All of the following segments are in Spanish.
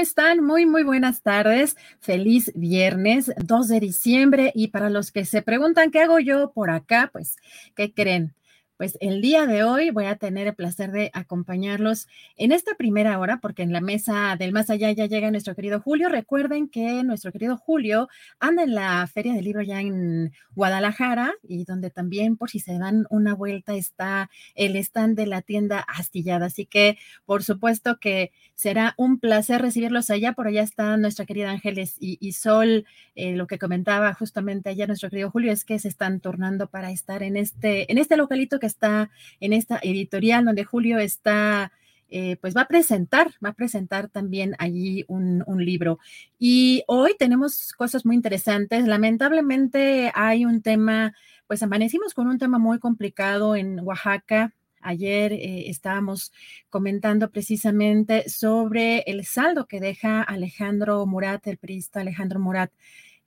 Están? Muy, muy buenas tardes. Feliz viernes 2 de diciembre. Y para los que se preguntan qué hago yo por acá, pues, ¿qué creen? Pues el día de hoy voy a tener el placer de acompañarlos en esta primera hora, porque en la mesa del más allá ya llega nuestro querido Julio. Recuerden que nuestro querido Julio anda en la Feria del Libro ya en Guadalajara y donde también, por si se dan una vuelta, está el stand de la tienda astillada. Así que, por supuesto que será un placer recibirlos allá. Por allá está nuestra querida Ángeles y, Sol. Eh, lo que comentaba justamente ayer nuestro querido Julio es que se están tornando para estar en este, en este localito que está en esta editorial donde Julio está, eh, pues va a presentar, va a presentar también allí un, un, libro. Y hoy tenemos cosas muy interesantes. Lamentablemente hay un tema, pues amanecimos con un tema muy complicado en Oaxaca. Ayer eh, estábamos comentando precisamente sobre el saldo que deja Alejandro Murat, el periodista Alejandro Murat,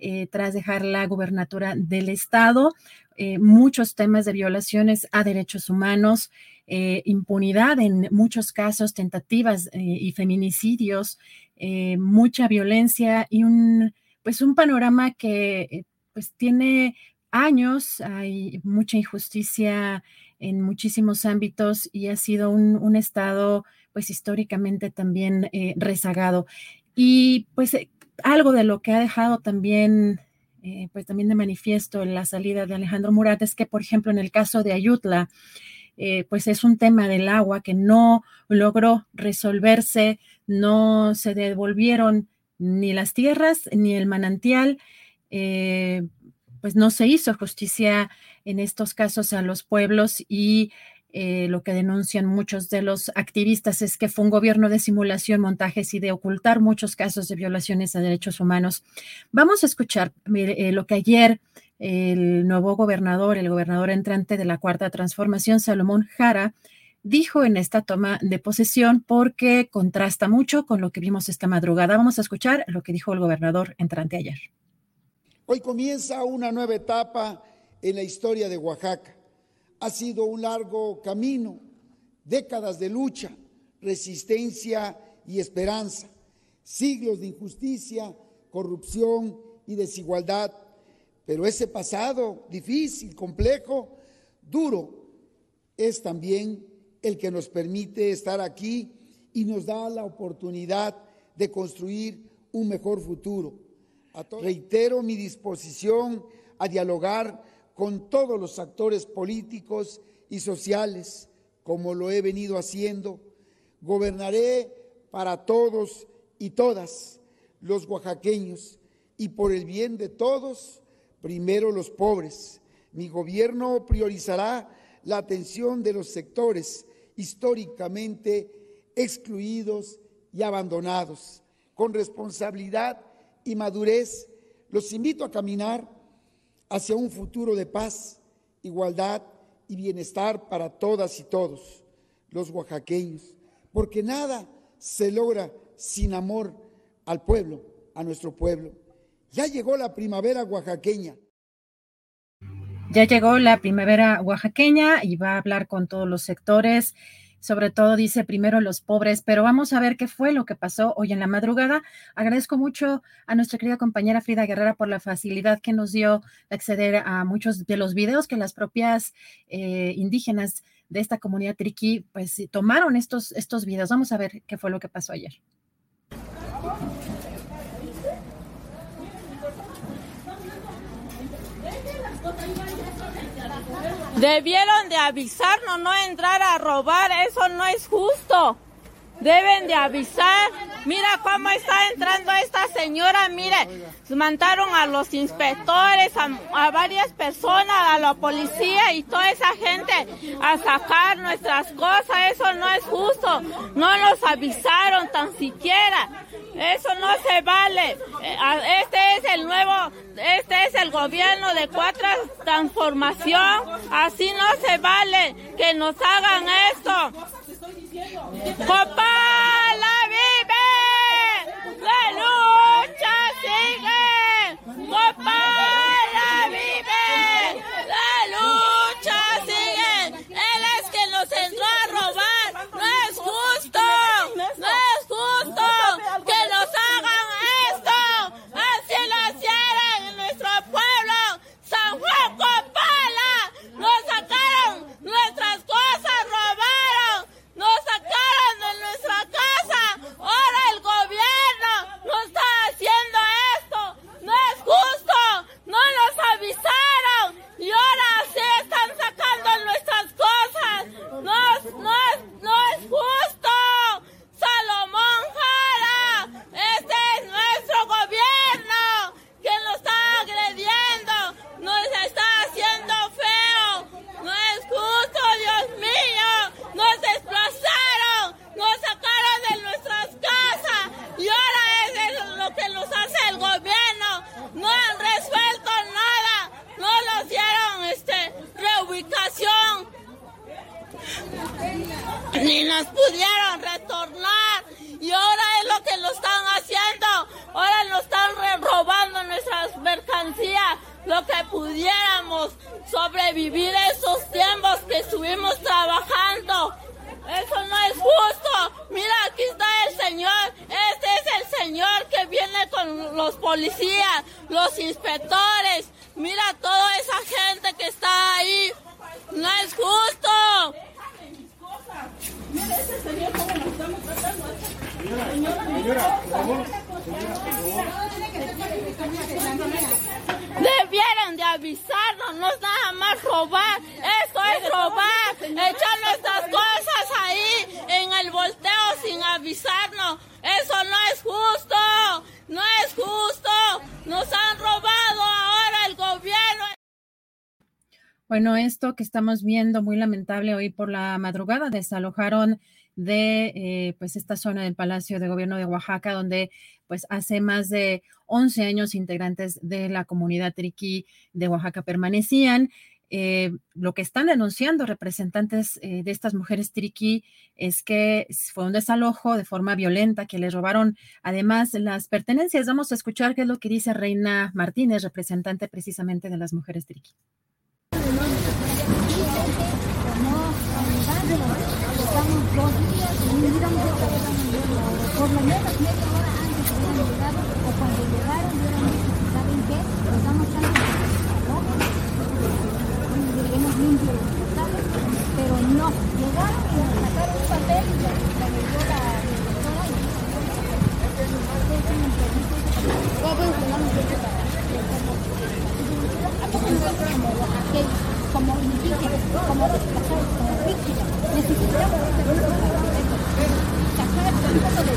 eh, tras dejar la gubernatura del estado, eh, muchos temas de violaciones a derechos humanos, eh, impunidad en muchos casos, tentativas y feminicidios, mucha violencia y un, pues un panorama que pues tiene años, hay mucha injusticia en muchísimos ámbitos y ha sido un, un estado pues históricamente también rezagado. Y pues algo de lo que ha dejado también, eh, pues también de manifiesto la salida de Alejandro Murat es que, por ejemplo, en el caso de Ayutla, eh, pues es un tema del agua que no logró resolverse, no se devolvieron ni las tierras ni el manantial, eh, pues no se hizo justicia en estos casos a los pueblos y eh, lo que denuncian muchos de los activistas es que fue un gobierno de simulación, montajes y de ocultar muchos casos de violaciones a derechos humanos. Vamos a escuchar eh, lo que ayer el nuevo gobernador, el gobernador entrante de la Cuarta Transformación, Salomón Jara, dijo en esta toma de posesión porque contrasta mucho con lo que vimos esta madrugada. Vamos a escuchar lo que dijo el gobernador entrante ayer. Hoy comienza una nueva etapa en la historia de Oaxaca ha sido un largo camino, décadas de lucha, resistencia y esperanza, siglos de injusticia, corrupción y desigualdad. Pero ese pasado difícil, complejo, duro, es también el que nos permite estar aquí y nos da la oportunidad de construir un mejor futuro. Reitero mi disposición a dialogar con todos los actores políticos y sociales, como lo he venido haciendo. Gobernaré para todos y todas los oaxaqueños y por el bien de todos, primero los pobres. Mi gobierno priorizará la atención de los sectores históricamente excluidos y abandonados. con responsabilidad y madurez, los invito a caminar hacia un futuro de paz, igualdad y bienestar para todas y todos los oaxaqueños, porque nada se logra sin amor al pueblo, a nuestro pueblo. Ya llegó la primavera oaxaqueña. Ya llegó la primavera oaxaqueña y va a hablar con todos los sectores sobre todo dice primero los pobres, pero vamos a ver qué fue lo que pasó hoy en la madrugada. Agradezco mucho a nuestra querida compañera Frida Guerrera por la facilidad que nos dio de acceder a muchos de los videos que las propias eh, indígenas de esta comunidad triqui pues tomaron estos, estos videos. Vamos a ver qué fue lo que pasó ayer. Debieron de avisarnos, no entrar a robar, eso no es justo. Deben de avisar. Mira cómo está entrando esta señora, mire, mandaron a los inspectores, a, varias personas, a la policía y toda esa gente a sacar nuestras cosas. Eso no es justo. No nos avisaron tan siquiera. Eso no se vale. Eh, este es el nuevo, este es el gobierno de cuatro transformación. Así no se vale que nos hagan esto. ¡Copala vive! ¡La lucha sigue! ¡Copala vive! ¡La lucha sigue! Él es que nos entró a robar. ¡No es justo! ¡No es justo! ¡Que nos hagan esto! ¡Así lo hicieron en nuestro pueblo! ¡San Juan Copala! ¡Nos sacaron nuestras cosas! ¡Robaron! ¡Nos sacaron de nuestra casa! ¡Ahora el gobierno nos está haciendo esto! ¡No es justo! ¡No nos avisaron! ¡Y ahora sí están sacando nuestras cosas! ¡No, es- no, no es justo! ¡Salomón Jara! ¡Este es nuestro gobierno! ¡Que nos está agrediendo! ¡Nos está haciendo feo! ¡No es justo, Dios mío! ¡Nos desplazaron! ¡Nos sacaron de nuestras casas! ¡Y ahora es lo que nos hace el gobierno! ¡No han resuelto nada! ¡No nos dieron este, reubicación! Ni nos pudieron retornar. Y ahora es lo que lo están haciendo. Ahora nos están robando nuestras mercancías. Lo que pudiéramos sobrevivir esos tiempos que estuvimos trabajando. Eso no es justo. Mira aquí está el señor. Este es el señor que viene con los policías los inspectores. Mira toda esa gente que está ahí. No es justo Debieron de avisarnos, no es nada más robar. Esto es robar, echar nuestras cosas ahí en el volteo sin avisarnos. Eso no es justo, no es justo. Nos han robado ahora el gobierno. Bueno, esto que estamos viendo, muy lamentable hoy por la madrugada, desalojaron de eh, pues esta zona del Palacio de Gobierno de Oaxaca, donde pues hace más de 11 años integrantes de la comunidad triqui de Oaxaca permanecían. Eh, lo que están denunciando representantes eh, de estas mujeres triqui es que fue un desalojo de forma violenta, que les robaron además las pertenencias. Vamos a escuchar qué es lo que dice Reina Martínez, representante precisamente de las mujeres triqui. Pero no. Llegaron y nos sacaron un papel y la la leyó la directora y como indígenas, como desplazados, como víctimas, necesitamos sacar un poco de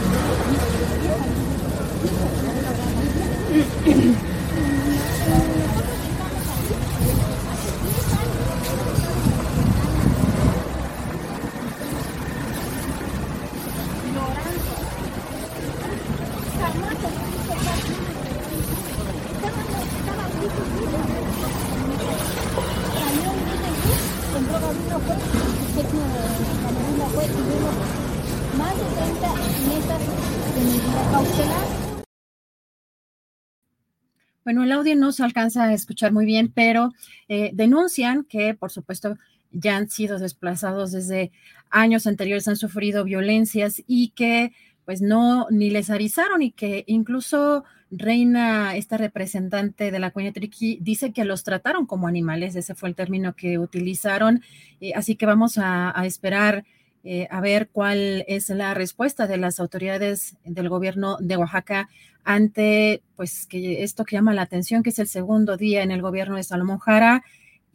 Bueno, el audio no se alcanza a escuchar muy bien, pero eh, denuncian que, por supuesto, ya han sido desplazados desde años anteriores, han sufrido violencias y que pues no, ni les avisaron y que incluso Reina, esta representante de la cuña triqui, dice que los trataron como animales, ese fue el término que utilizaron, así que vamos a, esperar eh, a ver cuál es la respuesta de las autoridades del gobierno de Oaxaca ante, pues, que esto que llama la atención, que es el segundo día en el gobierno de Salomón Jara,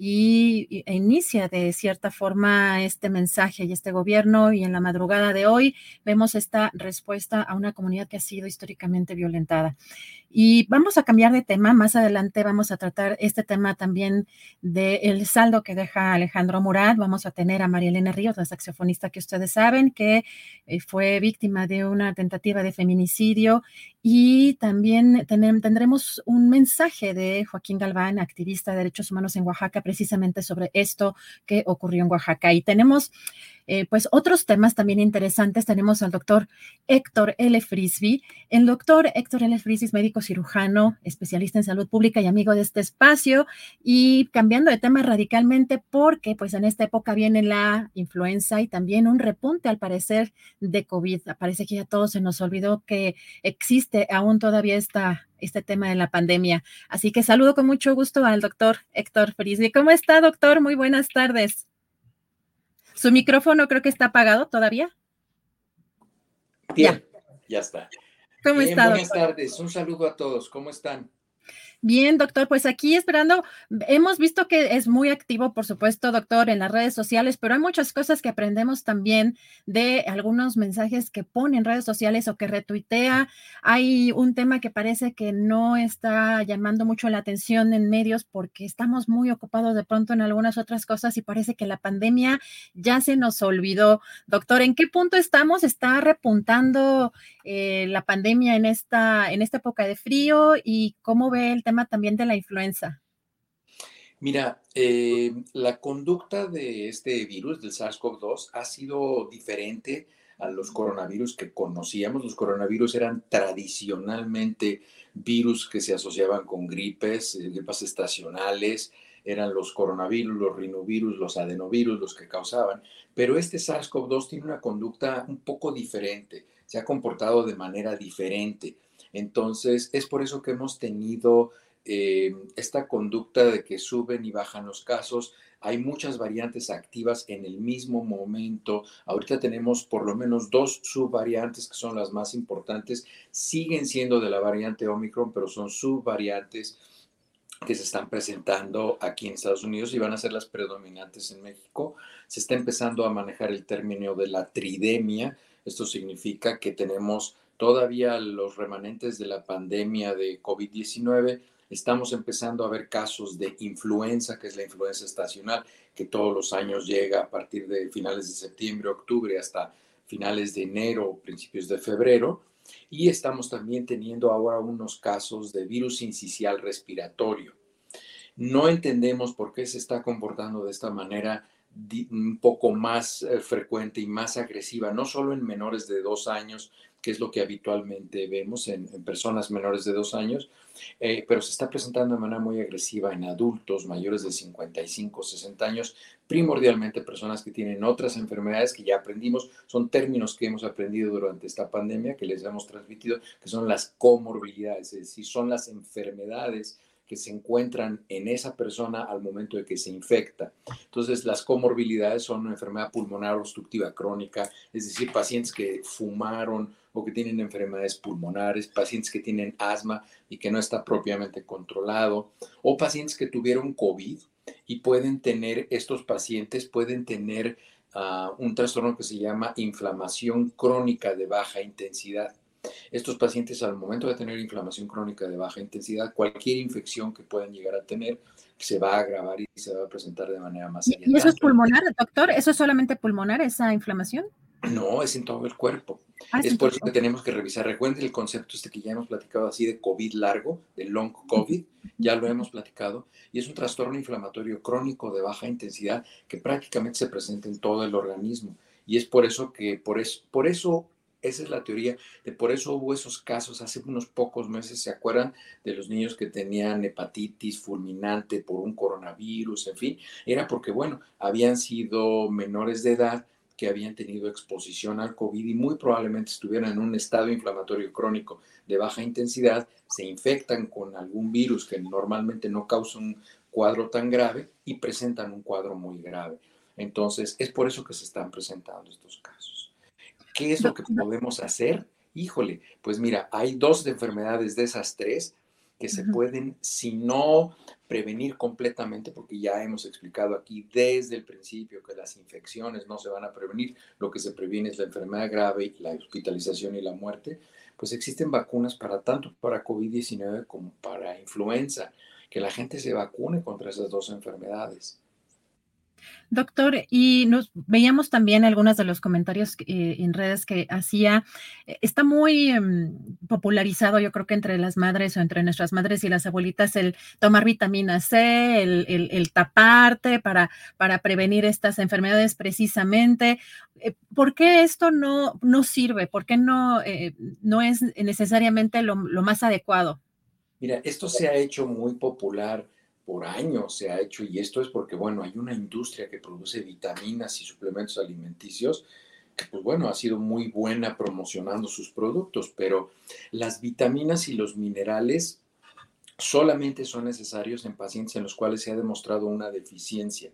y, e inicia de cierta forma este mensaje y este gobierno y en la madrugada de hoy vemos esta respuesta a una comunidad que ha sido históricamente violentada. Y vamos a cambiar de tema. Más adelante vamos a tratar este tema también del saldo que deja Alejandro Murat. Vamos a tener a María Elena Ríos, la saxofonista que ustedes saben, que eh, fue víctima de una tentativa de feminicidio. Y también tendremos un mensaje de Joaquín Galván, activista de derechos humanos en Oaxaca, precisamente sobre esto que ocurrió en Oaxaca. Y tenemos eh, pues otros temas también interesantes. Tenemos al doctor Héctor L. Frisby. El doctor Héctor L. Frisby es médico cirujano, especialista en salud pública y amigo de este espacio. Y cambiando de tema radicalmente porque pues en esta época viene la influenza y también un repunte al parecer de COVID. Parece que ya todo se nos olvidó que existe aún todavía esta este tema de la pandemia. Así que saludo con mucho gusto al doctor Héctor Frisby. ¿Cómo está, doctor? Muy buenas tardes. Su micrófono creo que está apagado todavía. Bien, ya, está. ¿Cómo está? Buenas tardes, un saludo a todos. ¿Cómo están? Bien, doctor, pues aquí esperando, hemos visto que es muy activo, por supuesto, doctor, en las redes sociales, pero hay muchas cosas que aprendemos también de algunos mensajes que pone en redes sociales o que retuitea. Hay un tema que parece que no está llamando mucho la atención en medios porque estamos muy ocupados de pronto en algunas otras cosas y parece que la pandemia ya se nos olvidó. Doctor, ¿en qué punto estamos? ¿Está repuntando eh, la pandemia en esta, en esta época de frío y cómo ve el? También de la influenza? Mira, eh, la conducta de este virus, del SARS-CoV-2, ha sido diferente a los coronavirus que conocíamos. Los coronavirus eran tradicionalmente virus que se asociaban con gripes, eh, gripas estacionales, eran los coronavirus, los rinovirus, los adenovirus los que causaban, pero este SARS-CoV-2 tiene una conducta un poco diferente, se ha comportado de manera diferente. Entonces, es por eso que hemos tenido eh, esta conducta de que suben y bajan los casos. Hay muchas variantes activas en el mismo momento. Ahorita tenemos por lo menos dos subvariantes que son las más importantes. Siguen siendo de la variante Omicron, pero son subvariantes que se están presentando aquí en Estados Unidos y van a ser las predominantes en México. Se está empezando a manejar el término de la tridemia. Esto significa que tenemos todavía los remanentes de la pandemia de COVID-19. Estamos empezando a ver casos de influenza, que es la influenza estacional, que todos los años llega a partir de finales de septiembre, octubre, hasta finales de enero, principios de febrero. Y estamos también teniendo ahora unos casos de virus incisional respiratorio. No entendemos por qué se está comportando de esta manera un poco más eh, frecuente y más agresiva, no solo en menores de dos años, que es lo que habitualmente vemos en, personas menores de dos años, eh, pero se está presentando de manera muy agresiva en adultos mayores de 55, 60 años, primordialmente personas que tienen otras enfermedades que ya aprendimos, son términos que hemos aprendido durante esta pandemia, que les hemos transmitido, que son las comorbilidades, es decir, son las enfermedades que se encuentran en esa persona al momento de que se infecta. Entonces, las comorbilidades son una enfermedad pulmonar obstructiva crónica, es decir, pacientes que fumaron o que tienen enfermedades pulmonares, pacientes que tienen asma y que no está propiamente controlado, o pacientes que tuvieron COVID y pueden tener, estos pacientes pueden tener ah, un trastorno que se llama inflamación crónica de baja intensidad. Estos pacientes al momento de tener inflamación crónica de baja intensidad, cualquier infección que puedan llegar a tener se va a agravar y se va a presentar de manera más seria. ¿Y eso es pulmonar, doctor? ¿Eso es solamente pulmonar, esa inflamación? No, es en todo el cuerpo. Ah, es por eso que tenemos que revisar. Recuerden el concepto este que ya hemos platicado así de COVID largo, de long COVID, ya lo hemos platicado, y es un trastorno inflamatorio crónico de baja intensidad que prácticamente se presenta en todo el organismo. Y es por eso que, por, por eso Esa es la teoría. De por eso hubo esos casos hace unos pocos meses, ¿se acuerdan? De los niños que tenían hepatitis fulminante por un coronavirus, en fin. Era porque, bueno, habían sido menores de edad que habían tenido exposición al COVID y muy probablemente estuvieran en un estado inflamatorio crónico de baja intensidad, se infectan con algún virus que normalmente no causa un cuadro tan grave y presentan un cuadro muy grave. Entonces, es por eso que se están presentando estos casos. ¿Qué es lo que podemos hacer? Híjole, pues mira, hay dos enfermedades de esas tres que se pueden, si no prevenir completamente, porque ya hemos explicado aquí desde el principio que las infecciones no se van a prevenir, lo que se previene es la enfermedad grave, la hospitalización y la muerte, pues existen vacunas para tanto para COVID-19 como para influenza, que la gente se vacune contra esas dos enfermedades. Doctor, y nos veíamos también algunos de los comentarios eh, en redes que hacía. Eh, está muy em, popularizado, yo creo que entre las madres o entre nuestras madres y las abuelitas, el tomar vitamina C, el, taparte para, para prevenir estas enfermedades precisamente. Eh, ¿Por qué esto no, no sirve? ¿Por qué no, no es necesariamente lo más adecuado? Mira, esto se ha hecho muy popular por años se ha hecho y esto es porque, bueno, hay una industria que produce vitaminas y suplementos alimenticios que, pues bueno, ha sido muy buena promocionando sus productos, pero las vitaminas y los minerales solamente son necesarios en pacientes en los cuales se ha demostrado una deficiencia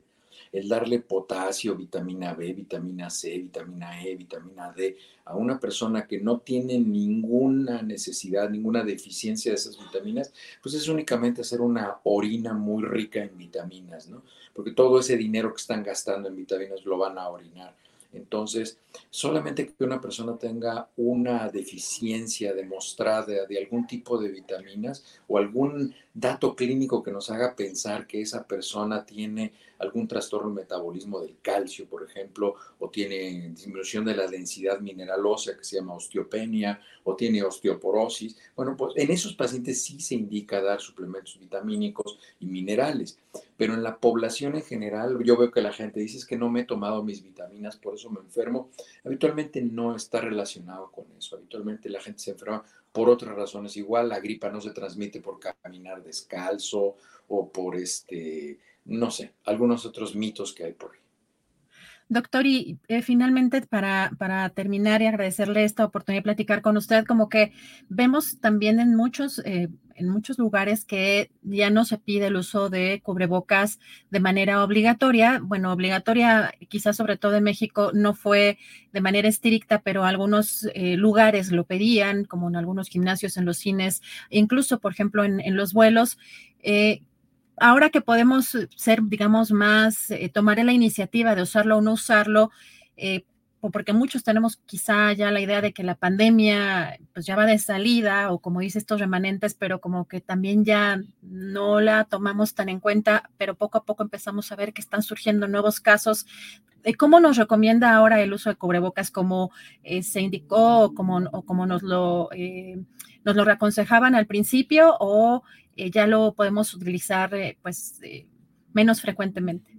el darle potasio, vitamina B, vitamina C, vitamina E, vitamina D a una persona que no tiene ninguna necesidad, ninguna deficiencia de esas vitaminas, pues es únicamente hacer una orina muy rica en vitaminas, ¿no? Porque todo ese dinero que están gastando en vitaminas lo van a orinar. Entonces, solamente que una persona tenga una deficiencia demostrada de algún tipo de vitaminas o algún dato clínico que nos haga pensar que esa persona tiene algún trastorno metabolismo del calcio, por ejemplo, o tiene disminución de la densidad mineral ósea que se llama osteopenia, o tiene osteoporosis. Bueno, pues en esos pacientes sí se indica dar suplementos vitamínicos y minerales, pero en la población en general yo veo que la gente dice es que no me he tomado mis vitaminas, por eso me enfermo. Habitualmente no está relacionado con eso. Habitualmente la gente se enferma por otras razones. Igual la gripa no se transmite por caminar descalzo o por este, no sé, algunos otros mitos que hay por ahí. Doctor, y eh, finalmente para, para, terminar y agradecerle esta oportunidad de platicar con usted, como que vemos también en muchos, eh, en muchos lugares que ya no se pide el uso de cubrebocas de manera obligatoria. Bueno, obligatoria quizás sobre todo en México no fue de manera estricta, pero algunos eh, lugares lo pedían, como en algunos gimnasios, en los cines, incluso, por ejemplo, en, en los vuelos ahora que podemos ser, digamos, más, eh, tomar la iniciativa de usarlo o no usarlo, eh, porque muchos tenemos quizá ya la idea de que la pandemia pues ya va de salida o como dice estos remanentes, pero como que también ya no la tomamos tan en cuenta, pero poco a poco empezamos a ver que están surgiendo nuevos casos. ¿Cómo nos recomienda ahora el uso de cubrebocas? ¿Como eh, se indicó o como, nos, lo, nos lo reaconsejaban al principio o eh, ya lo podemos utilizar eh, pues eh, menos frecuentemente.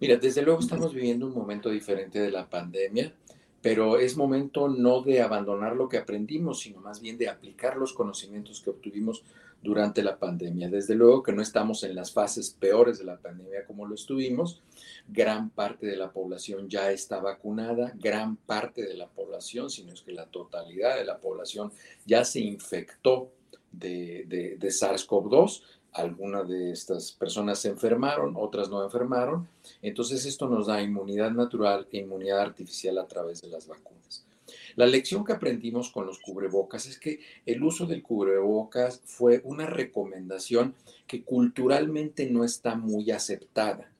Mira, desde luego estamos viviendo un momento diferente de la pandemia, pero es momento no de abandonar lo que aprendimos, sino más bien de aplicar los conocimientos que obtuvimos durante la pandemia. Desde luego que no estamos en las fases peores de la pandemia como lo estuvimos. Gran parte de la población ya está vacunada, gran parte de la población, sino es que la totalidad de la población ya se infectó de, de, SARS-CoV-2. Algunas de estas personas se enfermaron, otras no enfermaron. Entonces esto nos da inmunidad natural e inmunidad artificial a través de las vacunas. La lección que aprendimos con los cubrebocas es que el uso del cubrebocas fue una recomendación que culturalmente no está muy aceptada.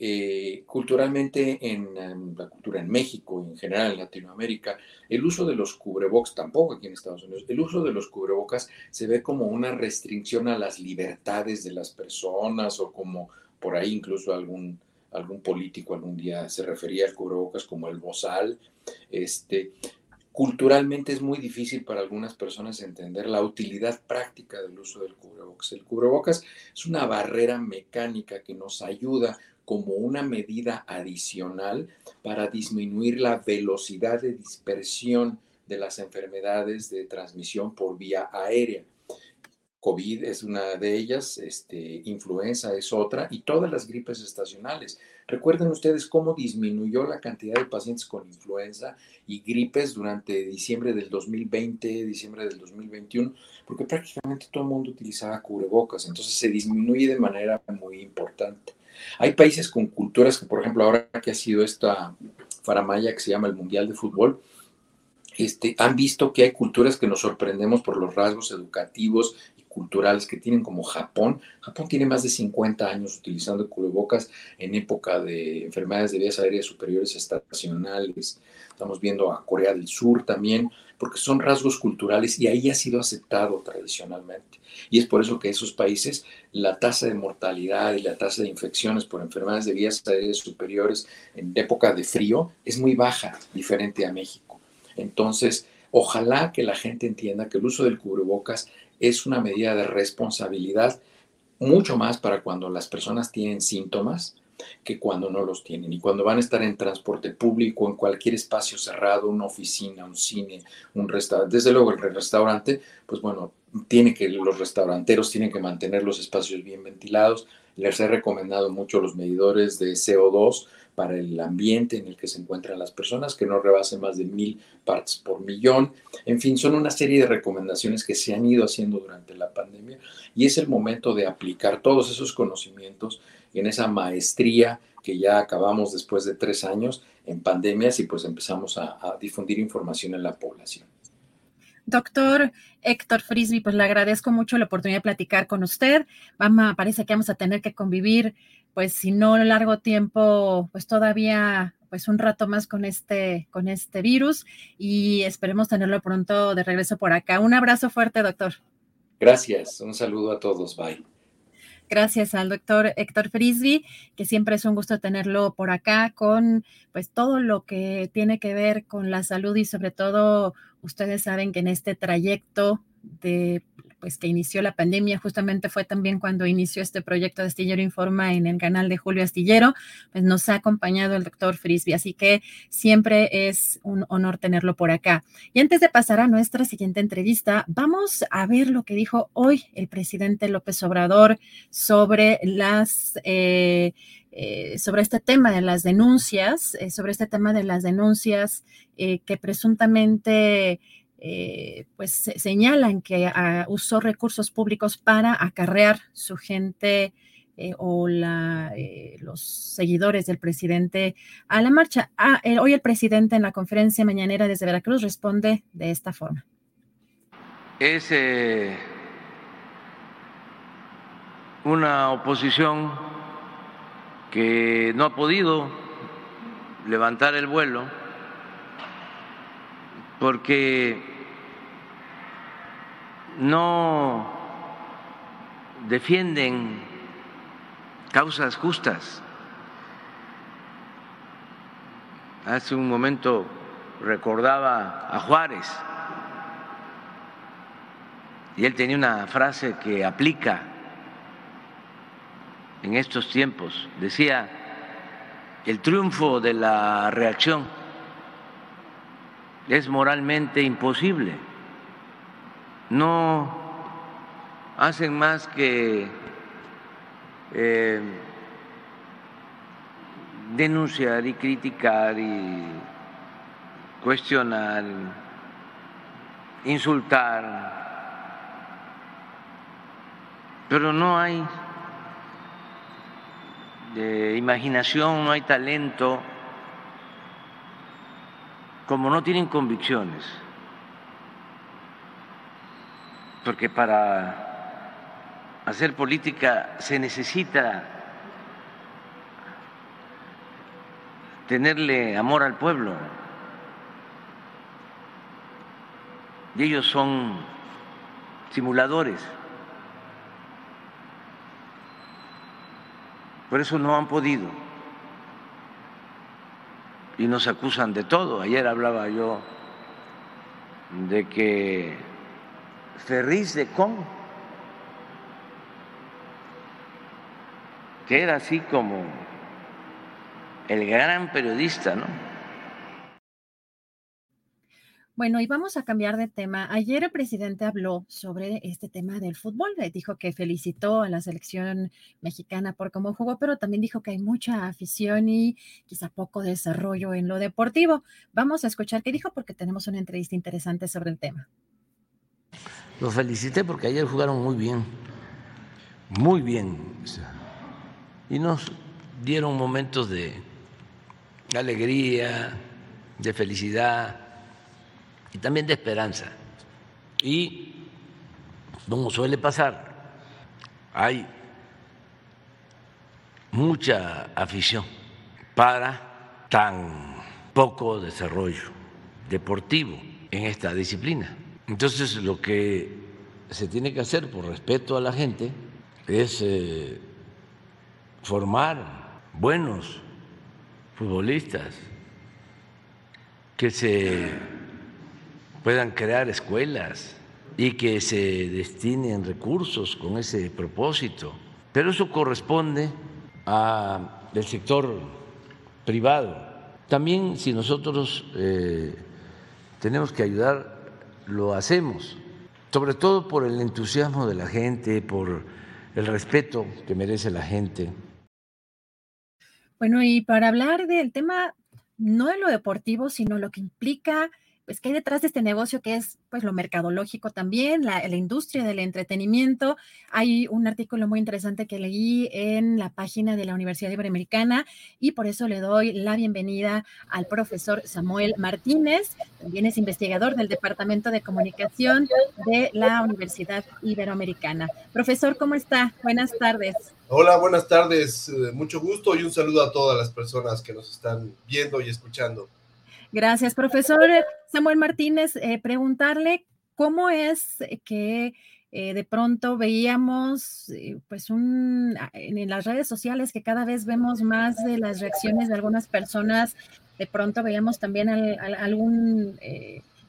Eh, culturalmente en, la cultura en México y en general en Latinoamérica, el uso de los cubrebocas, tampoco aquí en Estados Unidos, el uso de los cubrebocas se ve como una restricción a las libertades de las personas o como por ahí incluso algún, algún político algún día se refería al cubrebocas como el bozal. Este, culturalmente es muy difícil para algunas personas entender la utilidad práctica del uso del cubrebocas. El cubrebocas es una barrera mecánica que nos ayuda como una medida adicional para disminuir la velocidad de dispersión de las enfermedades de transmisión por vía aérea. COVID es una de ellas, este, influenza es otra y todas las gripes estacionales. Recuerden ustedes cómo disminuyó la cantidad de pacientes con influenza y gripes durante diciembre del 2020, diciembre del 2021, porque prácticamente todo el mundo utilizaba cubrebocas, entonces se disminuye de manera muy importante. Hay países con culturas que, por ejemplo, ahora que ha sido esta faramaya que se llama el Mundial de Fútbol, este, han visto que hay culturas que nos sorprendemos por los rasgos educativos culturales que tienen como Japón. Japón tiene más de 50 años utilizando cubrebocas en época de enfermedades de vías aéreas superiores estacionales. Estamos viendo a Corea del Sur también, porque son rasgos culturales y ahí ha sido aceptado tradicionalmente. Y es por eso que esos países la tasa de mortalidad y la tasa de infecciones por enfermedades de vías aéreas superiores en época de frío es muy baja, diferente a México. Entonces, ojalá que la gente entienda que el uso del cubrebocas es una medida de responsabilidad mucho más para cuando las personas tienen síntomas que cuando no los tienen. Y cuando van a estar en transporte público, en cualquier espacio cerrado, una oficina, un cine, un restaurante, desde luego el restaurante, pues bueno, tiene que, los restauranteros tienen que mantener los espacios bien ventilados. Les he recomendado mucho los medidores de CO2 para el ambiente en el que se encuentran las personas, que no rebasen más de mil partes por millón. En fin, son una serie de recomendaciones que se han ido haciendo durante la pandemia y es el momento de aplicar todos esos conocimientos en esa maestría que ya acabamos después de tres años en pandemias y pues empezamos a, a difundir información en la población. Doctor Héctor Frisby, pues le agradezco mucho la oportunidad de platicar con usted. Vamos, parece que vamos a tener que convivir pues si no largo tiempo, pues todavía pues un rato más con este, con este virus y esperemos tenerlo pronto de regreso por acá. Un abrazo fuerte, doctor. Gracias, un saludo a todos, bye. Gracias al doctor Héctor Frisby, que siempre es un gusto tenerlo por acá con pues todo lo que tiene que ver con la salud y sobre todo ustedes saben que en este trayecto de pues que inició la pandemia, justamente fue también cuando inició este proyecto de Astillero Informa en el canal de Julio Astillero, pues nos ha acompañado el doctor Frisby, así que siempre es un honor tenerlo por acá. Y antes de pasar a nuestra siguiente entrevista, vamos a ver lo que dijo hoy el presidente López Obrador sobre las... Eh, eh, sobre este tema de las denuncias, eh, sobre este tema de las denuncias que presuntamente eh, pues señalan que usó recursos públicos para acarrear su gente eh, o eh, los seguidores del presidente a la marcha. Ah, hoy el presidente en la conferencia mañanera desde Veracruz responde de esta forma. Es una oposición que no ha podido levantar el vuelo porque no defienden causas justas. Hace un momento recordaba a Juárez y él tenía una frase que aplica en estos tiempos. Decía, el triunfo de la reacción es moralmente imposible. No hacen más que eh, denunciar y criticar y cuestionar, insultar, pero no hay imaginación, no hay talento como no tienen convicciones, porque para hacer política se necesita tenerle amor al pueblo. Y ellos son simuladores. Por eso no han podido y nos acusan de todo. Ayer hablaba yo de que Ferriz de Con, que era así como el gran periodista, ¿no? Bueno, y vamos a cambiar de tema. Ayer el presidente habló sobre este tema del fútbol. Dijo que felicitó a la selección mexicana por cómo jugó, pero también dijo que hay mucha afición y quizá poco desarrollo en lo deportivo. Vamos a escuchar qué dijo porque tenemos una entrevista interesante sobre el tema. Los felicité porque ayer jugaron muy bien, muy bien. Y nos dieron momentos de alegría, de felicidad y también de esperanza. Y como suele pasar, hay mucha afición para tan poco desarrollo deportivo en esta disciplina. Entonces lo que se tiene que hacer por respeto a la gente es eh, formar buenos futbolistas que se puedan crear escuelas y que se destinen recursos con ese propósito. Pero eso corresponde al sector privado. También si nosotros eh, tenemos que ayudar, lo hacemos, sobre todo por el entusiasmo de la gente, por el respeto que merece la gente. Bueno, y para hablar del tema, no de lo deportivo, sino lo que implica pues, ¿qué hay detrás de este negocio que es, pues, lo mercadológico también, la, la, industria del entretenimiento? Hay un artículo muy interesante que leí en la página de la Universidad Iberoamericana y por eso le doy la bienvenida al profesor Samuel Martínez, también es investigador del Departamento de Comunicación de la Universidad Iberoamericana. Profesor, ¿cómo está? Buenas tardes. Hola, buenas tardes, eh, mucho gusto y un saludo a todas las personas que nos están viendo y escuchando. Gracias, profesor Samuel Martínez. Eh, preguntarle cómo es que eh, de pronto veíamos, eh, pues, un, en las redes sociales que cada vez vemos más de las reacciones de algunas personas. De pronto veíamos también al, al, algún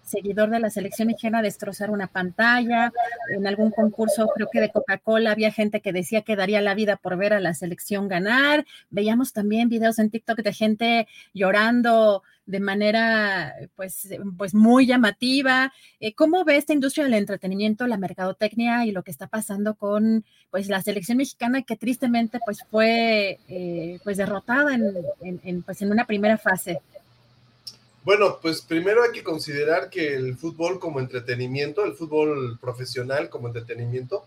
seguidor de la selección mexicana destrozar una pantalla. En algún concurso, creo que de Coca-Cola, había gente que decía que daría la vida por ver a la selección ganar. Veíamos también videos en TikTok de gente llorando de manera pues, pues muy llamativa. Eh, ¿Cómo ve esta industria del entretenimiento, la mercadotecnia y lo que está pasando con pues, la selección mexicana que tristemente pues, fue eh, pues, derrotada en, en, pues, en una primera fase? Bueno, pues primero hay que considerar que el fútbol como entretenimiento, el fútbol profesional como entretenimiento,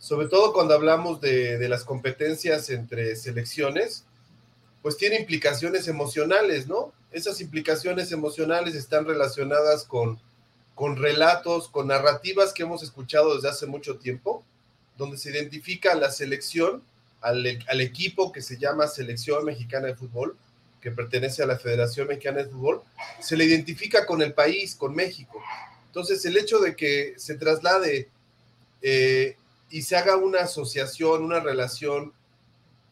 sobre todo cuando hablamos de, de las competencias entre selecciones, pues tiene implicaciones emocionales, ¿no? Esas implicaciones emocionales están relacionadas con, con relatos, con narrativas que hemos escuchado desde hace mucho tiempo, donde se identifica a la selección, al, al equipo que se llama Selección Mexicana de Fútbol, que pertenece a la Federación Mexicana de Fútbol, se le identifica con el país, con México. Entonces, el hecho de que se traslade eh, y se haga una asociación, una relación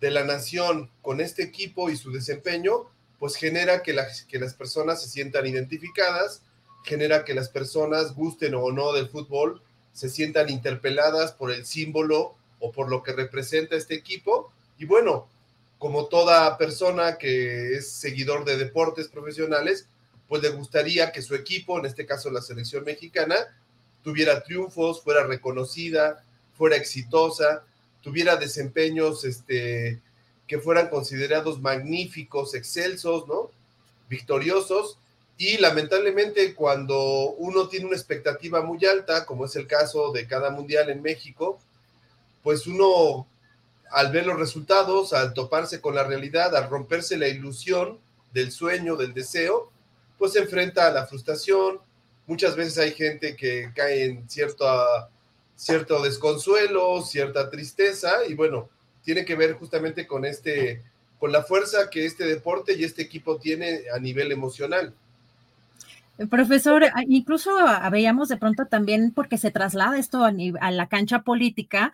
de la nación con este equipo y su desempeño, pues genera que, las que las personas se sientan identificadas, genera que las personas gusten o no del fútbol, se sientan interpeladas por el símbolo o por lo que representa este equipo. Y bueno, como toda persona que es seguidor de deportes profesionales, pues le gustaría que su equipo, en este caso la selección mexicana, tuviera triunfos, fuera reconocida, fuera exitosa, tuviera desempeños este, que fueran considerados magníficos, excelsos, ¿no? Victoriosos. Y lamentablemente cuando uno tiene una expectativa muy alta, como es el caso de cada mundial en México, pues uno al ver los resultados, al toparse con la realidad, al romperse la ilusión del sueño, del deseo, pues se enfrenta a la frustración. Muchas veces hay gente que cae en cierto, cierto desconsuelo, cierta tristeza, y bueno, tiene que ver justamente con este, con la fuerza que este deporte y este equipo tiene a nivel emocional. Profesor, incluso veíamos de pronto también porque se traslada esto a, a la cancha política,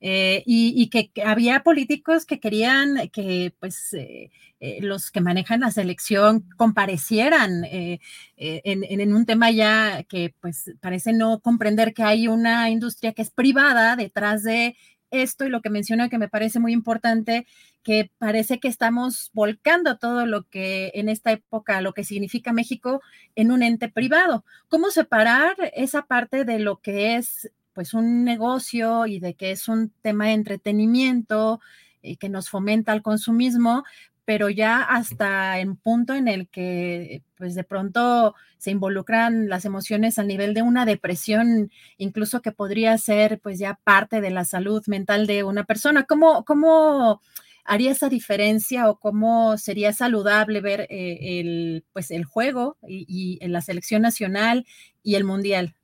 eh, y, que, había políticos que querían que pues eh, eh, los que manejan la selección comparecieran en, en, un tema ya que pues parece no comprender que hay una industria que es privada detrás de esto y lo que mencionó que me parece muy importante, que parece que estamos volcando todo lo que en esta época, lo que significa México en un ente privado. ¿Cómo separar esa parte de lo que es pues un negocio y de que es un tema de entretenimiento y eh, que nos fomenta el consumismo, pero ya hasta en punto en el que pues de pronto se involucran las emociones al nivel de una depresión, incluso que podría ser pues ya parte de la salud mental de una persona. ¿Cómo, cómo haría esa diferencia o cómo sería saludable ver eh, el, pues el juego y, en la selección nacional y el mundial?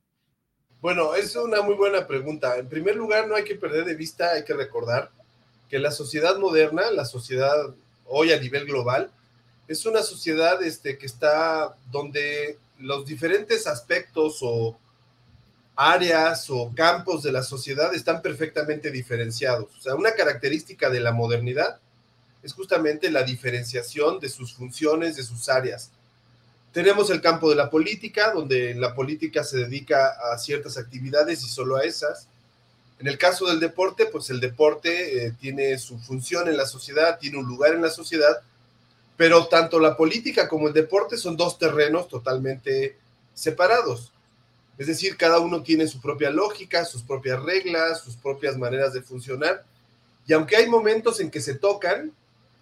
Bueno, es una muy buena pregunta. En primer lugar, no hay que perder de vista, hay que recordar que la sociedad moderna, la sociedad hoy a nivel global, es una sociedad este, que está donde los diferentes aspectos o áreas o campos de la sociedad están perfectamente diferenciados. O sea, una característica de la modernidad es justamente la diferenciación de sus funciones, de sus áreas. Tenemos el campo de la política, donde la política se dedica a ciertas actividades y solo a esas. En el caso del deporte, pues el deporte eh, tiene su función en la sociedad, tiene un lugar en la sociedad, pero tanto la política como el deporte son dos terrenos totalmente separados. Es decir, cada uno tiene su propia lógica, sus propias reglas, sus propias maneras de funcionar. Y aunque hay momentos en que se tocan,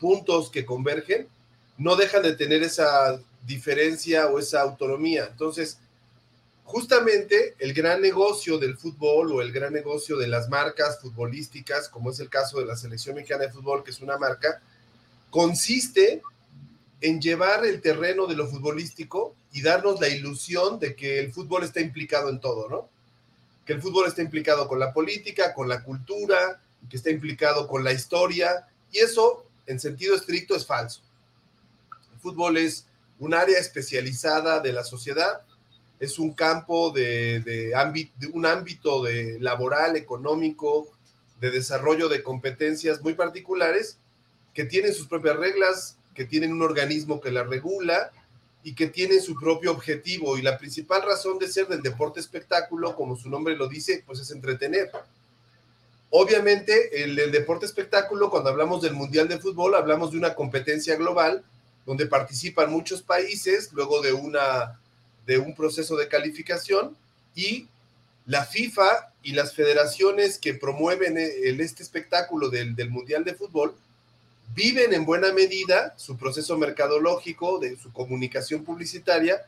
puntos que convergen, no dejan de tener esa diferencia o esa autonomía. Entonces, justamente el gran negocio del fútbol o el gran negocio de las marcas futbolísticas, como es el caso de la Selección Mexicana de Fútbol, que es una marca, consiste en llevar el terreno de lo futbolístico y darnos la ilusión de que el fútbol está implicado en todo, ¿no? Que el fútbol está implicado con la política, con la cultura, que está implicado con la historia, y eso en sentido estricto es falso. El fútbol es un área especializada de la sociedad es un campo de, de un ámbito de laboral, económico, de desarrollo de competencias muy particulares que tienen sus propias reglas, que tienen un organismo que la regula y que tiene su propio objetivo. Y la principal razón de ser del deporte espectáculo, como su nombre lo dice, pues es entretener. Obviamente, el, el deporte espectáculo, cuando hablamos del Mundial de Fútbol, hablamos de una competencia global donde participan muchos países, luego de una de un proceso de calificación y la FIFA y las federaciones que promueven el, este espectáculo del, del, Mundial de Fútbol viven en buena medida su proceso mercadológico, de su comunicación publicitaria,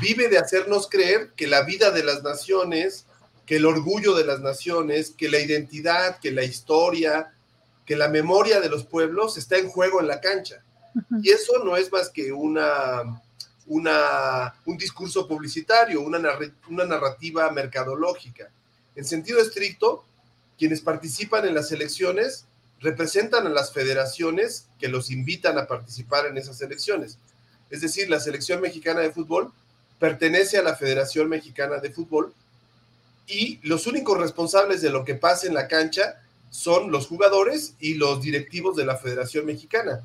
vive de hacernos creer que la vida de las naciones, que el orgullo de las naciones, que la identidad, que la historia, que la memoria de los pueblos está en juego en la cancha. Y eso no es más que una una, un discurso publicitario, una, una narrativa mercadológica. En sentido estricto, quienes participan en las elecciones representan a las federaciones que los invitan a participar en esas elecciones. Es decir, la selección mexicana de fútbol pertenece a la Federación Mexicana de Fútbol y los únicos responsables de lo que pasa en la cancha son los jugadores y los directivos de la Federación Mexicana.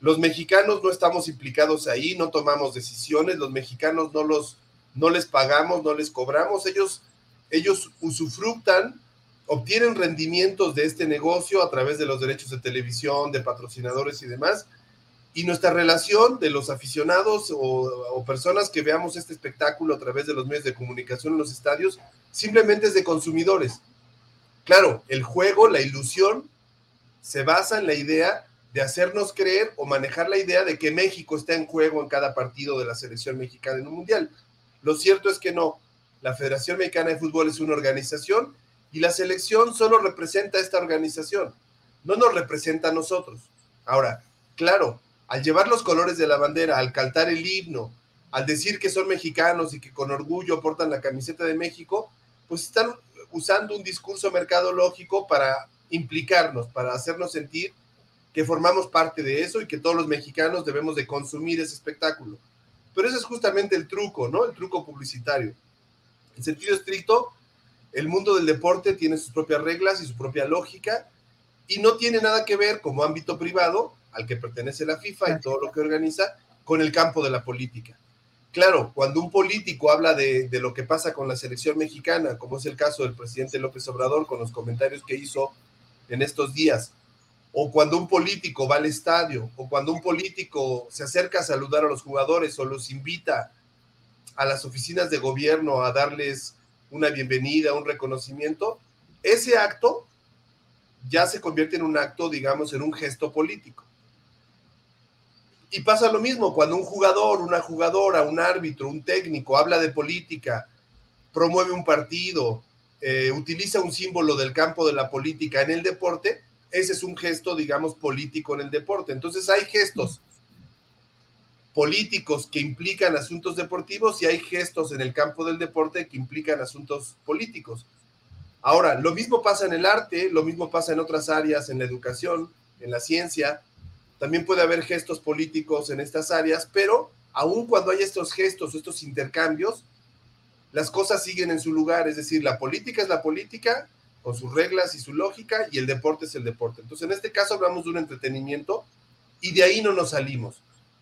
Los mexicanos no estamos implicados ahí, no tomamos decisiones, los mexicanos no los no les pagamos, no les cobramos, ellos ellos usufructan, obtienen rendimientos de este negocio a través de los derechos de televisión, de patrocinadores y demás. Y nuestra relación de los aficionados o, o personas que veamos este espectáculo a través de los medios de comunicación en los estadios, simplemente es de consumidores. Claro, el juego, la ilusión, se basa en la idea de hacernos creer o manejar la idea de que México está en juego en cada partido de la selección mexicana en un mundial. Lo cierto es que no. La Federación Mexicana de Fútbol es una organización y la selección solo representa a esta organización, no nos representa a nosotros. Ahora, claro, al llevar los colores de la bandera, al cantar el himno, al decir que son mexicanos y que con orgullo portan la camiseta de México, pues están usando un discurso mercadológico para implicarnos, para hacernos sentir que formamos parte de eso y que todos los mexicanos debemos de consumir ese espectáculo. Pero ese es justamente el truco, ¿no? El truco publicitario. En sentido estricto, el mundo del deporte tiene sus propias reglas y su propia lógica y no tiene nada que ver como ámbito privado al que pertenece la FIFA y todo lo que organiza con el campo de la política. Claro, cuando un político habla de, de, lo que pasa con la selección mexicana, como es el caso del presidente López Obrador con los comentarios que hizo en estos días, o cuando un político va al estadio, o cuando un político se acerca a saludar a los jugadores o los invita a las oficinas de gobierno a darles una bienvenida, un reconocimiento, ese acto ya se convierte en un acto, digamos, en un gesto político. Y pasa lo mismo cuando un jugador, una jugadora, un árbitro, un técnico habla de política, promueve un partido, eh, utiliza un símbolo del campo de la política en el deporte, ese es un gesto, digamos, político en el deporte. Entonces hay gestos políticos que implican asuntos deportivos y hay gestos en el campo del deporte que implican asuntos políticos. Ahora, lo mismo pasa en el arte, lo mismo pasa en otras áreas, en la educación, en la ciencia. También puede haber gestos políticos en estas áreas, pero aun cuando hay estos gestos, estos intercambios, las cosas siguen en su lugar. Es decir, la política es la política, con sus reglas y su lógica, y el deporte es el deporte. Entonces, en este caso hablamos de un entretenimiento y de ahí no nos salimos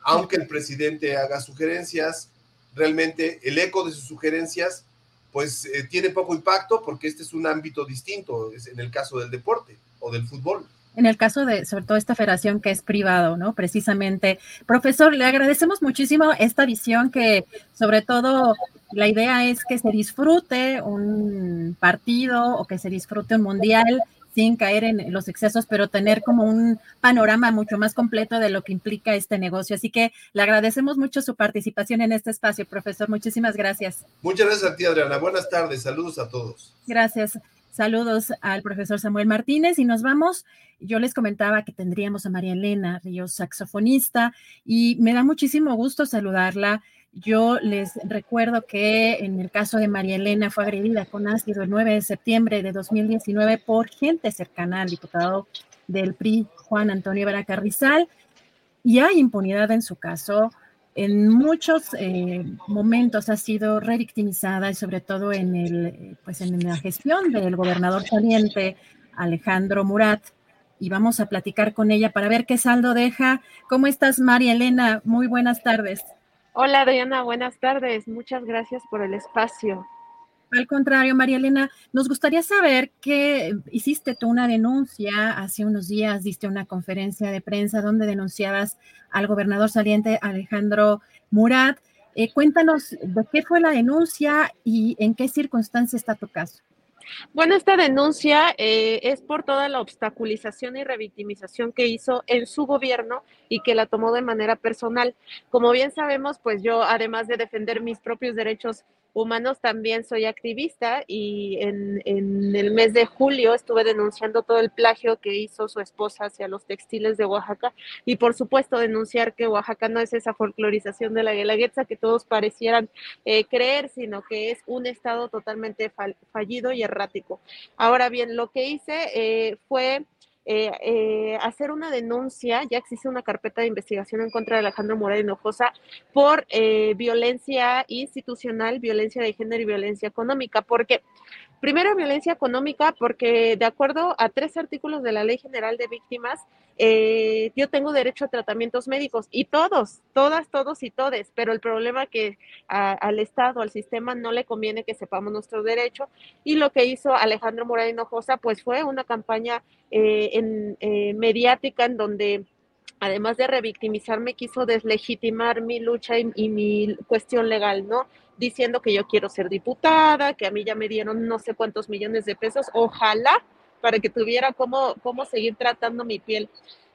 aunque el presidente haga sugerencias, realmente el eco de sus sugerencias pues eh, tiene poco impacto porque este es un ámbito distinto, es en el caso del deporte o del fútbol. En el caso de, sobre todo, esta federación que es privado, ¿no? Precisamente. Profesor, le agradecemos muchísimo esta visión que, sobre todo, la idea es que se disfrute un partido o que se disfrute un mundial sin caer en los excesos, pero tener como un panorama mucho más completo de lo que implica este negocio. Así que le agradecemos mucho su participación en este espacio, profesor. Muchísimas gracias. Muchas gracias a ti, Adriana. Buenas tardes. Saludos a todos. Gracias. Saludos al profesor Samuel Martínez y nos vamos. Yo les comentaba que tendríamos a María Elena Ríos, saxofonista, y me da muchísimo gusto saludarla. Yo les recuerdo que en el caso de María Elena fue agredida con ácido el 9 de septiembre de 2019 por gente cercana al diputado del PRI, Juan Antonio Vera Carrizal, y hay impunidad en su caso. En muchos eh, momentos ha sido revictimizada y sobre todo en, el, pues en la gestión del gobernador saliente Alejandro Murat. Y vamos a platicar con ella para ver qué saldo deja. ¿Cómo estás, María Elena? Muy buenas tardes. Hola Diana, buenas tardes. Muchas gracias por el espacio. Al contrario, María Elena, nos gustaría saber que hiciste tú una denuncia hace unos días, diste una conferencia de prensa donde denunciabas al gobernador saliente Alejandro Murat. Eh, cuéntanos de qué fue la denuncia y en qué circunstancia está tu caso. Bueno, esta denuncia eh, es por toda la obstaculización y revictimización que hizo en su gobierno y que la tomó de manera personal. Como bien sabemos, pues yo, además de defender mis propios derechos humanos, también soy activista y en, el mes de julio estuve denunciando todo el plagio que hizo su esposa hacia los textiles de Oaxaca y por supuesto denunciar que Oaxaca no es esa folclorización de la guelaguetza que todos parecieran eh, creer, sino que es un estado totalmente fallido y errático. Ahora bien, lo que hice eh, fue eh, eh, hacer una denuncia, ya existe una carpeta de investigación en contra de Alejandro Moreno Hinojosa por eh, violencia institucional, violencia de género y violencia económica, porque Primero, violencia económica, porque de acuerdo a tres artículos de la Ley General de Víctimas, eh, yo tengo derecho a tratamientos médicos y todos, todas, todos y todes, pero el problema que al Estado, al sistema, no le conviene que sepamos nuestro derecho y lo que hizo Alejandro Moreno Hinojosa, pues fue una campaña eh, en, eh, mediática en donde además de revictimizarme, quiso deslegitimar mi lucha y, mi cuestión legal, ¿no? Diciendo que yo quiero ser diputada, que a mí ya me dieron no sé cuántos millones de pesos, ojalá para que tuviera cómo, cómo seguir tratando mi piel.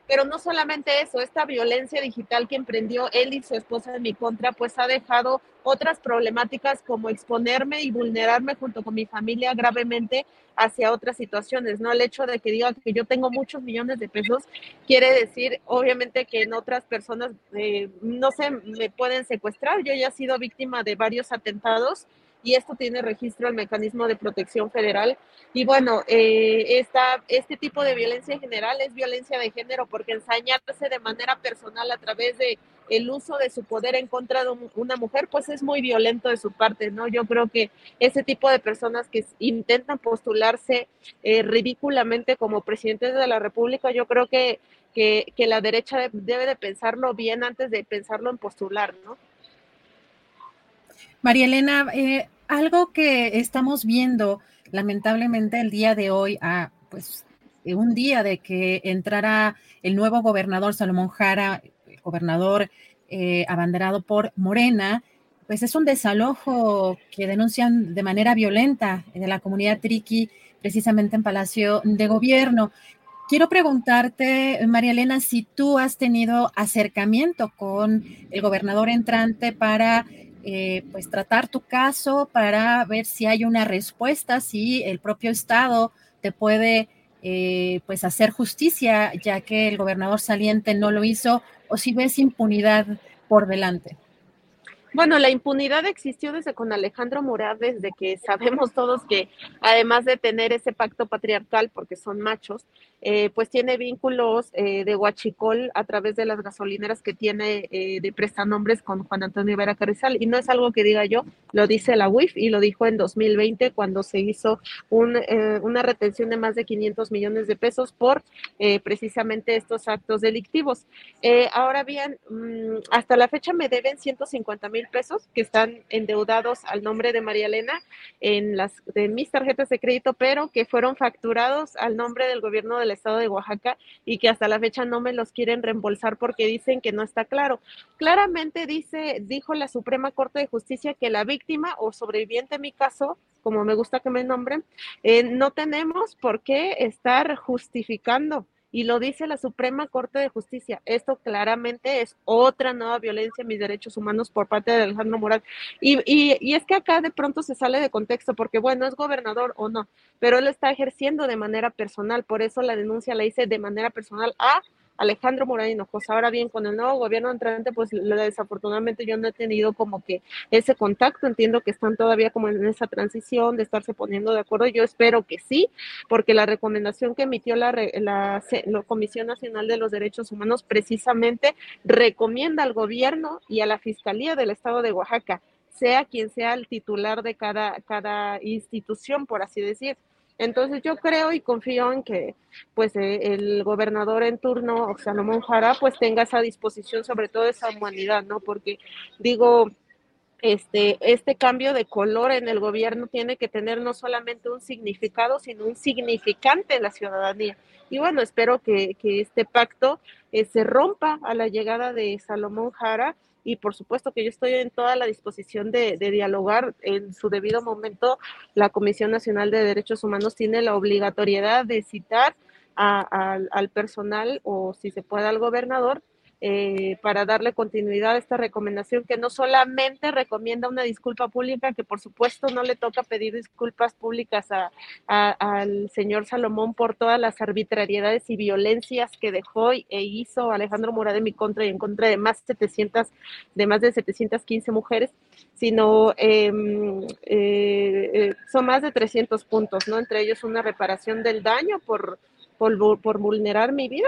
Pero no solamente eso, esta violencia digital que emprendió él y su esposa en mi contra, pues ha dejado otras problemáticas como exponerme y vulnerarme junto con mi familia gravemente hacia otras situaciones, ¿no? El hecho de que diga que yo tengo muchos millones de pesos quiere decir, obviamente, que en otras personas, eh, no sé, me pueden secuestrar. Yo ya he sido víctima de varios atentados y esto tiene registro al mecanismo de protección federal. Y bueno, eh, esta, este tipo de violencia en general es violencia de género porque ensañarse de manera personal a través de el uso de su poder en contra de una mujer, pues es muy violento de su parte, ¿no? Yo creo que ese tipo de personas que intentan postularse eh, ridículamente como presidentes de la República, yo creo que, que, que la derecha debe de pensarlo bien antes de pensarlo en postular, ¿no? María Elena, eh, algo que estamos viendo lamentablemente el día de hoy, ah, pues eh, un día de que entrara el nuevo gobernador Salomón Jara, gobernador eh, abanderado por Morena, pues es un desalojo que denuncian de manera violenta de la comunidad triqui, precisamente en Palacio de Gobierno. Quiero preguntarte, María Elena, si tú has tenido acercamiento con el gobernador entrante para eh, pues tratar tu caso, para ver si hay una respuesta, si el propio Estado te puede eh, pues hacer justicia, ya que el gobernador saliente no lo hizo, o si ves impunidad por delante. Bueno, la impunidad existió desde con Alejandro Morad, desde que sabemos todos que además de tener ese pacto patriarcal, porque son machos, eh, pues tiene vínculos eh, de huachicol a través de las gasolineras que tiene eh, de prestanombres con Juan Antonio Vera Carrizal. Y no es algo que diga yo, lo dice la UIF y lo dijo en 2020 cuando se hizo una retención de más de 500 millones de pesos por precisamente estos actos delictivos. ahora bien, mm, hasta la fecha me deben 150 mil pesos que están endeudados al nombre de María Elena en las de mis tarjetas de crédito, pero que fueron facturados al nombre del gobierno de estado de Oaxaca y que hasta la fecha no me los quieren reembolsar porque dicen que no está claro. Claramente dice, dijo la Suprema Corte de Justicia que la víctima o sobreviviente en mi caso, como me gusta que me nombren, eh, no tenemos por qué estar justificando y lo dice la Suprema Corte de Justicia. Esto claramente es otra nueva violencia en mis derechos humanos por parte de Alejandro Morán. Y, y, y, es que acá de pronto se sale de contexto, porque bueno, es gobernador o no, pero él está ejerciendo de manera personal, por eso la denuncia la hice de manera personal a Alejandro Morán Hinojosa. Ahora bien, con el nuevo gobierno entrante, pues desafortunadamente yo no he tenido como que ese contacto. Entiendo que están todavía como en esa transición de estarse poniendo de acuerdo. Yo espero que sí, porque la recomendación que emitió la, la, la Comisión Nacional de los Derechos Humanos precisamente recomienda al gobierno y a la Fiscalía del Estado de Oaxaca sea quien sea el titular de cada, cada institución, por así decir, entonces yo creo y confío en que pues eh, el gobernador en turno, Salomón Jara, pues tenga esa disposición sobre todo esa humanidad, ¿no? Porque digo, este, este cambio de color en el gobierno tiene que tener no solamente un significado, sino un significante en la ciudadanía. Y bueno, espero que, este pacto eh, se rompa a la llegada de Salomón Jara y por supuesto que yo estoy en toda la disposición de, dialogar en su debido momento. La Comisión Nacional de Derechos Humanos tiene la obligatoriedad de citar al personal o si se puede al gobernador eh, para darle continuidad a esta recomendación que no solamente recomienda una disculpa pública, que por supuesto no le toca pedir disculpas públicas al señor Salomón por todas las arbitrariedades y violencias que dejó e hizo Alejandro Morad en mi contra y en contra de más, 700, de más de 715 mujeres, sino em, eh, eh, son más de 300 puntos, ¿no? Entre ellos una reparación del daño por, por, por vulnerar mi vida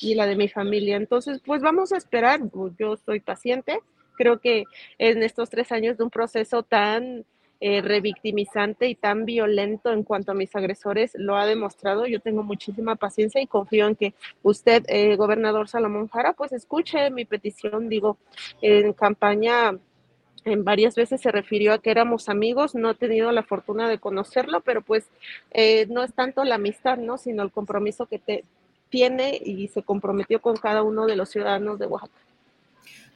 y la de mi familia. Entonces, pues vamos a esperar, yo soy paciente, creo que en estos tres años de un proceso tan eh, revictimizante y tan violento en cuanto a mis agresores lo ha demostrado. Yo tengo muchísima paciencia y confío en que usted, eh, gobernador Salomón Jara, pues escuche mi petición. Digo, en campaña en varias veces se refirió a que éramos amigos, no he tenido la fortuna de conocerlo, pero pues eh, no es tanto la amistad, ¿no? Sino el compromiso que te, tiene y se comprometió con cada uno de los ciudadanos de Oaxaca.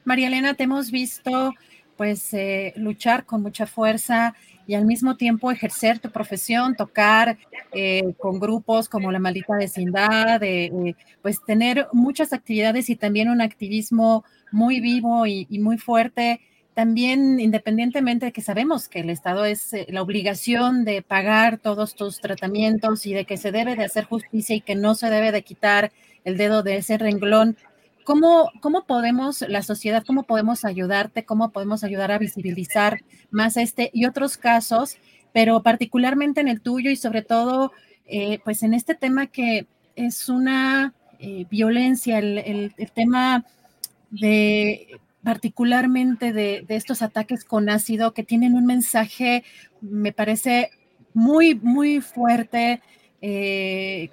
María Elena, te hemos visto pues eh, luchar con mucha fuerza y al mismo tiempo ejercer tu profesión, tocar eh, con grupos como la maldita vecindad, eh, pues tener muchas actividades y también un activismo muy vivo y muy fuerte también independientemente de que sabemos que el Estado es eh, la obligación de pagar todos tus tratamientos y de que se debe de hacer justicia y que no se debe de quitar el dedo de ese renglón, ¿cómo, cómo podemos, la sociedad, cómo podemos ayudarte, cómo podemos ayudar a visibilizar más este y otros casos, pero particularmente en el tuyo y sobre todo, eh, pues en este tema que es una eh, violencia, el tema de particularmente de, estos ataques con ácido que tienen un mensaje, me parece muy, muy fuerte. Eh,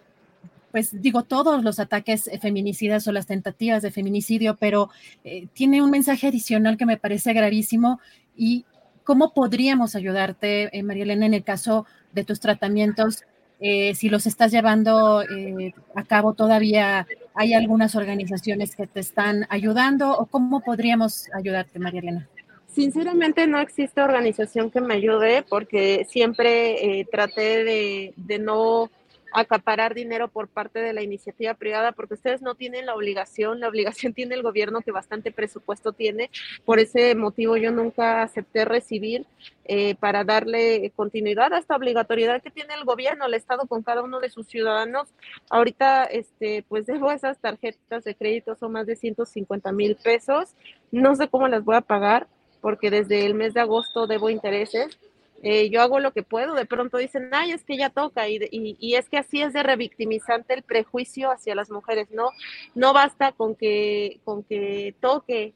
pues digo, todos los ataques feminicidas o las tentativas de feminicidio, pero eh, tiene un mensaje adicional que me parece gravísimo y cómo podríamos ayudarte, eh, María Elena, en el caso de tus tratamientos si los estás llevando a cabo todavía, ¿hay algunas organizaciones que te están ayudando o cómo podríamos ayudarte, María Elena? Sinceramente no existe organización que me ayude porque siempre eh, traté de, de no acaparar dinero por parte de la iniciativa privada, porque ustedes no tienen la obligación, la obligación tiene el gobierno que bastante presupuesto tiene, por ese motivo yo nunca acepté recibir eh, para darle continuidad a esta obligatoriedad que tiene el gobierno, el Estado con cada uno de sus ciudadanos. Ahorita, este, pues debo esas tarjetas de crédito, son más de 150 mil pesos, no sé cómo las voy a pagar, porque desde el mes de agosto debo intereses eh, yo hago lo que puedo, de pronto dicen, ay, es que ya toca, y, es que así es de revictimizante el prejuicio hacia las mujeres, ¿no? No basta con que, con que toque,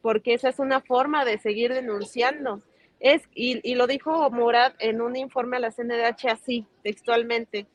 porque esa es una forma de seguir denunciando. Es, y, y lo dijo Murat en un informe a la CNDH así, textualmente,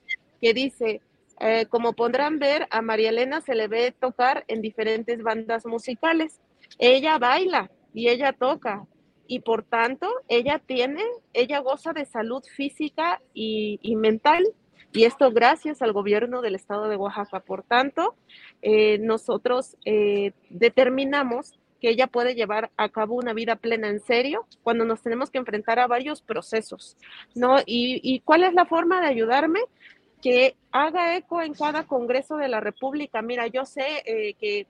que dice, eh, como podrán ver, a María Elena se le ve tocar en diferentes bandas musicales. Ella baila y ella toca, y por tanto ella tiene, ella goza de salud física y, mental y esto gracias al gobierno del estado de Oaxaca. Por tanto, eh, nosotros eh, determinamos que ella puede llevar a cabo una vida plena en serio cuando nos tenemos que enfrentar a varios procesos, ¿no? ¿Y, cuál es la forma de ayudarme? Que haga eco en cada Congreso de la República. Mira, yo sé eh, que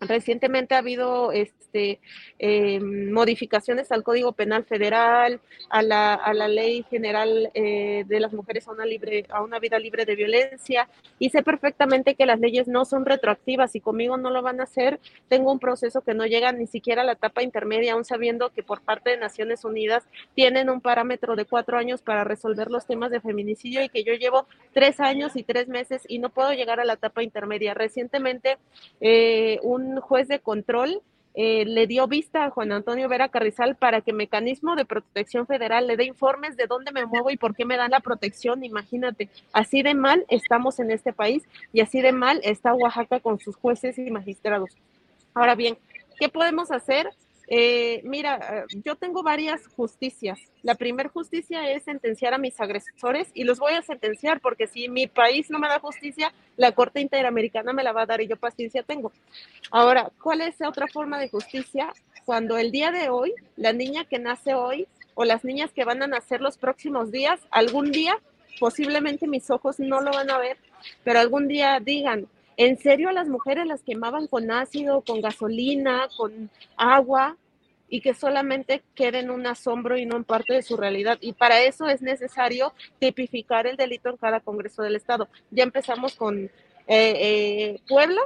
Recientemente ha habido este, eh, modificaciones al Código Penal Federal, a la, a la Ley General eh, de las Mujeres a una, libre, a una vida libre de violencia, y sé perfectamente que las leyes no son retroactivas y conmigo no lo van a hacer. Tengo un proceso que no llega ni siquiera a la etapa intermedia, aún sabiendo que por parte de Naciones Unidas tienen un parámetro de cuatro años para resolver los temas de feminicidio y que yo llevo tres años y tres meses y no puedo llegar a la etapa intermedia. Recientemente, eh, un juez de control eh, le dio vista a Juan Antonio Vera Carrizal para que Mecanismo de Protección Federal le dé informes de dónde me muevo y por qué me dan la protección. Imagínate, así de mal estamos en este país y así de mal está Oaxaca con sus jueces y magistrados. Ahora bien, ¿qué podemos hacer? Eh, mira, eh, yo tengo varias justicias. La primera justicia es sentenciar a mis agresores y los voy a sentenciar porque si mi país no me da justicia, la Corte Interamericana me la va a dar y yo paciencia tengo. Ahora, ¿cuál es otra forma de justicia? Cuando el día de hoy, la niña que nace hoy o las niñas que van a nacer los próximos días, algún día, posiblemente mis ojos no lo van a ver, pero algún día digan, ¿En serio las mujeres las quemaban con ácido, con gasolina, con agua? Y que solamente quede en un asombro y no en parte de su realidad. Y para eso es necesario tipificar el delito en cada Congreso del Estado. Ya empezamos con eh, eh, Puebla,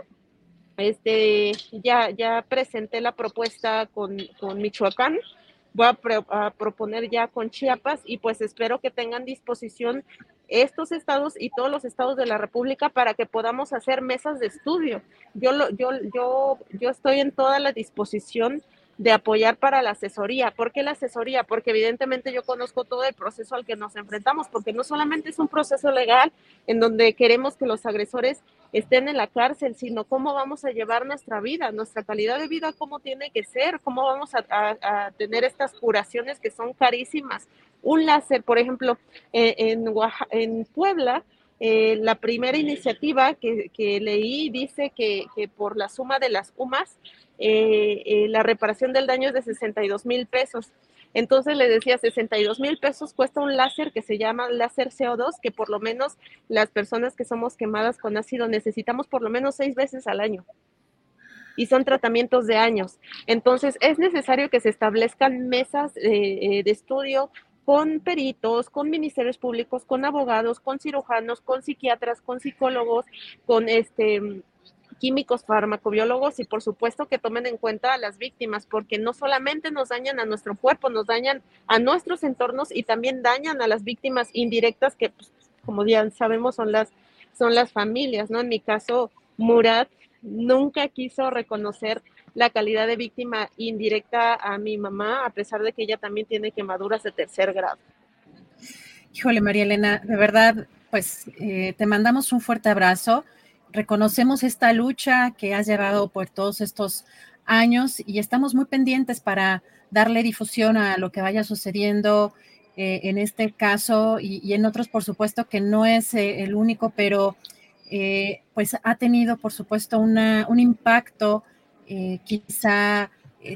este, ya, ya presenté la propuesta con, con Michoacán, voy a, proponer ya con Chiapas y pues espero que tengan disposición estos estados y todos los estados de la República para que podamos hacer mesas de estudio. Yo, lo, yo, yo, yo estoy en toda la disposición de apoyar para la asesoría. ¿Por qué la asesoría? Porque evidentemente yo conozco todo el proceso al que nos enfrentamos, porque no solamente es un proceso legal en donde queremos que los agresores estén en la cárcel, sino cómo vamos a llevar nuestra vida, nuestra calidad de vida, cómo tiene que ser, cómo vamos a, tener estas curaciones que son carísimas. Un láser, por ejemplo, eh, en, en Puebla, eh, la primera iniciativa que, leí dice que, por la suma de las UMAS eh, eh, la reparación del daño es de 62 mil pesos. Entonces le decía, 62 mil pesos cuesta un láser que se llama láser CO2, que por lo menos las personas que somos quemadas con ácido necesitamos por lo menos seis veces al año. Y son tratamientos de años. Entonces es necesario que se establezcan mesas de estudio con peritos, con ministerios públicos, con abogados, con cirujanos, con psiquiatras, con psicólogos, con este químicos, farmacobiólogos y por supuesto que tomen en cuenta a las víctimas, porque no solamente nos dañan a nuestro cuerpo, nos dañan a nuestros entornos y también dañan a las víctimas indirectas que, pues, como ya sabemos, son las, son las familias, ¿no? En mi caso, Murat nunca quiso reconocer la calidad de víctima indirecta a mi mamá, a pesar de que ella también tiene quemaduras de tercer grado. Híjole, María Elena, de verdad, pues eh, te mandamos un fuerte abrazo reconocemos esta lucha que has llevado por todos estos años y estamos muy pendientes para darle difusión a lo que vaya sucediendo eh, en este caso y, en otros, por supuesto, que no es eh, el único, pero pues ha tenido, por supuesto, una, un impacto quizá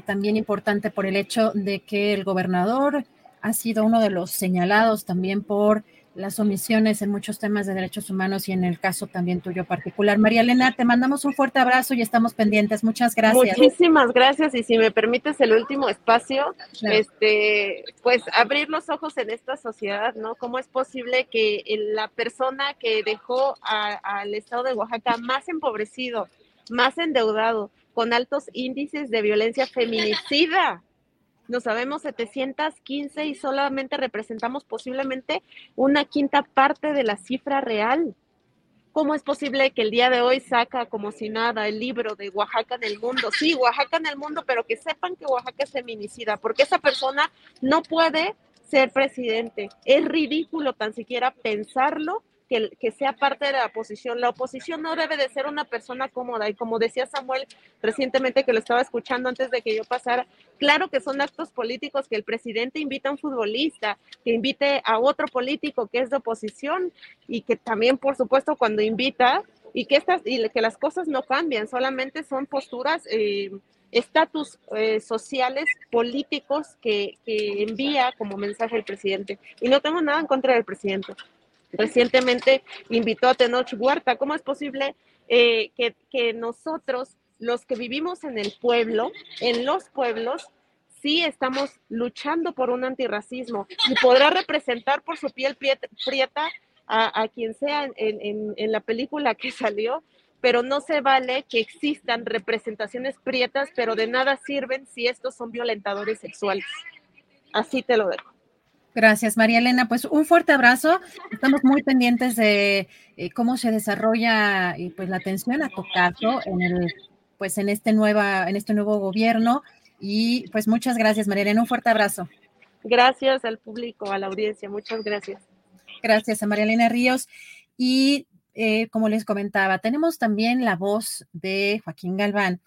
también importante por el hecho de que el gobernador ha sido uno de los señalados también por las omisiones en muchos temas de derechos humanos y en el caso también tuyo particular. María Elena, te mandamos un fuerte abrazo y estamos pendientes. Muchas gracias. Muchísimas gracias y si me permites el último espacio, este, pues abrir los ojos en esta sociedad, ¿no? ¿Cómo es posible que la persona que dejó al estado de Oaxaca más empobrecido, más endeudado, con altos índices de violencia feminicida, no sabemos 715 y solamente representamos posiblemente una quinta parte de la cifra real. ¿Cómo es posible que el día de hoy saca como si nada el libro de Oaxaca en el mundo? Sí, Oaxaca en el mundo, pero que sepan que Oaxaca es feminicida, porque esa persona no puede ser presidente. Es ridículo tan siquiera pensarlo que, sea parte de la oposición. La oposición no debe de ser una persona cómoda y como decía Samuel recientemente que lo estaba escuchando antes de que yo pasara, claro que son actos políticos que el presidente invita a un futbolista, que invite a otro político que es de oposición y que también, por supuesto, cuando invita y que estas y que las cosas no cambian, solamente son posturas eh, estatus eh, sociales, políticos que, que, envía como mensaje el presidente. Y no tengo nada en contra del presidente. Recientemente invitó a Tenoch Huerta. ¿Cómo es posible eh, que, nosotros, los que vivimos en el pueblo, en los pueblos, sí estamos luchando por un antirracismo y podrá representar por su piel prieta a, quien sea en, en, la película que salió, pero no se vale que existan representaciones prietas, pero de nada sirven si estos son violentadores sexuales. Así te lo dejo. Gracias, María Elena. Pues un fuerte abrazo. Estamos muy pendientes de eh, cómo se desarrolla eh, pues la atención a tu caso en el pues en este nueva en este nuevo gobierno y pues muchas gracias, María Elena. Un fuerte abrazo. Gracias al público, a la audiencia. Muchas gracias. Gracias a María Elena Ríos y eh, como les comentaba, tenemos también la voz de Joaquín Galván.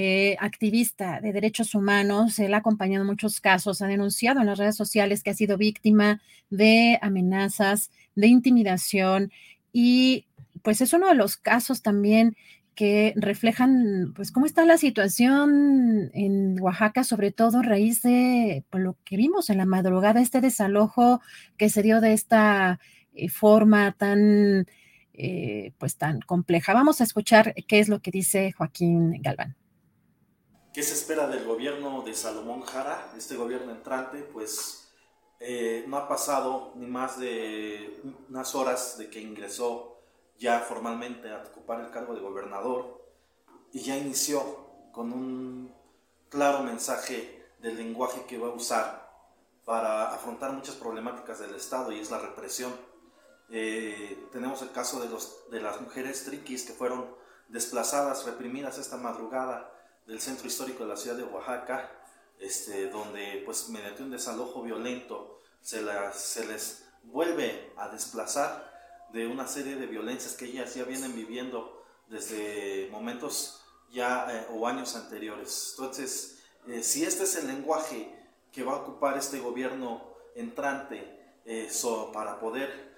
Eh, activista de derechos humanos, él ha acompañado muchos casos, ha denunciado en las redes sociales que ha sido víctima de amenazas, de intimidación y pues es uno de los casos también que reflejan pues cómo está la situación en Oaxaca, sobre todo a raíz de pues, lo que vimos en la madrugada, este desalojo que se dio de esta eh, forma tan eh, pues tan compleja. Vamos a escuchar qué es lo que dice Joaquín Galván. ¿Qué se espera del gobierno de Salomón Jara, este gobierno entrante? Pues eh, no ha pasado ni más de unas horas de que ingresó ya formalmente a ocupar el cargo de gobernador y ya inició con un claro mensaje del lenguaje que va a usar para afrontar muchas problemáticas del Estado y es la represión. Eh, tenemos el caso de, los, de las mujeres triquis que fueron desplazadas, reprimidas esta madrugada del centro histórico de la ciudad de Oaxaca, este, donde pues mediante un desalojo violento se, les vuelve a desplazar de una serie de violencias que ellas ya vienen viviendo desde momentos ya eh, o años anteriores. Entonces, eh, si este es el lenguaje que va a ocupar este gobierno entrante eh, para poder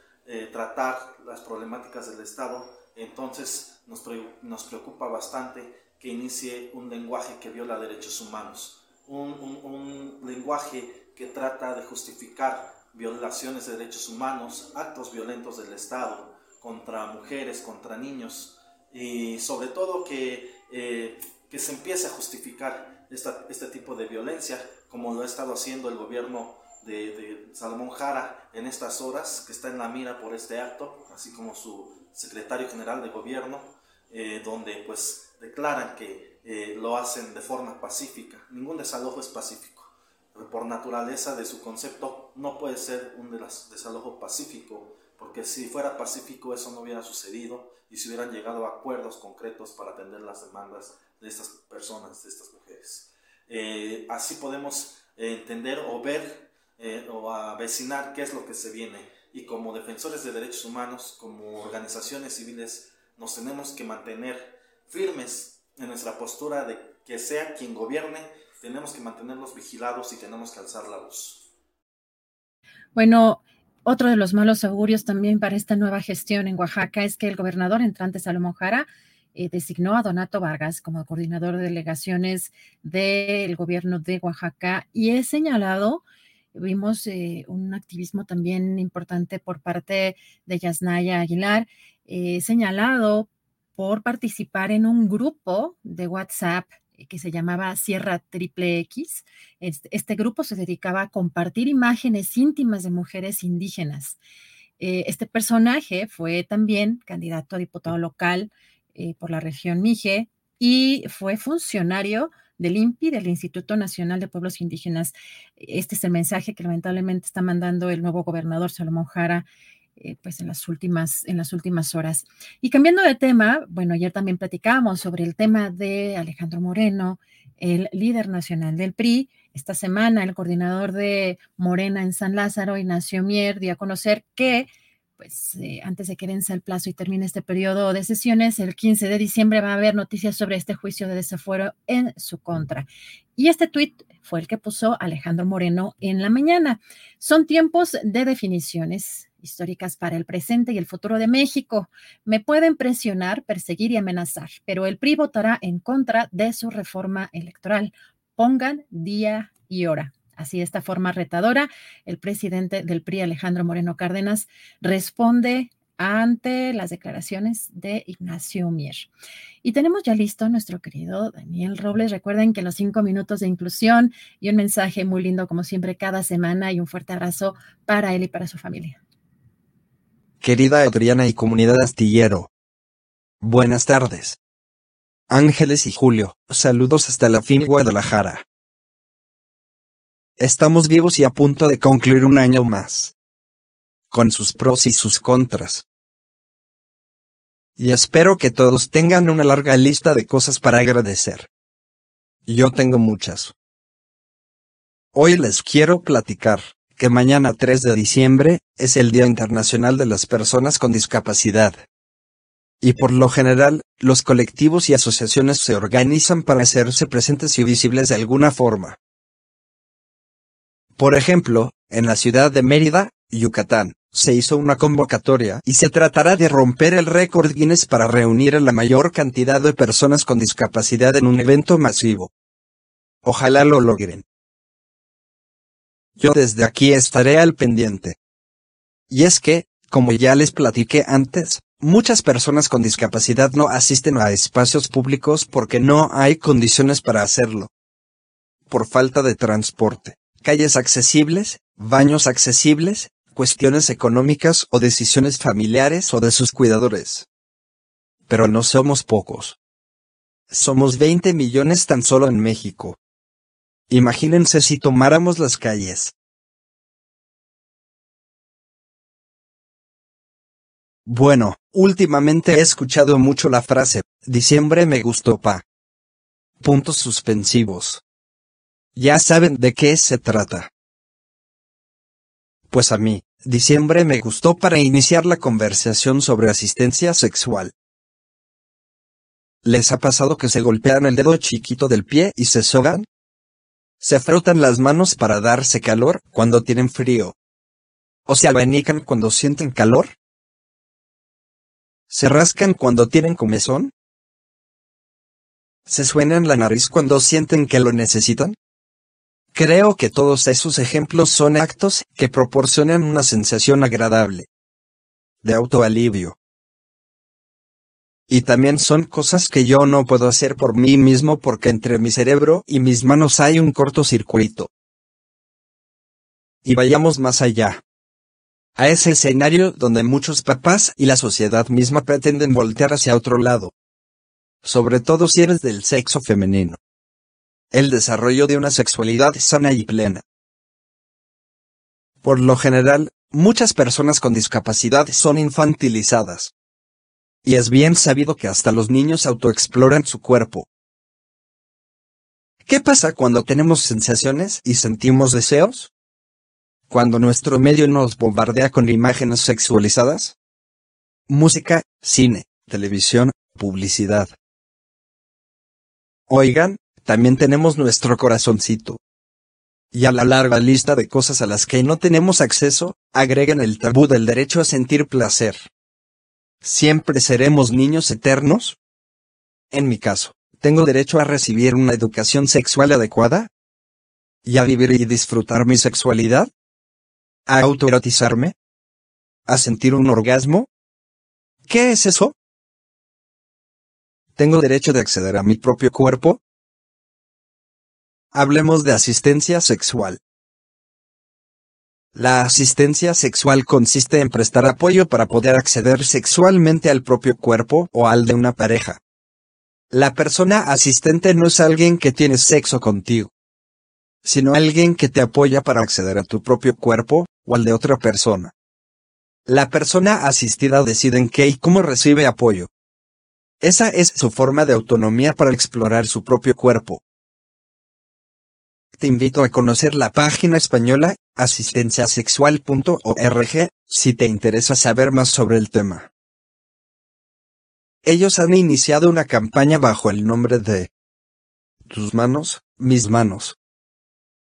tratar las problemáticas del Estado, entonces nos preocupa bastante que inicie un lenguaje que viola derechos humanos, un, lenguaje que trata de justificar violaciones de derechos humanos, actos violentos del Estado contra mujeres, contra niños, y sobre todo que, eh, que se empiece a justificar este tipo de violencia, como lo ha estado haciendo el gobierno de, de, Salomón Jara en estas horas, que está en la mira por este acto, así como su secretario general de gobierno, eh, donde pues declaran que eh, lo hacen de forma pacífica. Ningún desalojo es pacífico. Por naturaleza de su concepto no puede ser un desalojo pacífico, porque si fuera pacífico eso no hubiera sucedido y se hubieran llegado a acuerdos concretos para atender las demandas de estas personas, de estas mujeres. Eh, así podemos entender o ver eh, o avecinar qué es lo que se viene. Y como defensores de derechos humanos, como organizaciones civiles, nos tenemos que mantener firmes en nuestra postura de que sea quien gobierne, tenemos que mantenerlos vigilados y tenemos que alzar la voz. Bueno, otro de los malos augurios también para esta nueva gestión en Oaxaca es que el gobernador entrante Salomón Jara eh, designó a Donato Vargas como coordinador de delegaciones del gobierno de Oaxaca y he señalado, vimos eh, un activismo también importante por parte de Yasnaya Aguilar, he señalado por participar en un grupo de WhatsApp eh, que se llamaba Sierra Triple X. Este, este, grupo se dedicaba a compartir imágenes íntimas de mujeres indígenas. Eh, este personaje fue también candidato a diputado local eh, por la región Mije y fue funcionario del INPI, del Instituto Nacional de Pueblos Indígenas. Este es el mensaje que lamentablemente está mandando el nuevo gobernador Salomón Jara eh, pues en las últimas en las últimas horas. Y cambiando de tema, bueno, ayer también platicamos sobre el tema de Alejandro Moreno, el líder nacional del PRI. Esta semana el coordinador de Morena en San Lázaro, Ignacio Mier, dio a conocer que pues eh, antes de que vence el plazo y termine este periodo de sesiones, el 15 de diciembre va a haber noticias sobre este juicio de desafuero en su contra. Y este tuit fue el que puso Alejandro Moreno en la mañana. Son tiempos de definiciones históricas para el presente y el futuro de México. Me pueden presionar, perseguir y amenazar, pero el PRI votará en contra de su reforma electoral. Pongan día y hora. Así, de esta forma retadora, el presidente del PRI, Alejandro Moreno Cárdenas, responde ante las declaraciones de Ignacio Mier. Y tenemos ya listo nuestro querido Daniel Robles. Recuerden que los cinco minutos de inclusión y un mensaje muy lindo, como siempre, cada semana y un fuerte abrazo para él y para su familia. Querida Adriana y comunidad astillero. Buenas tardes. Ángeles y Julio, saludos hasta la fin Guadalajara. Estamos vivos y a punto de concluir un año más. Con sus pros y sus contras. Y espero que todos tengan una larga lista de cosas para agradecer. Yo tengo muchas. Hoy les quiero platicar que mañana 3 de diciembre es el Día Internacional de las Personas con Discapacidad. Y por lo general, los colectivos y asociaciones se organizan para hacerse presentes y visibles de alguna forma. Por ejemplo, en la ciudad de Mérida, Yucatán, se hizo una convocatoria y se tratará de romper el récord Guinness para reunir a la mayor cantidad de personas con discapacidad en un evento masivo. Ojalá lo logren. Yo desde aquí estaré al pendiente. Y es que, como ya les platiqué antes, muchas personas con discapacidad no asisten a espacios públicos porque no hay condiciones para hacerlo. Por falta de transporte, calles accesibles, baños accesibles, cuestiones económicas o decisiones familiares o de sus cuidadores. Pero no somos pocos. Somos 20 millones tan solo en México. Imagínense si tomáramos las calles. Bueno, últimamente he escuchado mucho la frase, diciembre me gustó pa. Puntos suspensivos. Ya saben de qué se trata. Pues a mí, diciembre me gustó para iniciar la conversación sobre asistencia sexual. ¿Les ha pasado que se golpean el dedo chiquito del pie y se sogan? Se frotan las manos para darse calor cuando tienen frío. ¿O se abanican cuando sienten calor? ¿Se rascan cuando tienen comezón? ¿Se suenan la nariz cuando sienten que lo necesitan? Creo que todos esos ejemplos son actos que proporcionan una sensación agradable. De autoalivio. Y también son cosas que yo no puedo hacer por mí mismo porque entre mi cerebro y mis manos hay un cortocircuito. Y vayamos más allá. A ese escenario donde muchos papás y la sociedad misma pretenden voltear hacia otro lado. Sobre todo si eres del sexo femenino. El desarrollo de una sexualidad sana y plena. Por lo general, muchas personas con discapacidad son infantilizadas. Y es bien sabido que hasta los niños autoexploran su cuerpo. ¿Qué pasa cuando tenemos sensaciones y sentimos deseos? Cuando nuestro medio nos bombardea con imágenes sexualizadas? Música, cine, televisión, publicidad. Oigan, también tenemos nuestro corazoncito. Y a la larga lista de cosas a las que no tenemos acceso, agreguen el tabú del derecho a sentir placer. ¿Siempre seremos niños eternos? En mi caso, ¿tengo derecho a recibir una educación sexual adecuada? ¿Y a vivir y disfrutar mi sexualidad? ¿A autoerotizarme? ¿A sentir un orgasmo? ¿Qué es eso? ¿Tengo derecho de acceder a mi propio cuerpo? Hablemos de asistencia sexual. La asistencia sexual consiste en prestar apoyo para poder acceder sexualmente al propio cuerpo o al de una pareja. La persona asistente no es alguien que tiene sexo contigo, sino alguien que te apoya para acceder a tu propio cuerpo o al de otra persona. La persona asistida decide en qué y cómo recibe apoyo. Esa es su forma de autonomía para explorar su propio cuerpo te invito a conocer la página española asistenciasexual.org si te interesa saber más sobre el tema. Ellos han iniciado una campaña bajo el nombre de Tus manos, mis manos.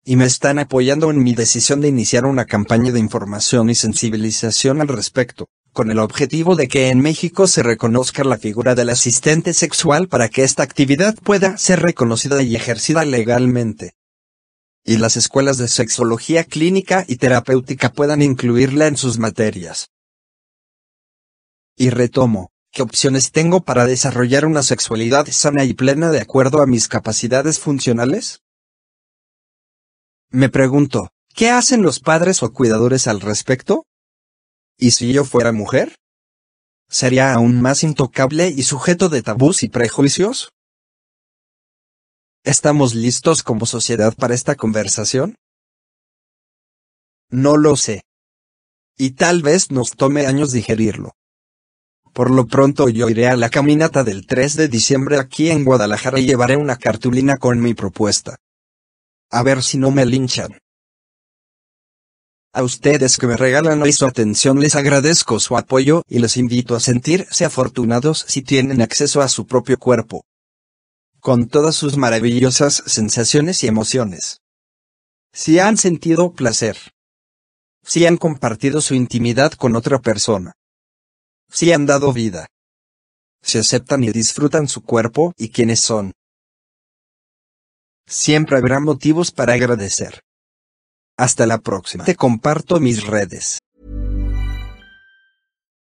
Y me están apoyando en mi decisión de iniciar una campaña de información y sensibilización al respecto, con el objetivo de que en México se reconozca la figura del asistente sexual para que esta actividad pueda ser reconocida y ejercida legalmente y las escuelas de sexología clínica y terapéutica puedan incluirla en sus materias. Y retomo, ¿qué opciones tengo para desarrollar una sexualidad sana y plena de acuerdo a mis capacidades funcionales? Me pregunto, ¿qué hacen los padres o cuidadores al respecto? ¿Y si yo fuera mujer? ¿Sería aún más intocable y sujeto de tabús y prejuicios? ¿Estamos listos como sociedad para esta conversación? No lo sé. Y tal vez nos tome años digerirlo. Por lo pronto yo iré a la caminata del 3 de diciembre aquí en Guadalajara y llevaré una cartulina con mi propuesta. A ver si no me linchan. A ustedes que me regalan hoy su atención les agradezco su apoyo y les invito a sentirse afortunados si tienen acceso a su propio cuerpo con todas sus maravillosas sensaciones y emociones. Si han sentido placer. Si han compartido su intimidad con otra persona. Si han dado vida. Si aceptan y disfrutan su cuerpo y quiénes son. Siempre habrá motivos para agradecer. Hasta la próxima. Te comparto mis redes.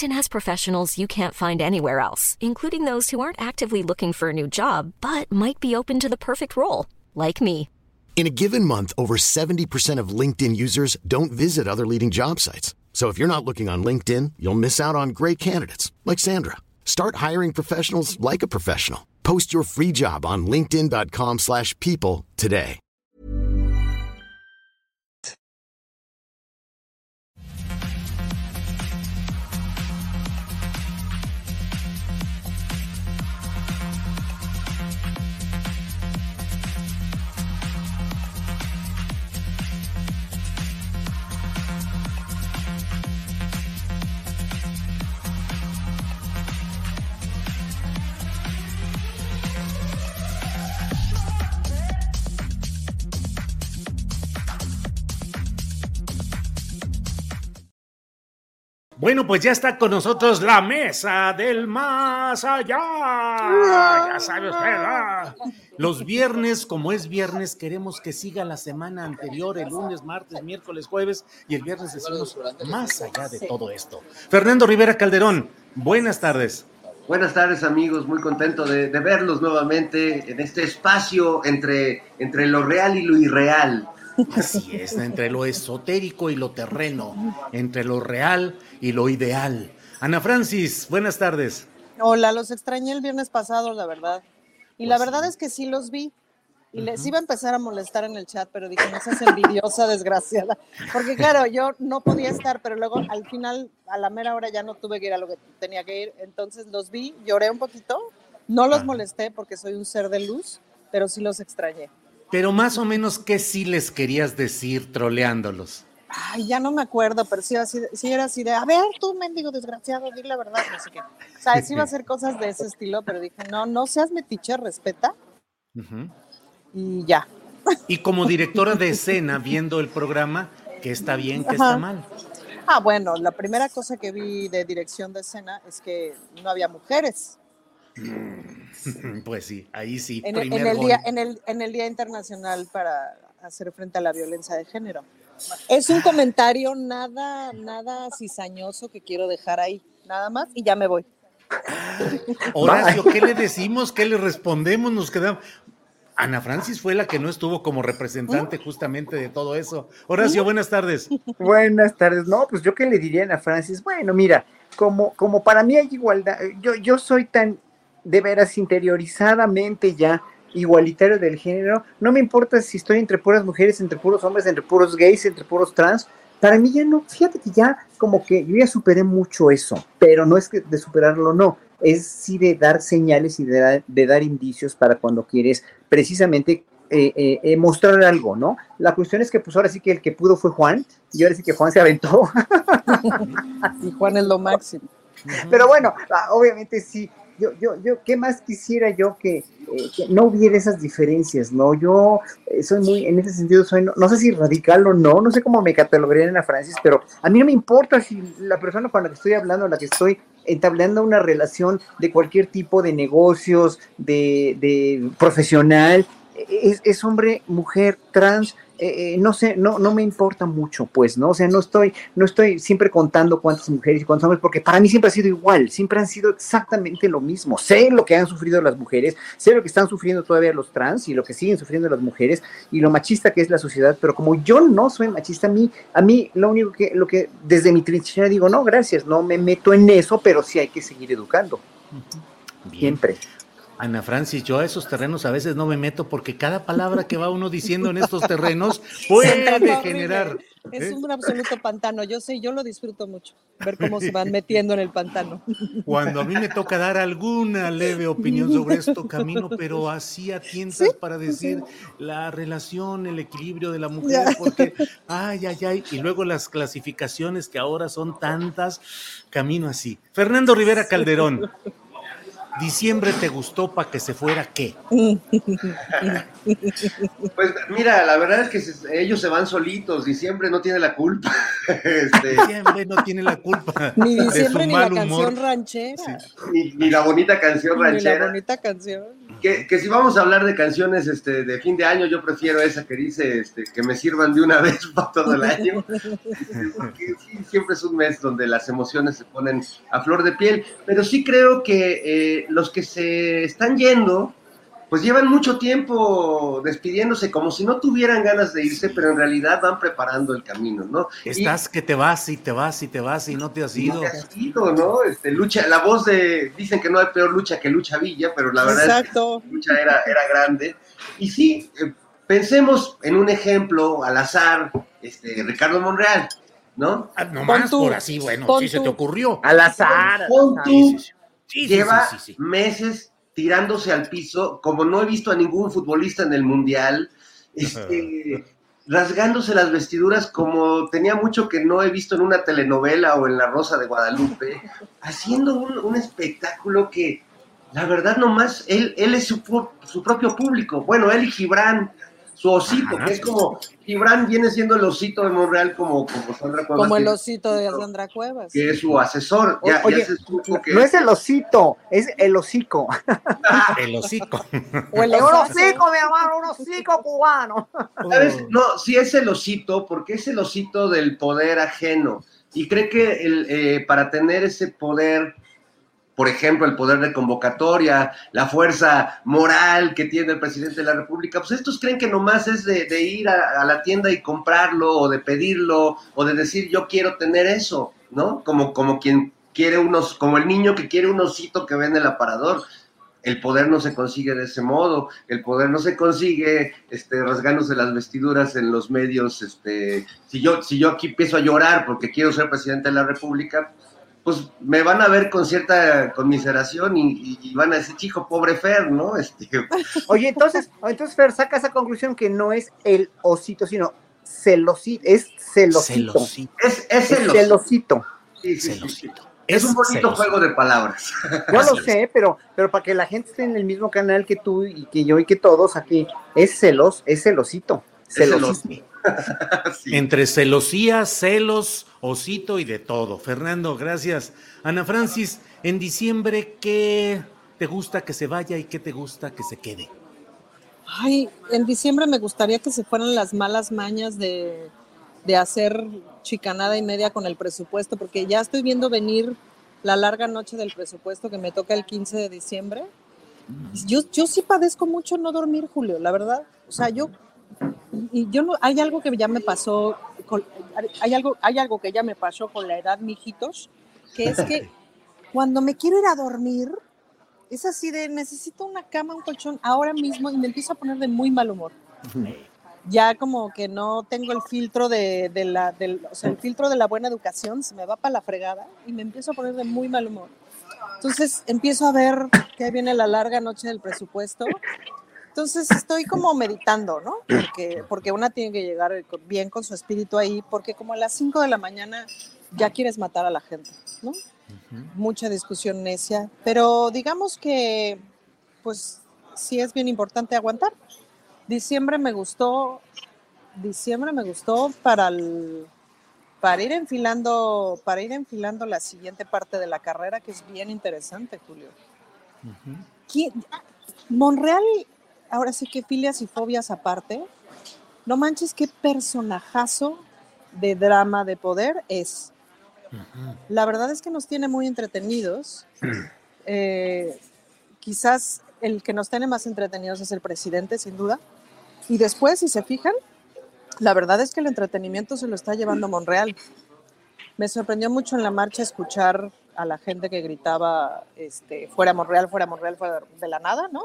has professionals you can't find anywhere else, including those who aren't actively looking for a new job but might be open to the perfect role, like me. In a given month, over 70% of LinkedIn users don't visit other leading job sites. So if you're not looking on LinkedIn, you'll miss out on great candidates like Sandra. Start hiring professionals like a professional. Post your free job on linkedin.com/people today. Bueno, pues ya está con nosotros la mesa del más allá. Ya sabe usted. Los viernes, como es viernes, queremos que siga la semana anterior, el lunes, martes, miércoles, jueves y el viernes decimos más allá de todo esto. Fernando Rivera Calderón, buenas tardes. Buenas tardes amigos, muy contento de, de verlos nuevamente en este espacio entre, entre lo real y lo irreal. Así es, entre lo esotérico y lo terreno, entre lo real y lo ideal. Ana Francis, buenas tardes. Hola, los extrañé el viernes pasado, la verdad. Y la verdad es que sí los vi. Y les iba a empezar a molestar en el chat, pero dije, no seas envidiosa, desgraciada. Porque claro, yo no podía estar, pero luego al final, a la mera hora ya no tuve que ir a lo que tenía que ir. Entonces los vi, lloré un poquito. No los molesté porque soy un ser de luz, pero sí los extrañé. Pero más o menos, ¿qué sí les querías decir troleándolos? Ay, ya no me acuerdo, pero sí, así, sí era así de, a ver, tú, mendigo desgraciado, di la verdad, no sé qué. O sea, sí iba a hacer cosas de ese estilo, pero dije, no, no seas metiche, respeta. Ujú. Y ya. Y como directora de escena, viendo el programa, ¿qué está bien, qué está mal? Ah, bueno, la primera cosa que vi de dirección de escena es que no había mujeres. Pues sí, ahí sí. En el, primer en el gol. día, en, el, en el Día Internacional para hacer frente a la violencia de género. Es un comentario nada, nada cizañoso que quiero dejar ahí, nada más, y ya me voy. Horacio, ¿qué le decimos? ¿Qué le respondemos? Nos quedamos. Ana Francis fue la que no estuvo como representante justamente de todo eso. Horacio, buenas tardes. Buenas tardes. No, pues yo qué le diría a Ana Francis. Bueno, mira, como, como para mí hay igualdad, yo, yo soy tan de veras interiorizadamente ya igualitario del género. No me importa si estoy entre puras mujeres, entre puros hombres, entre puros gays, entre puros trans. Para mí ya no, fíjate que ya como que yo ya superé mucho eso, pero no es que de superarlo, no, es sí de dar señales y de, dar- de dar indicios para cuando quieres precisamente eh, eh, eh, mostrar algo, ¿no? La cuestión es que pues ahora sí que el que pudo fue Juan, y ahora sí que Juan se aventó. y Juan es lo máximo. Pero bueno, ah, obviamente sí. Yo, yo, yo, ¿qué más quisiera yo que, eh, no hubiera esas diferencias, no? Yo eh, soy muy, en ese sentido, soy, no, no sé si radical o no, no sé cómo me catalogarían en la Francis, pero a mí no me importa si la persona con la que estoy hablando, la que estoy entablando una relación de cualquier tipo de negocios, de, de profesional, es, es hombre, mujer, trans, eh, eh, no sé, no, no me importa mucho, pues, ¿no? O sea, no estoy, no estoy siempre contando cuántas mujeres y cuántos hombres, porque para mí siempre ha sido igual, siempre han sido exactamente lo mismo. Sé lo que han sufrido las mujeres, sé lo que están sufriendo todavía los trans y lo que siguen sufriendo las mujeres y lo machista que es la sociedad, pero como yo no soy machista, a mí, a mí lo único que, lo que desde mi trinchera digo, no, gracias, no me meto en eso, pero sí hay que seguir educando. Siempre. Ana Francis, yo a esos terrenos a veces no me meto porque cada palabra que va uno diciendo en estos terrenos puede Horrible. generar. Es ¿eh? un absoluto pantano. Yo sé, yo lo disfruto mucho, ver cómo se van metiendo en el pantano. Cuando a mí me toca dar alguna leve opinión sobre esto, camino, pero así a tientas para decir la relación, el equilibrio de la mujer, porque, ay, ay, ay, y luego las clasificaciones que ahora son tantas, camino así. Fernando Rivera Calderón, diciembre te gustó para que se fuera qué? Pues mira, la verdad es que se- ellos se van solitos, diciembre no tiene la culpa. Este, Diciembre no tiene la culpa Ni de diciembre su ni la canción ranchera. ni, ni la bonita canción Ni la ranchera. bonita canción. Que, que si vamos a hablar de canciones este, de fin de año, yo prefiero esa que dice este, que me sirvan de una vez para todo el año. Porque sí, siempre es un mes donde las emociones se ponen a flor de piel. Pero sí creo que eh, los que se están yendo, pues llevan mucho tiempo despidiéndose como si no tuvieran ganas de irse, pero en realidad van preparando el camino, ¿no? Y- Estás que te vas y te vas y te vas y no te has ido. no te has ido, ¿no? Este, lucha, la voz de, dicen que no hay peor lucha que lucha Villa, pero la verdad Exacto. es que lucha era, era grande. Y sí, eh, pensemos en un ejemplo al azar, este, Ricardo Monreal, ¿no? Ah, Nomás por así, bueno, sí se te ocurrió. Al azar. Pon tú, Sí, lleva sí, sí, sí. meses tirándose al piso, como no he visto a ningún futbolista en el Mundial, este, rasgándose las vestiduras como tenía mucho que no he visto en una telenovela o en La Rosa de Guadalupe, haciendo un, un espectáculo que, la verdad, nomás, él, él es su, su propio público. Bueno, él y Gibran, su osito, que es como, Gibran viene siendo el osito de Monreal como, como Sandra Cuevas, Como el osito de Sandra Cuevas. que es su asesor. Ya, Oye, ya se supo que No es el osito, es el hocico. El hocico. O el hocico, mi hermano, un hocico cubano. ¿Sabes? No, sí es el osito, porque es el osito del poder ajeno. Y cree que el, eh, para tener ese poder, por ejemplo, el poder de convocatoria, la fuerza moral que tiene el presidente de la República, pues estos creen que nomás es de, ir a, a la tienda y comprarlo, o de pedirlo, o de decir yo quiero tener eso, ¿no? Como, como quien quiere unos, como el niño que quiere un osito que ve en el aparador. El poder no se consigue de ese modo, el poder no se consigue este, rasgándose las vestiduras en los medios. Este, si, yo, si yo aquí empiezo a llorar porque quiero ser presidente de la República, pues me van a ver con cierta conmiseración y, y van a decir, chico, pobre Fer, ¿no? Este, Oye, entonces, entonces Fer saca esa conclusión que no es el osito, sino celosito, es celosito. Celosito. Es, es Es celosito. celosito. Sí, sí, sí, sí. Es un bonito juego de palabras. Yo lo sé, pero, pero para que la gente esté en el mismo canal que tú y que yo y que todos aquí, es celos, es celosito. Celosito. Entre celosía, celos, osito y de todo. Fernando, gracias. Ana Francis, en diciembre, ¿qué te gusta que se vaya y qué te gusta que se quede? Ay, en diciembre me gustaría que se fueran las malas mañas de, de hacer chicanada y media con el presupuesto, porque ya estoy viendo venir la larga noche del presupuesto que me toca el 15 de diciembre. Yo, yo sí padezco mucho no dormir, Julio, la verdad. O sea, yo, y yo no, hay algo que ya me pasó, con- hay, algo, hay algo que ya me pasó con la edad, mijitos, que es que cuando me quiero ir a dormir, es así de necesito una cama, un colchón ahora mismo y me empiezo a poner de muy mal humor. Ya como que no tengo el filtro de, de la, del, o sea, el filtro de la buena educación, se me va para la fregada y me empiezo a poner de muy mal humor. Entonces empiezo a ver que viene la larga noche del presupuesto. Entonces estoy como meditando, ¿no? Porque, porque una tiene que llegar bien con su espíritu ahí, porque como a las 5 de la mañana ya quieres matar a la gente, ¿no? mucha discusión necia, pero digamos que pues sí es bien importante aguantar. Diciembre me gustó, diciembre me gustó para el- para ir enfilando, para ir enfilando la siguiente parte de la carrera que es bien interesante, Julio. ¿Quién- Monreal, ahora sí que filias y fobias aparte, no manches qué personajazo de drama de poder es. La verdad es que nos tiene muy entretenidos. Eh, quizás el que nos tiene más entretenidos es el presidente, sin duda. Y después, si se fijan, la verdad es que el entretenimiento se lo está llevando Monreal. Me sorprendió mucho en la marcha escuchar a la gente que gritaba, este, fuera Monreal, fuera Monreal, fuera de la nada, ¿no?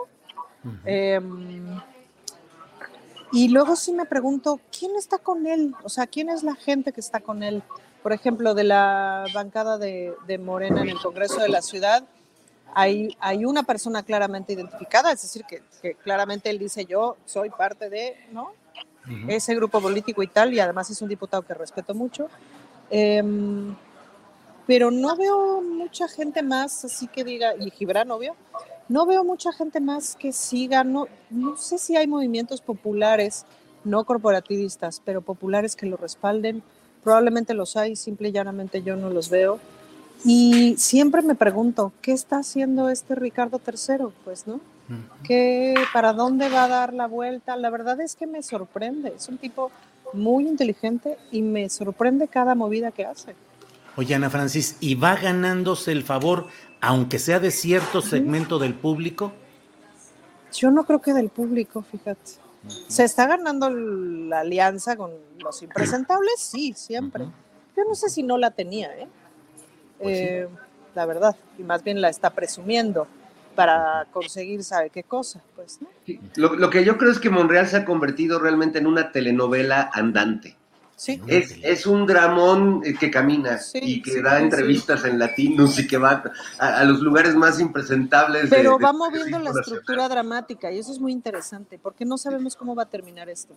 Em, y luego sí me pregunto, ¿quién está con él? O sea, ¿quién es la gente que está con él? Por ejemplo, de la bancada de, de Morena en el Congreso de la Ciudad, hay, hay una persona claramente identificada, es decir, que, que claramente él dice, yo soy parte de, ¿no? Ese grupo político y tal, y además es un diputado que respeto mucho. Em, pero no veo mucha gente más, así que diga, y Gibran, obvio, no veo mucha gente más que siga, no, no sé si hay movimientos populares, no corporativistas, pero populares que lo respalden. Probablemente los hay, simple y llanamente yo no los veo. Y siempre me pregunto, ¿qué está haciendo este Ricardo III? Pues, ¿no? ¿Qué, ¿Para dónde va a dar la vuelta? La verdad es que me sorprende. Es un tipo muy inteligente y me sorprende cada movida que hace. Oye, Ana Francis, ¿y va ganándose el favor, aunque sea de cierto segmento del público? Yo no creo que del público, fíjate. ¿Se está ganando la alianza con los impresentables? Sí, siempre. Yo no sé si no la tenía, ¿eh? Eh, La verdad, y más bien la está presumiendo para conseguir sabe qué cosa, pues, ¿no? Lo, lo que yo creo es que Monreal se ha convertido realmente en una telenovela andante. Sí. Es, es un dramón eh, que camina y que sí, da sí. entrevistas en latinos y que va a, a los lugares más impresentables. Pero de- va de moviendo la nacional. estructura dramática y eso es muy interesante porque no sabemos cómo va a terminar esto.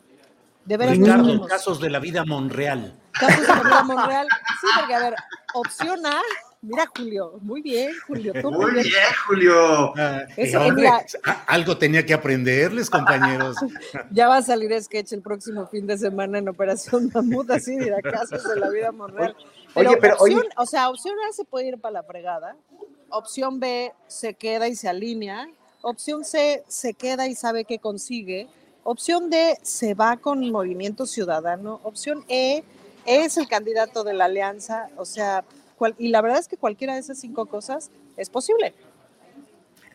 De veras, Ricardo, casos de la vida Monreal. Casos de la vida Monreal. Sí, porque a ver, opción A, mira Julio, muy bien, Julio. tú Muy bien, Julio. Ese, Eh, hombre, mira. a- algo tenía que aprenderles, compañeros. Ya va a salir sketch el próximo fin de semana en Operación Mamut, así dirá casos de la vida Monreal. Pero, Oye, pero, opción, oye. o sea, opción A se puede ir para la fregada, opción B se queda y se alinea, opción C se queda y sabe qué consigue, opción D se va con Movimiento Ciudadano, opción E es el candidato de la alianza, o sea, cual- y la verdad es que cualquiera de esas cinco cosas es posible.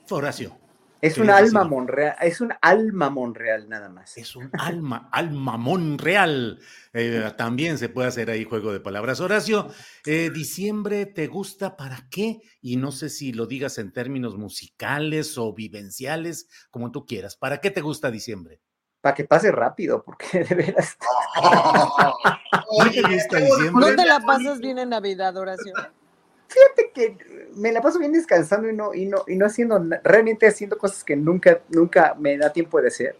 Horacio. Es un ¿Querías alma decir? Monreal, es un alma Monreal nada más. Es un alma, alma Monreal. Eh, también se puede hacer ahí juego de palabras. Horacio, eh, diciembre te gusta para qué? Y no sé si lo digas en términos musicales o vivenciales, como tú quieras. ¿Para qué te gusta diciembre? Para que pase rápido, porque de veras. ¿No te la pasas bien en Navidad, Horacio? Fíjate que me la paso bien descansando y no, y no, y no haciendo, realmente haciendo cosas que nunca, nunca me da tiempo de hacer.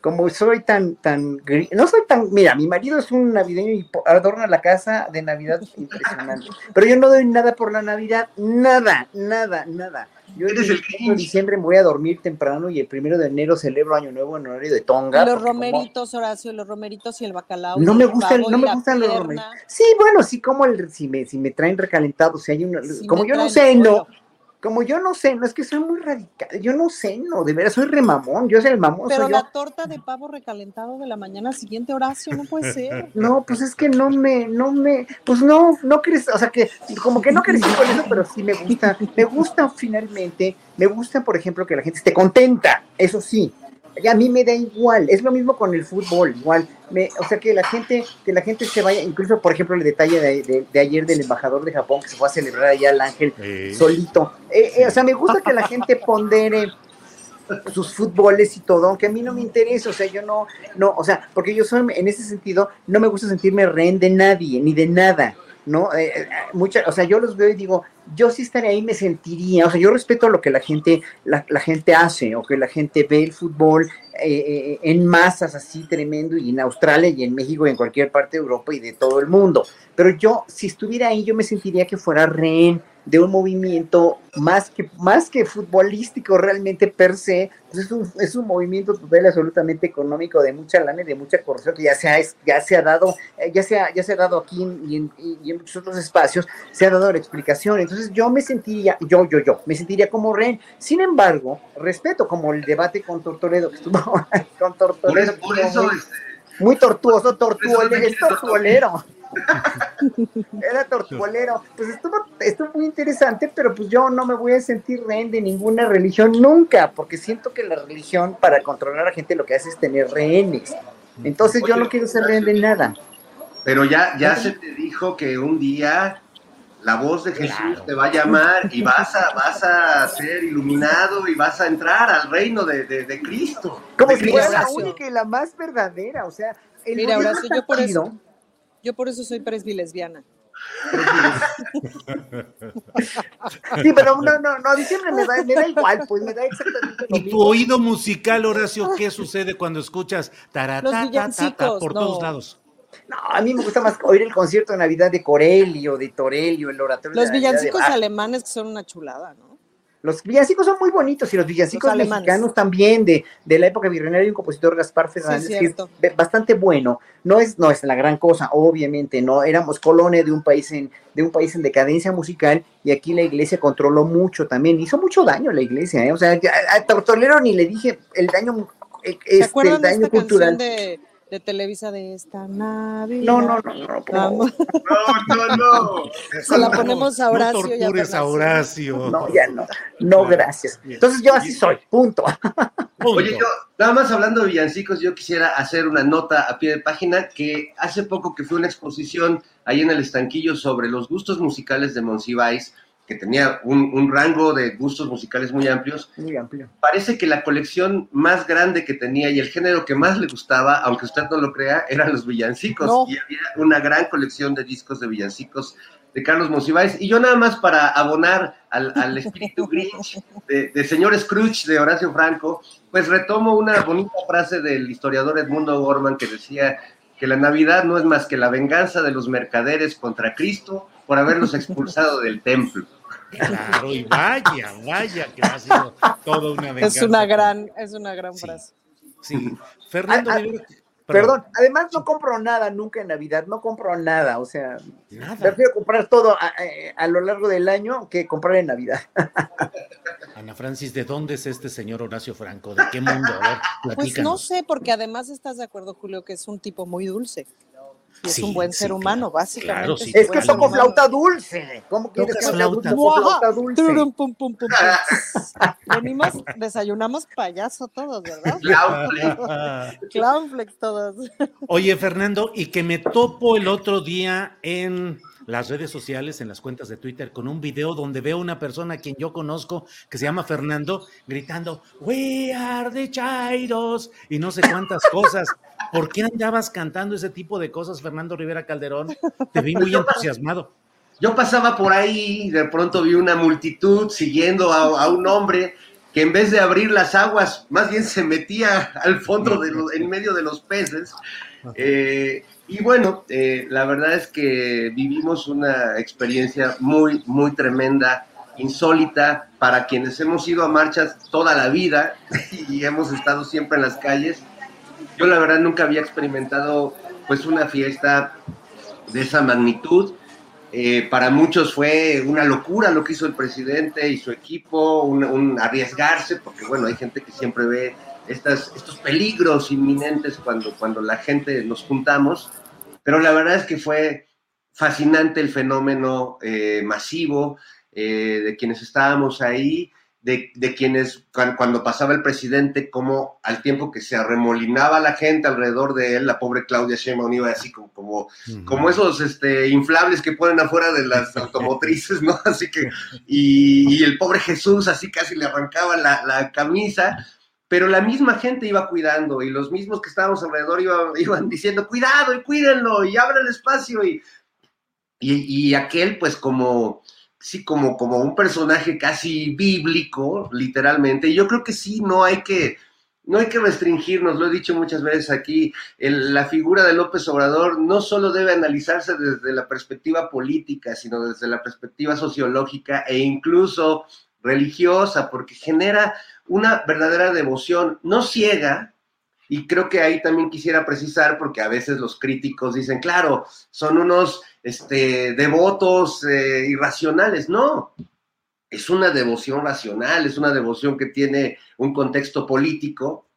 Como soy tan, tan, no soy tan, mira, mi marido es un navideño y adorna la casa de Navidad impresionante, pero yo no doy nada por la Navidad, nada, nada, nada. Yo el, 25 de diciembre me voy a dormir temprano y el primero de enero celebro Año Nuevo en horario de Tonga. Y los como- romeritos, Horacio, los romeritos y el bacalao. no me el gustan, no me gustan los romeritos. Sí, bueno, sí, como el, si me, si me traen recalentado, si hay una, Si como yo no sé, no, como yo no sé, no es que soy muy radical, yo no sé, no, de veras soy remamón, yo soy el mamón, Pero yo. la torta de pavo recalentado de la mañana siguiente, Horacio, no puede ser. No, pues es que no me, no me, pues no, no crees, o sea que, como que no crecí con eso, pero sí me gusta, me gusta finalmente, me gusta, por ejemplo, que la gente esté contenta, eso sí, a mí me da igual, es lo mismo con el fútbol, igual, me, o sea que la gente, que la gente se vaya, incluso por ejemplo el detalle de, de- de ayer del embajador de Japón que se fue a celebrar allá al ángel solito, Eh, eh, o sea, me gusta que la gente pondere sus fútboles y todo, aunque a mí no me interesa, o sea, yo no, no, o sea, porque yo soy, en ese sentido, no me gusta sentirme rehén de nadie, ni de nada, ¿no? Eh, eh, mucha, o sea, yo los veo y digo, yo si estaré ahí me sentiría, o sea, yo respeto lo que la gente, la, la gente hace, o que la gente ve el fútbol eh, eh, en masas así tremendo, y en Australia, y en México, y en cualquier parte de Europa, y de todo el mundo, pero yo, si estuviera ahí, yo me sentiría que fuera rehén de un movimiento más que, más que futbolístico realmente per se, pues es, un, es un movimiento total absolutamente económico de mucha lana y de mucha corrupción que ya se ha, ya se ha dado, eh, ya se ha, ya se ha dado aquí y, en, y- en muchos otros espacios, se ha dado la explicación. Entonces yo me sentiría, yo, yo, yo, me sentiría como rehén. Sin embargo, respeto como el debate con Tortoredo que estuvo con Tortoredo. Por eso, que por estuvo eso, muy, este, muy tortuoso, tortuolero, es tortuolero. Era tortuolero. Pues estuvo, estuvo muy interesante, pero pues yo no me voy a sentir rehén de ninguna religión nunca, porque siento que la religión para controlar a la gente lo que hace es tener rehenes. Entonces yo no quiero ser rehén de nada. Pero ya, ya se te dijo que un día la voz de Jesús te va a llamar y vas a, vas a ser iluminado y vas a entrar al reino de, de- de Cristo. Como De si fuera la única y la más verdadera. O sea, el Mira, Horacio, yo por eso, yo por eso soy presbilesbiana. Sí, pero no, no, no, a diciembre me da, me da igual, pues me da exactamente lo ¿Y tu oído musical, Horacio, qué sucede cuando escuchas taratá, Los ta, ta, ta, villancicos, por no. todos lados? No, a mí me gusta más oír el concierto de Navidad de Corelio, de Torelio, el oratorio Los de Navidad de villancicos alemanes que son una chulada, ¿no? Los villancicos son muy bonitos y los villancicos Los mexicanos también de, de la época virreinaria hay un compositor Gaspar Fernández que es bastante bueno. No es, no es la gran cosa, obviamente, no éramos colonia de un país en de un país en decadencia musical y aquí la iglesia controló mucho también, hizo mucho daño la iglesia, ¿eh? o sea, ya- a Tortolero ni le dije el daño eh, ¿Se este, acuerdan el de daño esta cultural. canción de, de Televisa de esta Navidad? No, no, no, no, Vamos. No, no, no. Se la ponemos a No Horacio a tortures a. Horacio. No, ya no, no, gracias. Entonces yo así soy, punto. Oye, yo, nada más hablando de villancicos, yo quisiera hacer una nota a pie de página que hace poco que fue una exposición ahí en el estanquillo sobre los gustos musicales de Monsiváis, que tenía un, un rango de gustos musicales muy amplios. Muy amplio. Parece que la colección más grande que tenía y el género que más le gustaba, aunque usted no lo crea, eran los villancicos. No. Y había una gran colección de discos de villancicos de Carlos Monsiváis. Y yo nada más para abonar al, al espíritu Grinch de, de señor Scrooge de Horacio Franco, pues retomo una bonita frase del historiador Edmundo Gorman que decía que la Navidad no es más que la venganza de los mercaderes contra Cristo por haberlos expulsado del templo. Claro, y vaya, vaya, que ha sido toda una venganza. Es una gran, es una gran frase. Sí. Fernando Ah, ah, Rivera- Perdón, además no compro nada nunca en Navidad, no compro nada, o sea, Nada. prefiero comprar todo a, a- a lo largo del año que comprar en Navidad. Ana Francis, ¿de dónde es este señor Horacio Franco? ¿De qué mundo? A ver, Pues no sé, porque además estás de acuerdo, Julio, que es un tipo muy dulce. Y es Sí, un buen sí, ser claro. humano, básicamente. Claro, sí, Es buen que toco flauta dulce. ¿Cómo quieres que flauta. dulce? Turum, pum, pum, pum, pum. Venimos, desayunamos payaso todos, ¿verdad? Clownflakes todos. Oye, Fernando, y que me topo el otro día en las redes sociales, en las cuentas de Twitter, con un video donde veo una persona a quien yo conozco, que se llama Fernando, gritando, We are the Chairos, y no sé cuántas cosas. ¿Por qué andabas cantando ese tipo de cosas, Fernando Rivera Calderón? Te vi muy entusiasmado. Yo pasaba por ahí y de pronto vi una multitud siguiendo a, a un hombre que en vez de abrir las aguas, más bien se metía al fondo, de los- en medio de los peces. Eh, y bueno, eh, la verdad es que vivimos una experiencia muy, muy tremenda, insólita, para quienes hemos ido a marchas toda la vida y hemos estado siempre en las calles. Yo la verdad nunca había experimentado pues una fiesta de esa magnitud. Eh, para muchos fue una locura lo que hizo el presidente y su equipo, un, un arriesgarse, porque bueno, hay gente que siempre ve estas, estos peligros inminentes cuando, cuando la gente nos juntamos, pero la verdad es que fue fascinante el fenómeno eh, masivo eh, de quienes estábamos ahí, de, de quienes cuan- cuando pasaba el presidente, como al tiempo que se arremolinaba la gente alrededor de él, la pobre Claudia Sheinbaum iba así como, como, como esos este, inflables que ponen afuera de las automotrices, ¿no? Así que, y, y el pobre Jesús así casi le arrancaba la, la camisa, pero la misma gente iba cuidando y los mismos que estábamos alrededor iban, iban diciendo, cuidado y cuídenlo y abran el espacio y, y, y aquel pues como, sí, como, como un personaje casi bíblico, literalmente. Y yo creo que sí, no hay que, no hay que restringirnos, lo he dicho muchas veces aquí, la figura de López Obrador no solo debe analizarse desde la perspectiva política, sino desde la perspectiva sociológica e incluso religiosa, porque genera una verdadera devoción, no ciega, y creo que ahí también quisiera precisar, porque a veces los críticos dicen, claro, son unos este, devotos eh, irracionales. No, es una devoción racional, es una devoción que tiene un contexto político,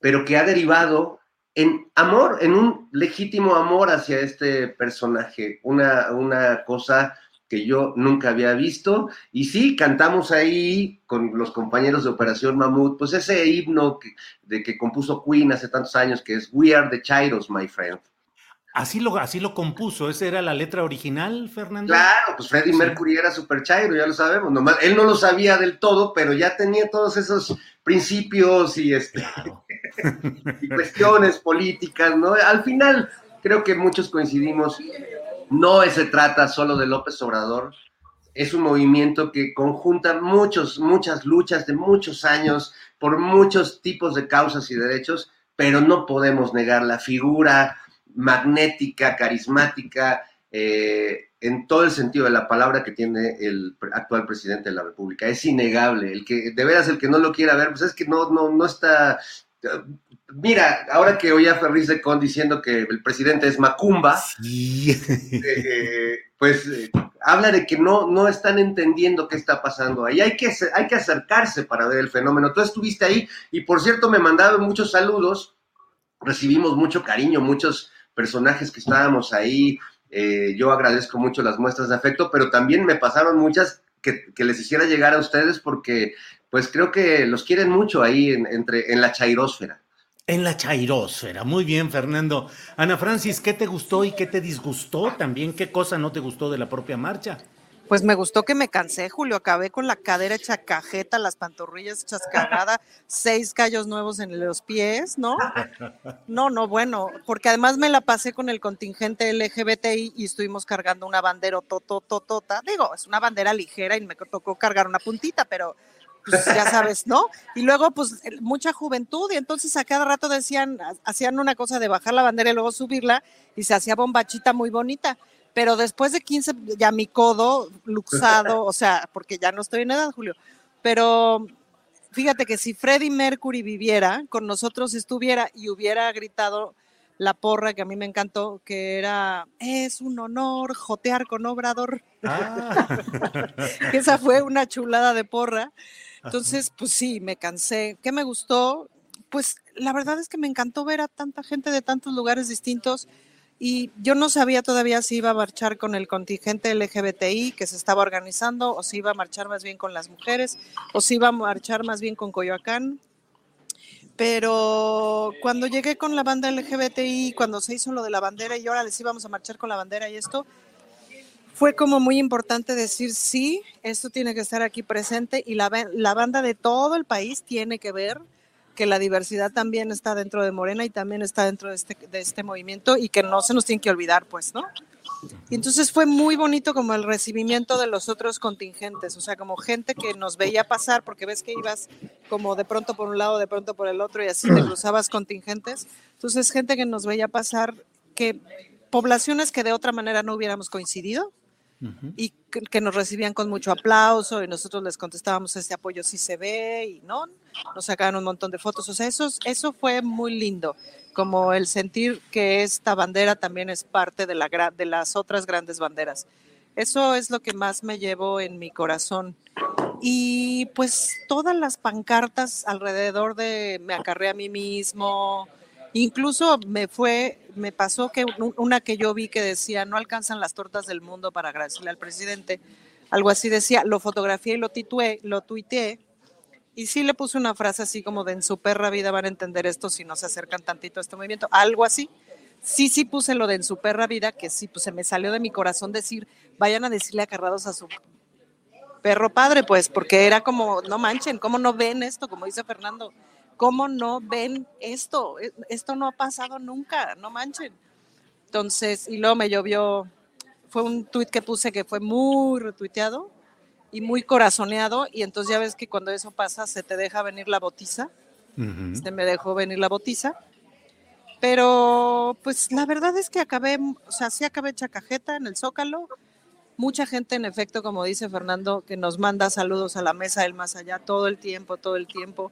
pero que ha derivado en amor, en un legítimo amor hacia este personaje, una, una cosa que yo nunca había visto. Y sí, cantamos ahí con los compañeros de Operación Mamut, pues ese himno que, de que compuso Queen hace tantos años, que es We are the Chairos, my friend. Así lo, así lo compuso, ¿esa era la letra original, Fernando? Claro, pues Freddie Sí. Mercury era super chairo, ya lo sabemos. Nomás, él no lo sabía del todo, pero ya tenía todos esos principios y, este, y cuestiones políticas, ¿no? Al final, creo que muchos coincidimos, no se trata solo de López Obrador, es un movimiento que conjunta muchos, muchas luchas de muchos años por muchos tipos de causas y derechos, pero no podemos negar la figura magnética, carismática, eh, en todo el sentido de la palabra que tiene el actual presidente de la República. Es innegable. El que, de veras, el que no lo quiera ver, pues es que no, no, no está. Mira, ahora que oía a Ferriz de Con diciendo que el presidente es Macumba, eh, pues eh, habla de que no, no están entendiendo qué está pasando ahí. Hay que, hay que acercarse para ver el fenómeno. Tú estuviste ahí y, por cierto, me mandaban muchos saludos. Recibimos mucho cariño, muchos personajes que estábamos ahí. Eh, yo agradezco mucho las muestras de afecto, pero también me pasaron muchas que, que les hiciera llegar a ustedes porque, pues creo que los quieren mucho ahí en, entre, en la chairósfera. En la chairósfera. Muy bien, Fernando. Ana Francis, ¿qué te gustó y qué te disgustó también? ¿Qué cosa no te gustó de la propia marcha? Pues me gustó que me cansé, Julio. Acabé con la cadera hecha cajeta, las pantorrillas hechas cagada, seis callos nuevos en los pies, ¿no? No, no, bueno, porque además me la pasé con el contingente LGBTI y estuvimos cargando una bandera totototota. Digo, es una bandera ligera y me tocó cargar una puntita, pero pues ya sabes, ¿no? Y luego, pues, mucha juventud, y entonces a cada rato decían, ha- hacían una cosa de bajar la bandera y luego subirla, y se hacía bombachita muy bonita. Pero después de 15, ya mi codo luxado, o sea, porque ya no estoy en edad, Julio. Pero fíjate que si Freddie Mercury viviera, con nosotros estuviera y hubiera gritado la porra que a mí me encantó, que era, es un honor jotear con Obrador. Esa fue una chulada de porra. Entonces, pues sí, me cansé. ¿Qué me gustó? Pues la verdad es que me encantó ver a tanta gente de tantos lugares distintos Y yo no sabía todavía si iba a marchar con el contingente LGBTI que se estaba organizando, o si iba a marchar más bien con las mujeres, o si iba a marchar más bien con Coyoacán. Pero cuando llegué con la banda LGBTI, cuando se hizo lo de la bandera y ahora les íbamos a marchar con la bandera y esto, fue como muy importante decir, sí, esto tiene que estar aquí presente y la, la banda de todo el país tiene que ver que la diversidad también está dentro de Morena y también está dentro de este, de este movimiento y que no se nos tiene que olvidar, pues, ¿no? Y entonces fue muy bonito como el recibimiento de los otros contingentes, o sea, como gente que nos veía pasar, porque ves que ibas como de pronto por un lado, de pronto por el otro y así te cruzabas contingentes. Entonces, gente que nos veía pasar, que poblaciones que de otra manera no hubiéramos coincidido, y que, que, nos recibían con mucho aplauso y nosotros les contestábamos este apoyo sí se ve y no, nos sacaban un montón de fotos, o sea, eso, eso fue muy lindo, como el sentir que esta bandera también es parte de, la, de las otras grandes banderas. Eso es lo que más me llevo en mi corazón. Y pues todas las pancartas alrededor de me acarré a mí mismo, Incluso me fue, me pasó que una que yo vi que decía, no alcanzan las tortas del mundo para agradecerle al presidente, algo así decía, lo fotografié y lo titué, lo tuiteé, y sí le puse una frase así como de en su perra vida van a entender esto si no se acercan tantito a este movimiento, algo así. Sí, sí puse lo de en su perra vida, que sí, pues se me salió de mi corazón decir, vayan a decirle acarrados a su perro padre, pues, porque era como, no manchen, ¿cómo no ven esto? Como dice Fernando, ¿cómo no ven esto? E, esto no ha pasado nunca, no manchen. Entonces, y luego me llovió, fue un tuit que puse que fue muy retuiteado y muy corazoneado, y entonces ya ves que cuando eso pasa se te deja venir la botiza, se me dejó venir la botiza, pero pues la verdad es que acabé, o sea, sí acabé chacajeta en el Zócalo, mucha gente en efecto, como dice Fernando, que nos manda saludos a la mesa del más allá todo el tiempo, todo el tiempo.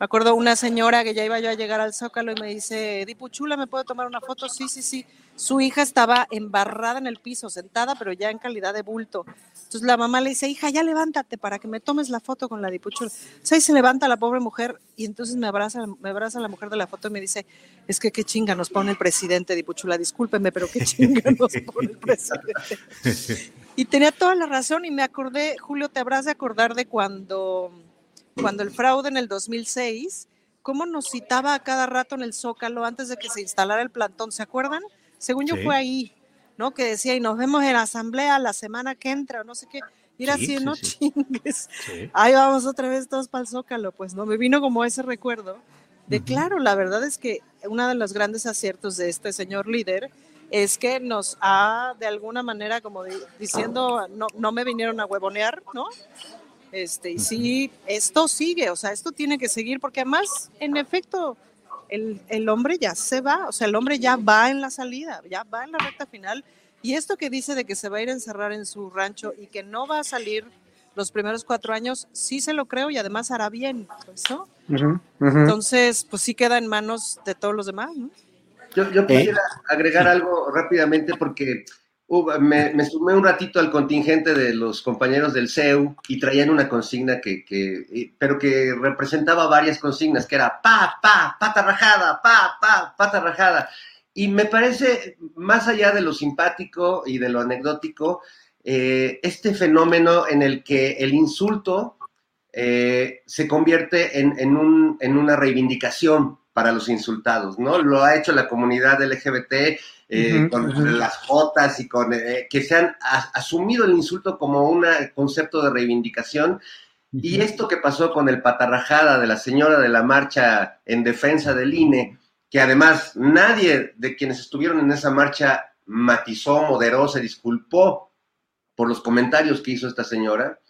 Me acuerdo una señora que ya iba yo a llegar al Zócalo y me dice, Dipu Chula, ¿me puedo tomar una foto? Sí, sí, sí. Su hija estaba embarrada en el piso, sentada, pero ya en calidad de bulto. Entonces la mamá le dice, hija, ya levántate para que me tomes la foto con la Dipuchula. Entonces ahí se levanta la pobre mujer y entonces me abraza, me abraza la mujer de la foto y me dice, es que qué chinga nos pone el presidente Dipuchula, discúlpeme, pero qué chinga nos pone el presidente. Y tenía toda la razón y me acordé, Julio, te habrás de acordar de cuando cuando el fraude en el 2006, cómo nos citaba a cada rato en el Zócalo antes de que se instalara el plantón, ¿se acuerdan? Según yo fue ahí, ¿no? Que decía, y nos vemos en la asamblea la semana que entra, no sé qué. Y era así, no chingues. Ahí vamos otra vez todos para el Zócalo, pues, ¿no? Me vino como ese recuerdo de, claro, la verdad es que uno de los grandes aciertos de este señor líder es que nos ha, de alguna manera, como diciendo, no, no me vinieron a huevonear, ¿no? Este, y sí, esto sigue, o sea, esto tiene que seguir, porque además, en efecto, el, el, hombre ya se va, o sea, el hombre ya va en la salida, ya va en la recta final. Y esto que dice de que se va a ir a encerrar en su rancho y que no va a salir los primeros cuatro años, sí se lo creo y además hará bien, pues, ¿no? Entonces, pues sí queda en manos de todos los demás, ¿no? Yo, yo quisiera agregar algo rápidamente porque me, sumé un ratito al contingente de los compañeros del CEU y traían una consigna que, que, pero que representaba varias consignas, que era pa, pa, pata rajada, pa, pa, pata rajada. Y me parece, más allá de lo simpático y de lo anecdótico, eh, este fenómeno en el que el insulto eh, se convierte en, en una reivindicación para los insultados, ¿no? Lo ha hecho la comunidad LGBT eh, con las jotas y con eh, que se han asumido el insulto como un concepto de reivindicación. Y esto que pasó con el patarrajada de la señora de la marcha en defensa del INE, que además nadie de quienes estuvieron en esa marcha matizó, moderó, se disculpó por los comentarios que hizo esta señora,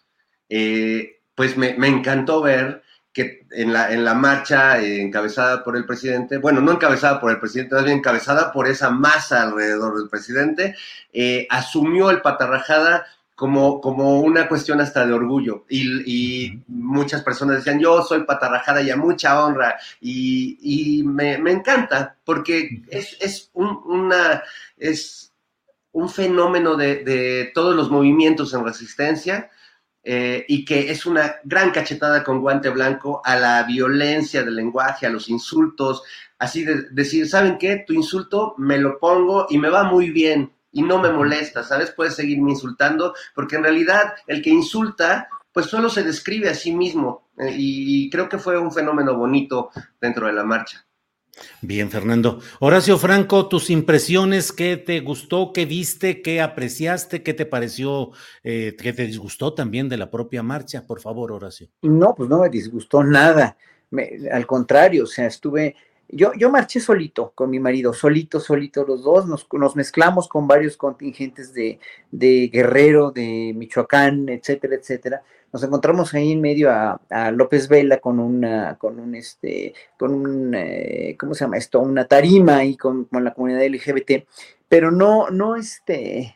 eh, pues me, me, encantó ver que en la, en la marcha eh, encabezada por el presidente, bueno, no encabezada por el presidente, más bien encabezada por esa masa alrededor del presidente, eh, asumió el patarrajada como, como una cuestión hasta de orgullo. Y, muchas personas decían, yo soy patarrajada y a mucha honra. Y, y me, me, encanta, porque es, es, un, una, es un fenómeno de, de todos los movimientos en resistencia eh, y que es una gran cachetada con guante blanco a la violencia del lenguaje, a los insultos, así de decir, ¿saben qué? Tu insulto me lo pongo y me va muy bien y no me molesta, ¿sabes? Puedes seguirme insultando, porque en realidad el que insulta, pues solo se describe a sí mismo eh, y creo que fue un fenómeno bonito dentro de la marcha. Bien, Fernando. Horacio Franco, tus impresiones, ¿qué te gustó, qué viste, qué apreciaste, qué te pareció, eh, qué te disgustó también de la propia marcha? Por favor, Horacio. No, pues no me disgustó nada. Me- al contrario, o sea, estuve, yo, yo marché solito con mi marido, solito, solito los dos, nos, nos mezclamos con varios contingentes de, de Guerrero, de Michoacán, etcétera, etcétera. Nos encontramos ahí en medio a, López Vela con una, con un este, con un, eh, ¿cómo se llama esto? Una tarima ahí con, la comunidad LGBT, pero no, no este,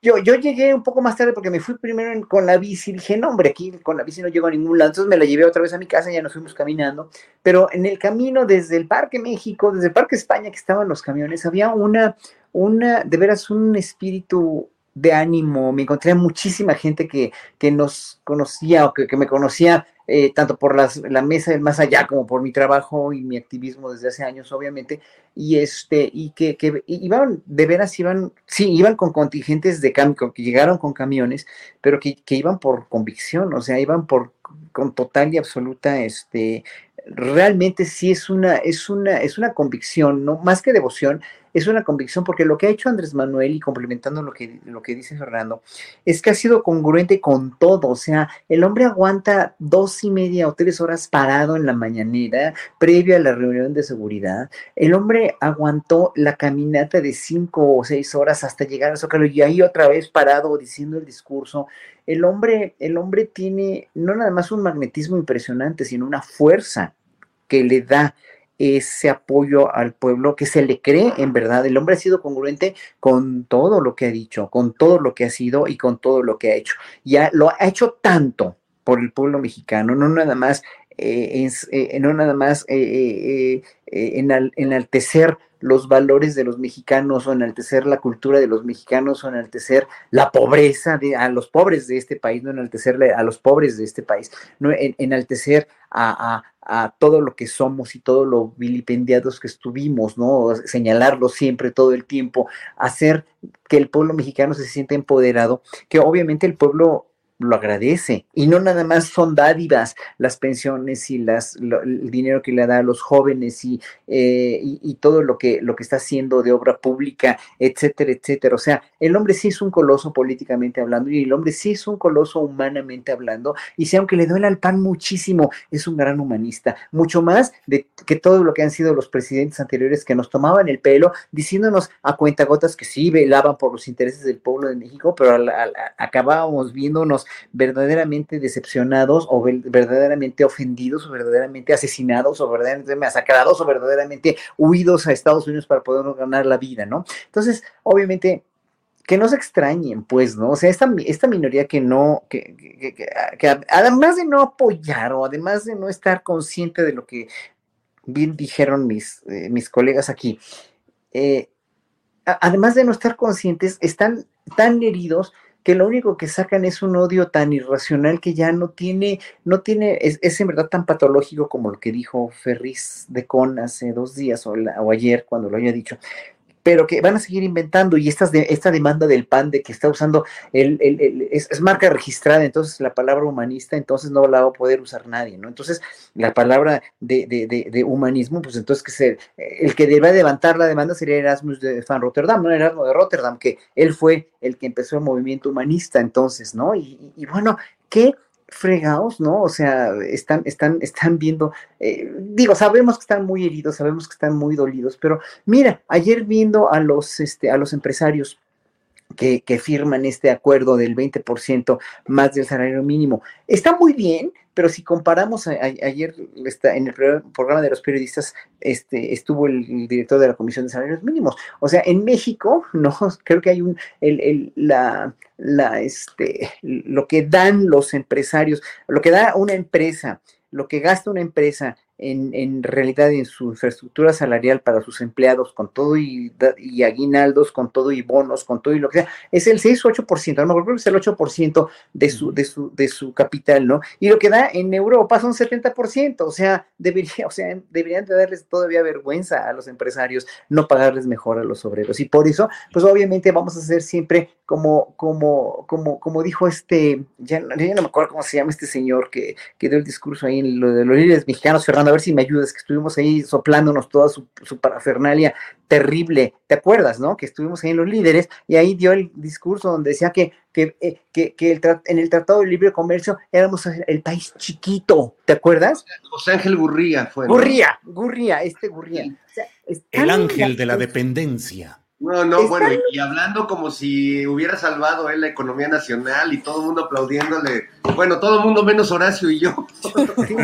yo, yo llegué un poco más tarde porque me fui primero con la bici. Dije, no, hombre, aquí con la bici no llego a ningún lado. Entonces me la llevé otra vez a mi casa y ya nos fuimos caminando. Pero en el camino desde el Parque México, desde el Parque España que estaban los camiones, había una, una, de veras, un espíritu de ánimo. Me encontré muchísima gente que, que nos conocía o que, que me conocía eh, tanto por las- la mesa del más allá como por mi trabajo y mi activismo desde hace años, obviamente, y este, y que, que iban, de veras iban, sí, iban con contingentes de cambio, que llegaron con camiones, pero que, que iban por convicción, o sea, iban por con total y absoluta, este, realmente sí es una, es una, es una convicción, no más que devoción, es una convicción porque lo que ha hecho Andrés Manuel y complementando lo que, lo que dice Fernando, es que ha sido congruente con todo, o sea, el hombre aguanta dos y media o tres horas parado en la mañanera previo a la reunión de seguridad, el hombre aguantó la caminata de cinco o seis horas hasta llegar al Zócalo y ahí otra vez parado diciendo el discurso. El hombre, el hombre tiene no nada más un magnetismo impresionante, sino una fuerza que le da ese apoyo al pueblo, que se le cree en verdad. El hombre ha sido congruente con todo lo que ha dicho, con todo lo que ha sido y con todo lo que ha hecho. Ya lo ha hecho tanto por el pueblo mexicano, no nada más eh, eh, no nada más eh, enal- enaltecer los valores de los mexicanos o enaltecer la cultura de los mexicanos o enaltecer la pobreza de a los pobres de este país, no enaltecerle a los pobres de este país, no en- enaltecer a- a todo lo que somos y todo lo vilipendiados que estuvimos, ¿no? Señalarlo siempre, todo el tiempo, hacer que el pueblo mexicano se sienta empoderado, que obviamente el pueblo lo agradece. Y no nada más son dádivas las pensiones y las lo- el dinero que le da a los jóvenes y, eh, y, todo lo que lo que está haciendo de obra pública etcétera etcétera. O sea el hombre sí es un coloso políticamente hablando y el hombre sí es un coloso humanamente hablando. Y si aunque le duele al pan muchísimo es un gran humanista. Mucho más de que todo lo que han sido los presidentes anteriores que nos tomaban el pelo diciéndonos a cuentagotas que sí velaban por los intereses del pueblo de México pero al- al- a- acabábamos viéndonos verdaderamente decepcionados o verdaderamente ofendidos o verdaderamente asesinados o verdaderamente masacrados o verdaderamente huidos a Estados Unidos para poder ganar la vida, ¿no? Entonces, obviamente, que no se extrañen, pues, ¿no? O sea, esta, esta minoría que no, que, que- además de no apoyar o además de no estar consciente de lo que bien dijeron mis, eh, mis colegas aquí, eh, además de no estar conscientes, están tan heridos que lo único que sacan es un odio tan irracional que ya no tiene, no tiene, es, es en verdad tan patológico como lo que dijo Ferris de Con hace dos días o, la- o ayer cuando lo haya dicho, pero que van a seguir inventando y estas esta demanda del PAN de que está usando, el, es, marca registrada, entonces la palabra humanista, entonces no la va a poder usar nadie, ¿no? Entonces la palabra de, de- de- humanismo, pues entonces que se, el que debe levantar la demanda sería Erasmus de Van Rotterdam, no Erasmo de Rotterdam, que él fue el que empezó el movimiento humanista entonces, ¿no? Y- y bueno, qué fregados, ¿no? O sea, están, están, están viendo, eh, digo, sabemos que están muy heridos, sabemos que están muy dolidos, pero mira, ayer viendo a los, este, a los empresarios que, firman este acuerdo del 20% más del salario mínimo. Está muy bien, pero si comparamos, a- ayer está, en el pro- programa de los periodistas este, estuvo el, director de la Comisión de Salarios Mínimos. O sea, en México, no, creo que hay un, el- la, la, este, lo que dan los empresarios, lo que da una empresa, lo que gasta una empresa en, en realidad en su infraestructura salarial para sus empleados, con todo y, y aguinaldos, con todo y bonos, con todo y lo que sea, es el 6 o 8%, a lo mejor creo que es el 8% de su, de, su, de su capital, ¿no? Y lo que da en Europa son 70%, o sea, debería, o sea, deberían de darles todavía vergüenza a los empresarios no pagarles mejor a los obreros. Y por eso, pues obviamente vamos a hacer siempre como, como, como, como dijo este, ya, ya no me acuerdo cómo se llama este señor que, que dio el discurso ahí en lo de los líderes mexicanos, Fernando, a ver si me ayudas, que estuvimos ahí soplándonos toda su, su parafernalia terrible, ¿te acuerdas, no? Que estuvimos ahí en los líderes y ahí dio el discurso donde decía que, que, eh, que, que el en el Tratado de Libre Comercio éramos el país chiquito, ¿te acuerdas? José Ángel Gurría fue. ¿no? Gurría, Gurría, este Gurría. O sea, el ángel de la dependencia. No, no, bueno, y, y, hablando como si hubiera salvado él la economía nacional y todo el mundo aplaudiéndole. Bueno, todo el mundo menos Horacio y yo.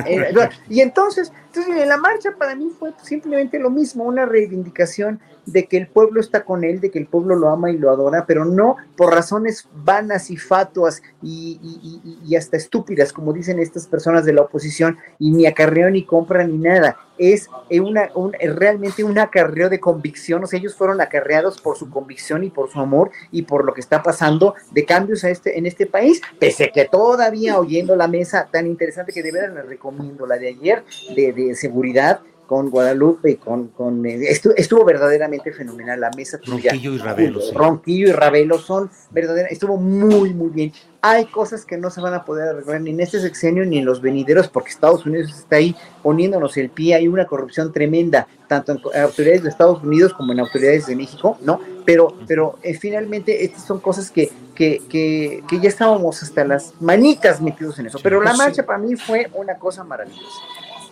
Eh, y entonces, entonces, en la marcha para mí fue simplemente lo mismo, una reivindicación de que el pueblo está con él, de que el pueblo lo ama y lo adora, pero no por razones vanas y fatuas y, y, y, y hasta estúpidas, como dicen estas personas de la oposición, y ni acarreo ni compra ni nada. Es una, un, realmente un acarreo de convicción, o sea, ellos fueron acarreados por su convicción y por su amor y por lo que está pasando de cambios a este, en este país, pese que todavía oyendo la mesa tan interesante que de verdad les recomiendo, la de ayer, de, de seguridad, con Guadalupe y con, con eh, estuvo, estuvo, verdaderamente fenomenal la mesa tuya. Ronquillo y Ravelo, sí. Ronquillo y Ravelo son verdaderamente, estuvo muy, muy bien. Hay cosas que no se van a poder arreglar ni en este sexenio ni en los venideros, porque Estados Unidos está ahí poniéndonos el pie. Hay una corrupción tremenda, tanto en autoridades de Estados Unidos como en autoridades de México, ¿no? Pero, pero eh, finalmente estas son cosas que, que, que, que, ya estábamos hasta las manitas metidos en eso. Pero la marcha para mí fue una cosa maravillosa.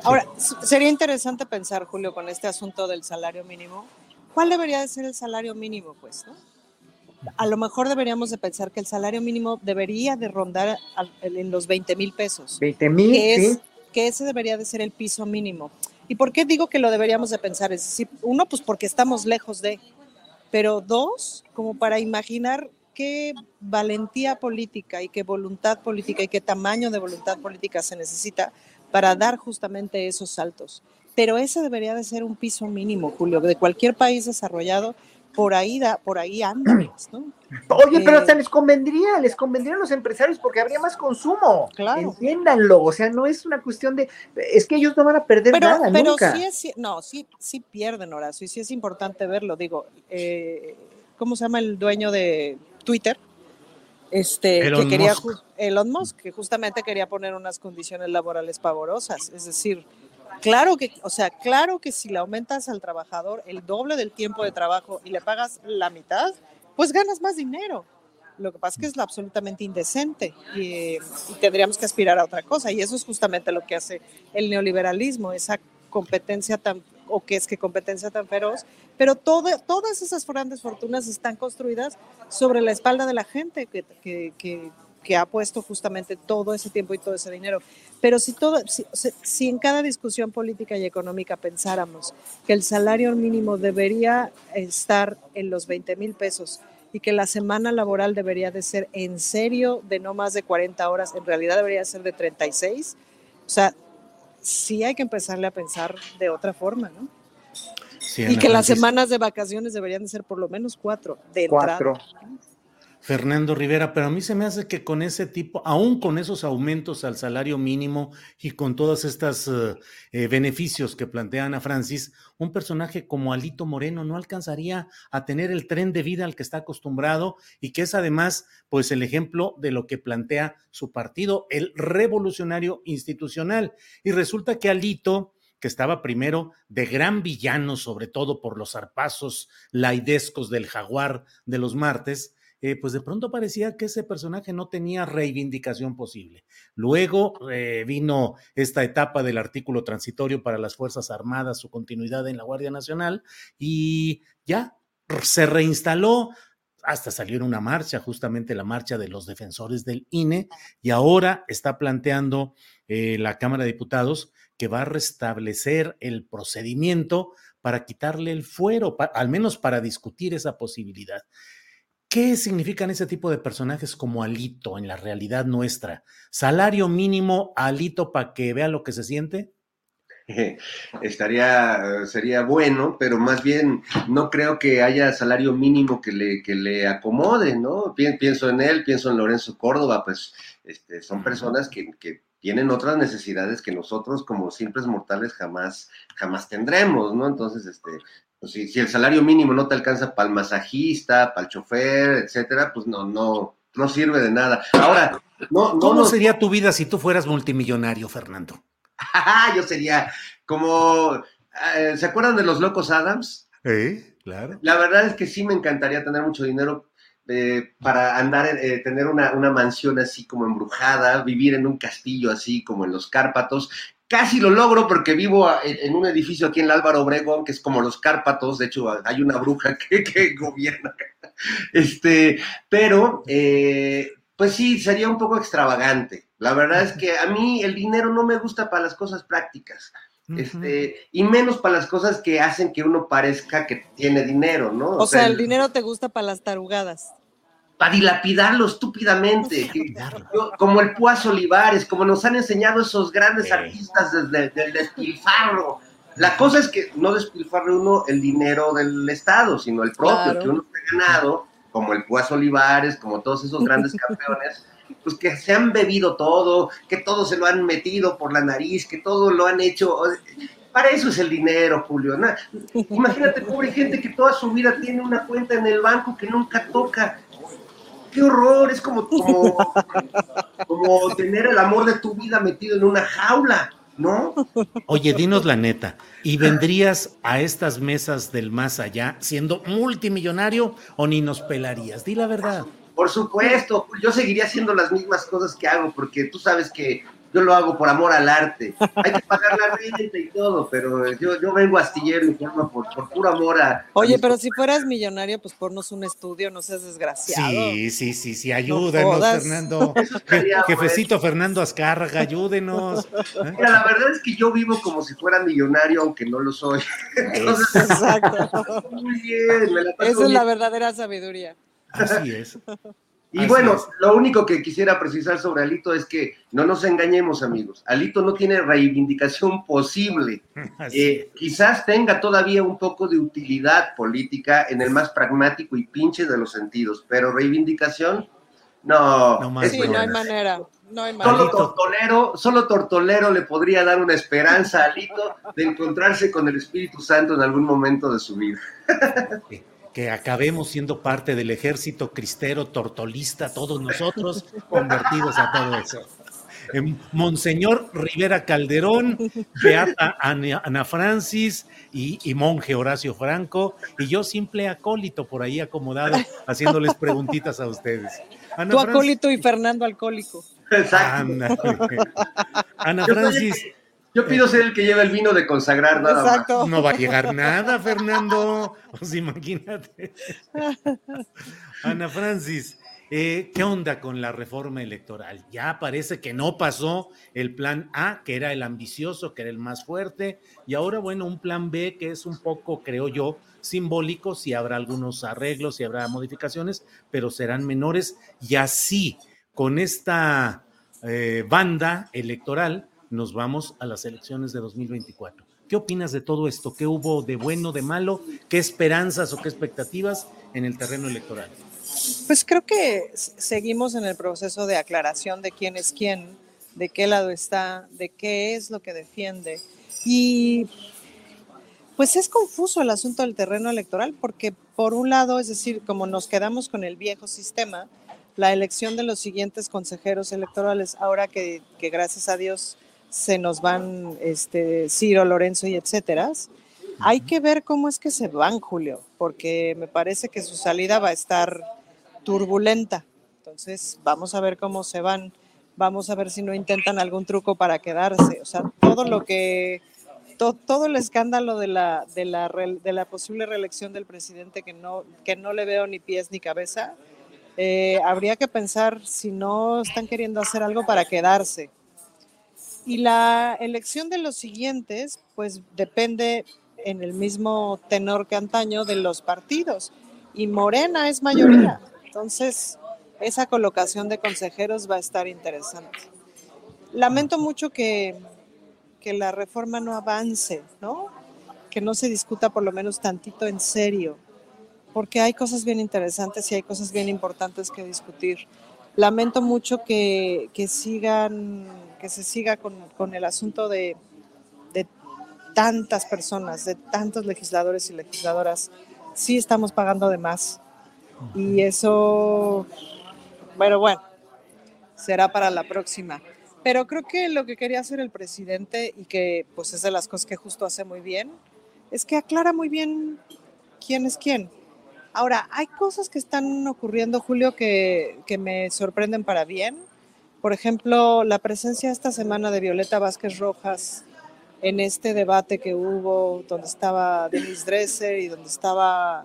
Ahora, sería interesante pensar, Julio, con este asunto del salario mínimo, ¿cuál debería de ser el salario mínimo, pues, no? A lo mejor deberíamos de pensar que el salario mínimo debería de rondar en los 20 mil pesos. 20 mil, que, sí. es, que ese debería de ser el piso mínimo. ¿Y por qué digo que lo deberíamos de pensar? Es decir, uno, pues porque estamos lejos de, pero dos, como para imaginar qué valentía política y qué voluntad política y qué tamaño de voluntad política se necesita para dar justamente esos saltos. Pero ese debería de ser un piso mínimo, Julio, de cualquier país desarrollado, por ahí, da, por ahí andan, ¿no? Oye, pero hasta les convendría, les convendría a los empresarios porque habría más consumo. Claro. Entiéndanlo, o sea, no es una cuestión de, es que ellos no van a perder pero, nada pero nunca. sí es, no, sí, sí pierden, Horacio, y sí es importante verlo. Digo, eh, ¿cómo se llama el dueño de Twitter? Este, Elon que quería, Musk. Elon Musk, que justamente quería poner unas condiciones laborales pavorosas. Es decir, claro que, o sea, claro que si le aumentas al trabajador el doble del tiempo de trabajo y le pagas la mitad, pues ganas más dinero. Lo que pasa es que es absolutamente indecente y, y tendríamos que aspirar a otra cosa. Y eso es justamente lo que hace el neoliberalismo, esa competencia tan, o que es que competencia tan feroz, pero todo, todas esas grandes fortunas están construidas sobre la espalda de la gente que, que, que, que, ha puesto justamente todo ese tiempo y todo ese dinero. Pero si, todo, si, si en cada discusión política y económica pensáramos que el salario mínimo debería estar en los 20 mil pesos y que la semana laboral debería de ser en serio de no más de 40 horas, en realidad debería ser de 36, o sea, sí hay que empezarle a pensar de otra forma, ¿no? Sí, y que las semanas de vacaciones deberían de ser por lo menos cuatro de Cuatro. entrada. Fernando Rivera, pero a mí se me hace que con ese tipo, aún con esos aumentos al salario mínimo y con todos estos uh, eh, beneficios que plantea Ana Francis, un personaje como Alito Moreno no alcanzaría a tener el tren de vida al que está acostumbrado y que es además pues el ejemplo de lo que plantea su partido, el revolucionario institucional. Y resulta que Alito que estaba primero de gran villano, sobre todo por los zarpazos laidescos del jaguar de los martes, eh, pues de pronto parecía que ese personaje no tenía reivindicación posible. Luego eh, vino esta etapa del artículo transitorio para las Fuerzas Armadas, su continuidad en la Guardia Nacional, y ya se reinstaló. Hasta salió en una marcha, justamente la marcha de los defensores del INE, y ahora está planteando eh, la Cámara de Diputados que va a restablecer el procedimiento para quitarle el fuero, al menos para discutir esa posibilidad. ¿Qué significan ese tipo de personajes como Alito en la realidad nuestra? ¿Salario mínimo Alito para que vea lo que se siente? estaría, sería bueno, pero más bien no creo que haya salario mínimo que le, que le acomode, ¿no? Pienso en él, pienso en Lorenzo Córdoba, pues este, son personas que, que tienen otras necesidades que nosotros como simples mortales jamás, jamás tendremos, ¿no? Entonces, este, pues si, si el salario mínimo no te alcanza para el masajista, para el chofer, etcétera, pues no, no, no sirve de nada. Ahora, no, no ¿Cómo nos- sería tu vida si tú fueras multimillonario, Fernando? yo sería como, eh, ¿se acuerdan de los locos Adams? ¿Eh? Claro. La verdad es que sí me encantaría tener mucho dinero eh, para andar, eh, tener una, una mansión así como embrujada, vivir en un castillo así como en los Cárpatos. Casi lo logro porque vivo en, un edificio aquí en el Álvaro Obregón, que es como los Cárpatos. De hecho, hay una bruja que, que gobierna. Este, pero, eh, pues sí, sería un poco extravagante. La verdad es que a mí el dinero no me gusta para las cosas prácticas. Este, y menos para las cosas que hacen que uno parezca que tiene dinero, ¿no? O sea, el dinero te gusta para las tarugadas. Para dilapidarlo estúpidamente, como el Puaz Olivares, como nos han enseñado esos grandes artistas desde del despilfarro. La cosa es que no despilfarre uno el dinero del Estado, sino el propio, Claro. que uno ha ganado, como el Puaz Olivares, como todos esos grandes campeones, pues que se han bebido todo, que todo se lo han metido por la nariz, que todo lo han hecho. Para eso es el dinero, Julio. ¿no? Imagínate, pobre gente que toda su vida tiene una cuenta en el banco que nunca toca. Qué horror, es como, como, como tener el amor de tu vida metido en una jaula, ¿no? Oye, dinos la neta, ¿y vendrías a estas mesas del más allá siendo multimillonario o ni nos pelarías? Di la verdad. Por supuesto, yo seguiría haciendo las mismas cosas que hago, porque tú sabes que yo lo hago por amor al arte. Hay que pagar la renta y todo, pero yo, yo vengo astillero y forma por, por puro amor a... a Oye, pero si fueras millonario, pues ponnos un estudio, no seas desgraciado. Sí, sí, sí, sí, ayúdanos, jodas. Fernando. Estaría Jefecito Fernando Azcárraga, ayúdenos. Mira, la verdad es que yo vivo como si fuera millonario, aunque no lo soy. Entonces, Exacto. muy bien, me la paso Esa es la verdadera sabiduría. Así es. Y Así bueno, es. lo único que quisiera precisar sobre Alito es que no nos engañemos, amigos. Alito no tiene reivindicación posible. Eh, quizás tenga todavía un poco de utilidad política en el más pragmático y pinche de los sentidos, pero reivindicación, no. No más Sí, no hay manera. No hay Solo manera. Tortolero, solo Tortolero le podría dar una esperanza a Alito de encontrarse con el Espíritu Santo en algún momento de su vida. Que acabemos siendo parte del ejército cristero tortolista, todos nosotros convertidos a todo eso. Em, Monseñor Rivera Calderón, Beata Ana, Francis y, y monje Horacio Franco, y yo simple acólito por ahí acomodado, haciéndoles preguntitas a ustedes. Ana Tu Francis- acólito y Fernando alcohólico. Exacto. Ana Francis. Yo pido ser el que lleva el vino de consagrar nada más. No va a llegar nada, Fernando. Pues imagínate. Ana Francis, eh, ¿qué onda con la reforma electoral? Ya parece que no pasó el plan A, que era el ambicioso, que era el más fuerte, y ahora, bueno, un plan B que es un poco, creo yo, simbólico, si habrá algunos arreglos, si habrá modificaciones, pero serán menores, y así, con esta eh, banda electoral, nos vamos a las elecciones de 2024. ¿Qué opinas de todo esto? ¿Qué hubo de bueno, de malo? ¿Qué esperanzas o qué expectativas en el terreno electoral? Pues creo que seguimos en el proceso de aclaración de quién es quién, de qué lado está, de qué es lo que defiende. Y pues es confuso el asunto del terreno electoral porque por un lado, es decir, como nos quedamos con el viejo sistema, la elección de los siguientes consejeros electorales, ahora que, que gracias a Dios se nos van este, Ciro, Lorenzo y etcétera, hay que ver cómo es que se van, Julio, porque me parece que su salida va a estar turbulenta. Entonces, vamos a ver cómo se van. Vamos a ver si no intentan algún truco para quedarse. O sea, todo lo que, to- todo el escándalo de la, de, la, de la posible reelección del presidente que no, que no le veo ni pies ni cabeza, eh, habría que pensar si no están queriendo hacer algo para quedarse. Y la elección de los siguientes, pues depende en el mismo tenor que antaño de los partidos. Y Morena es mayoría. Entonces, esa colocación de consejeros va a estar interesante. Lamento mucho que, que la reforma no avance, ¿no? Que no se discuta por lo menos tantito en serio, porque hay cosas bien interesantes y hay cosas bien importantes que discutir. Lamento mucho que, que sigan, que se siga con, con el asunto de, de tantas personas, de tantos legisladores y legisladoras. Sí estamos pagando de más. Y eso, bueno, bueno, será para la próxima. Pero creo que lo que quería hacer el presidente y que pues es de las cosas que justo hace muy bien, es que aclara muy bien quién es quién. Ahora, hay cosas que están ocurriendo, Julio, que, que me sorprenden para bien. Por ejemplo, la presencia esta semana de Violeta Vázquez Rojas en este debate que hubo, donde estaba Denise Dresser y donde estaba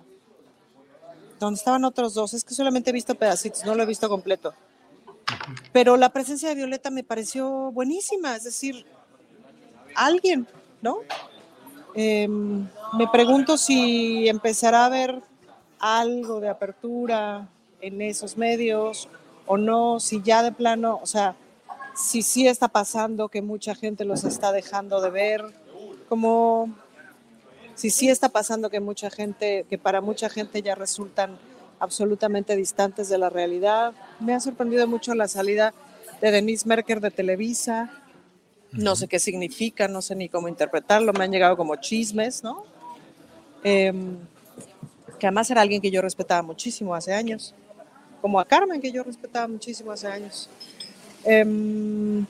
donde estaban otros dos. Es que solamente he visto pedacitos, no lo he visto completo. Pero la presencia de Violeta me pareció buenísima, es decir, alguien, ¿no? Em, me pregunto si empezará a haber algo de apertura en esos medios o no, si ya de plano, o sea, si sí está pasando que mucha gente los está dejando de ver, como si sí está pasando que mucha gente, que para mucha gente ya resultan absolutamente distantes de la realidad. Me ha sorprendido mucho la salida de Denise Merker de Televisa. No sé qué significa, no sé ni cómo interpretarlo. Me han llegado como chismes, ¿no? Em, que además era alguien que yo respetaba muchísimo hace años. Como a Carmen, que yo respetaba muchísimo hace años. Em,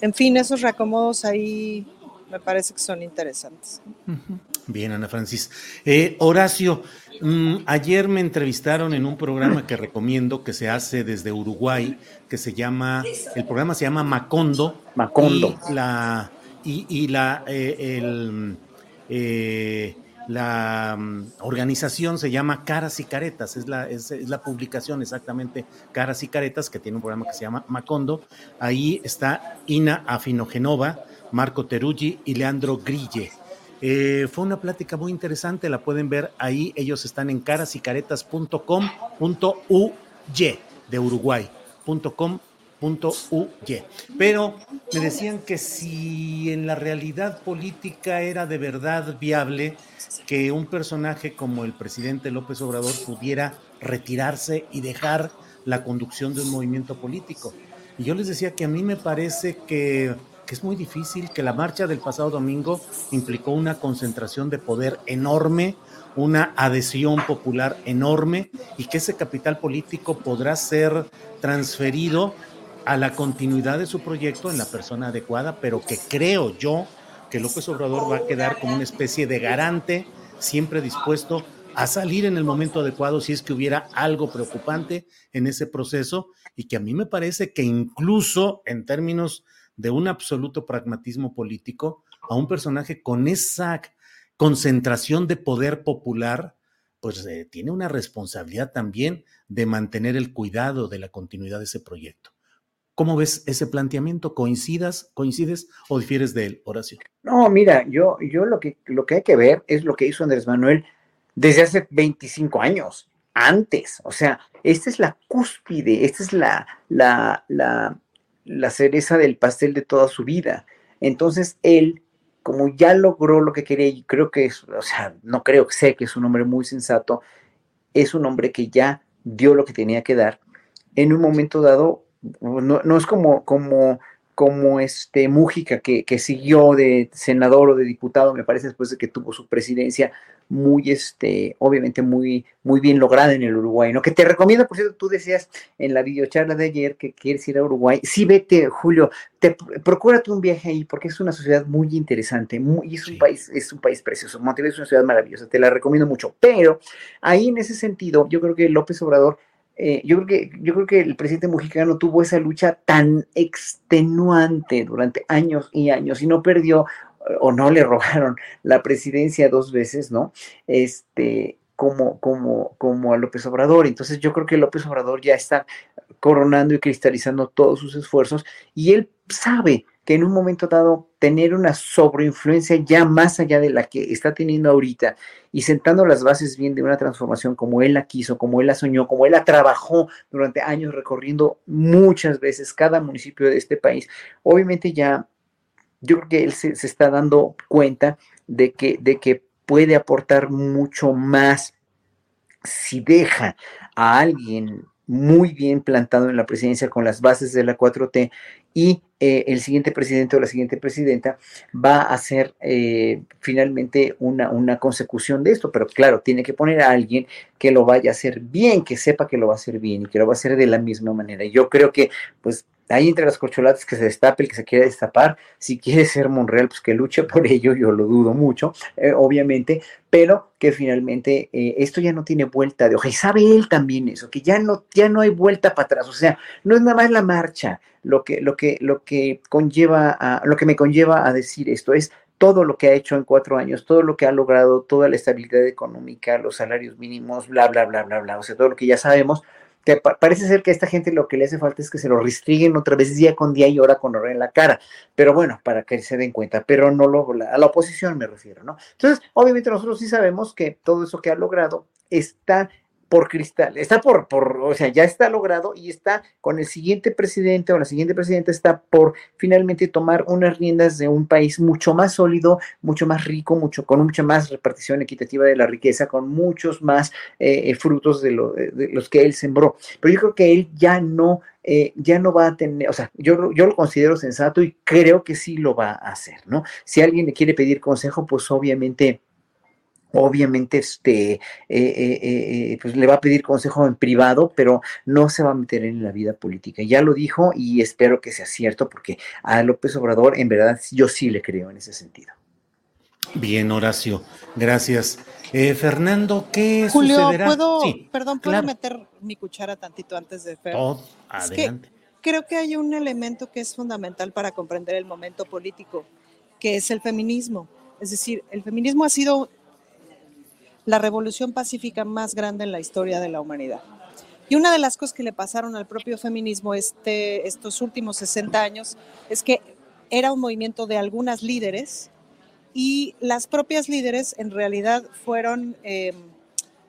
en fin, esos reacomodos ahí me parece que son interesantes. Bien, Ana Francis. Eh, Horacio, mm, ayer me entrevistaron en un programa que recomiendo que se hace desde Uruguay, que se llama, el programa se llama Macondo. Macondo. Y la, y, y la, eh, el, eh, la mm, organización se llama Caras y Caretas, es la, es, la publicación exactamente Caras y Caretas, que tiene un programa que se llama Macondo. Ahí está Ina Afinogenova, Marco Teruggi y Leandro Grille. Eh, fue una plática muy interesante, la pueden ver ahí. Ellos están en carasycaretas.com.uy de Uruguay.com.uy. Pero me decían que si en la realidad política era de verdad viable que un personaje como el presidente López Obrador pudiera retirarse y dejar la conducción de un movimiento político. Y yo les decía que a mí me parece que que es muy difícil, que la marcha del pasado domingo implicó una concentración de poder enorme, una adhesión popular enorme y que ese capital político podrá ser transferido a la continuidad de su proyecto en la persona adecuada, pero que creo yo que López Obrador va a quedar como una especie de garante, siempre dispuesto a salir en el momento adecuado si es que hubiera algo preocupante en ese proceso y que a mí me parece que incluso en términos de un absoluto pragmatismo político a un personaje con esa concentración de poder popular, pues eh, tiene una responsabilidad también de mantener el cuidado de la continuidad de ese proyecto. ¿Cómo ves ese planteamiento? ¿Coincidas, coincides o difieres de él, Horacio? No, mira, yo, yo lo, que, lo que hay que ver es lo que hizo Andrés Manuel desde hace 25 años, antes. O sea, esta es la cúspide, esta es la, la, la, la cereza del pastel de toda su vida. Entonces él, como ya logró lo que quería, y creo que es, o sea, no creo, sé que es un hombre muy sensato, es un hombre que ya dio lo que tenía que dar. En un momento dado, no, no es como, como como este Mújica, que, que, siguió de senador o de diputado, me parece, después de que tuvo su presidencia muy, este, obviamente muy, muy bien lograda en el Uruguay, ¿no? Que te recomiendo, por cierto, tú decías en la videocharla de ayer que quieres ir a Uruguay. Sí, vete, Julio, te, procúrate un viaje ahí, porque es una sociedad muy interesante, muy, y es un país, es un país precioso. Montevideo es una ciudad maravillosa, te la recomiendo mucho. Pero ahí en ese sentido, yo creo que López Obrador eh, yo, creo que, yo creo que el presidente mexicano tuvo esa lucha tan extenuante durante años y años y no perdió o no le robaron la presidencia dos veces, ¿no? Este, como, como, como a López Obrador. Entonces yo creo que López Obrador ya está coronando y cristalizando todos sus esfuerzos y él sabe que en un momento dado tener una sobreinfluencia ya más allá de la que está teniendo ahorita y sentando las bases bien de una transformación como él la quiso, como él la soñó, como él la trabajó durante años recorriendo muchas veces cada municipio de este país, obviamente ya yo creo que él se, está dando cuenta de que, de que puede aportar mucho más si deja a alguien muy bien plantado en la presidencia con las bases de la 4T y eh, el siguiente presidente o la siguiente presidenta va a hacer eh, finalmente una, una consecución de esto, pero claro, tiene que poner a alguien que lo vaya a hacer bien, que sepa que lo va a hacer bien y que lo va a hacer de la misma manera. Yo creo que pues ahí entre las corcholatas que se destape el que se quiere destapar, si quiere ser Monreal, pues que luche por ello, yo lo dudo mucho, eh, obviamente, pero que finalmente eh, esto ya no tiene vuelta de hoja, y sabe él también eso, que ya no, ya no hay vuelta para atrás, o sea, no es nada más la marcha lo que, lo que, lo que conlleva a, lo que me conlleva a decir esto, es todo lo que ha hecho en cuatro años, todo lo que ha logrado, toda la estabilidad económica, los salarios mínimos, bla, bla, bla, bla, bla, o sea, todo lo que ya sabemos, parece ser que a esta gente lo que le hace falta es que se lo restringen otra vez día con día y hora con hora en la cara. Pero bueno, para que se den cuenta, pero no lo, a la oposición me refiero, ¿no? Entonces, obviamente nosotros sí sabemos que todo eso que ha logrado está por cristal, está por, por, o sea, ya está logrado y está con el siguiente presidente o la siguiente presidenta está por finalmente tomar unas riendas de un país mucho más sólido, mucho más rico, mucho, con mucha más repartición equitativa de la riqueza, con muchos más eh, eh, frutos de, de, los que él sembró. Pero yo creo que él ya no, eh, ya no va a tener, o sea, yo, yo lo considero sensato y creo que sí lo va a hacer, ¿no? Si alguien le quiere pedir consejo, pues obviamente obviamente este, eh, eh, eh, pues le va a pedir consejo en privado, pero no se va a meter en la vida política. Ya lo dijo y espero que sea cierto porque a López Obrador en verdad yo sí le creo en ese sentido. Bien, Horacio, gracias. Fernando, ¿qué Julio, sucederá? ¿puedo, Sí, perdón, ¿puedo claro. meter mi cuchara tantito antes de Fer? Oh, Es que adelante. creo que hay un elemento que es fundamental para comprender el momento político, que es el feminismo. Es decir, el feminismo ha sido la revolución pacífica más grande en la historia de la humanidad. Y una de las cosas que le pasaron al propio feminismo este, estos últimos 60 años es que era un movimiento de algunas líderes y las propias líderes en realidad fueron eh,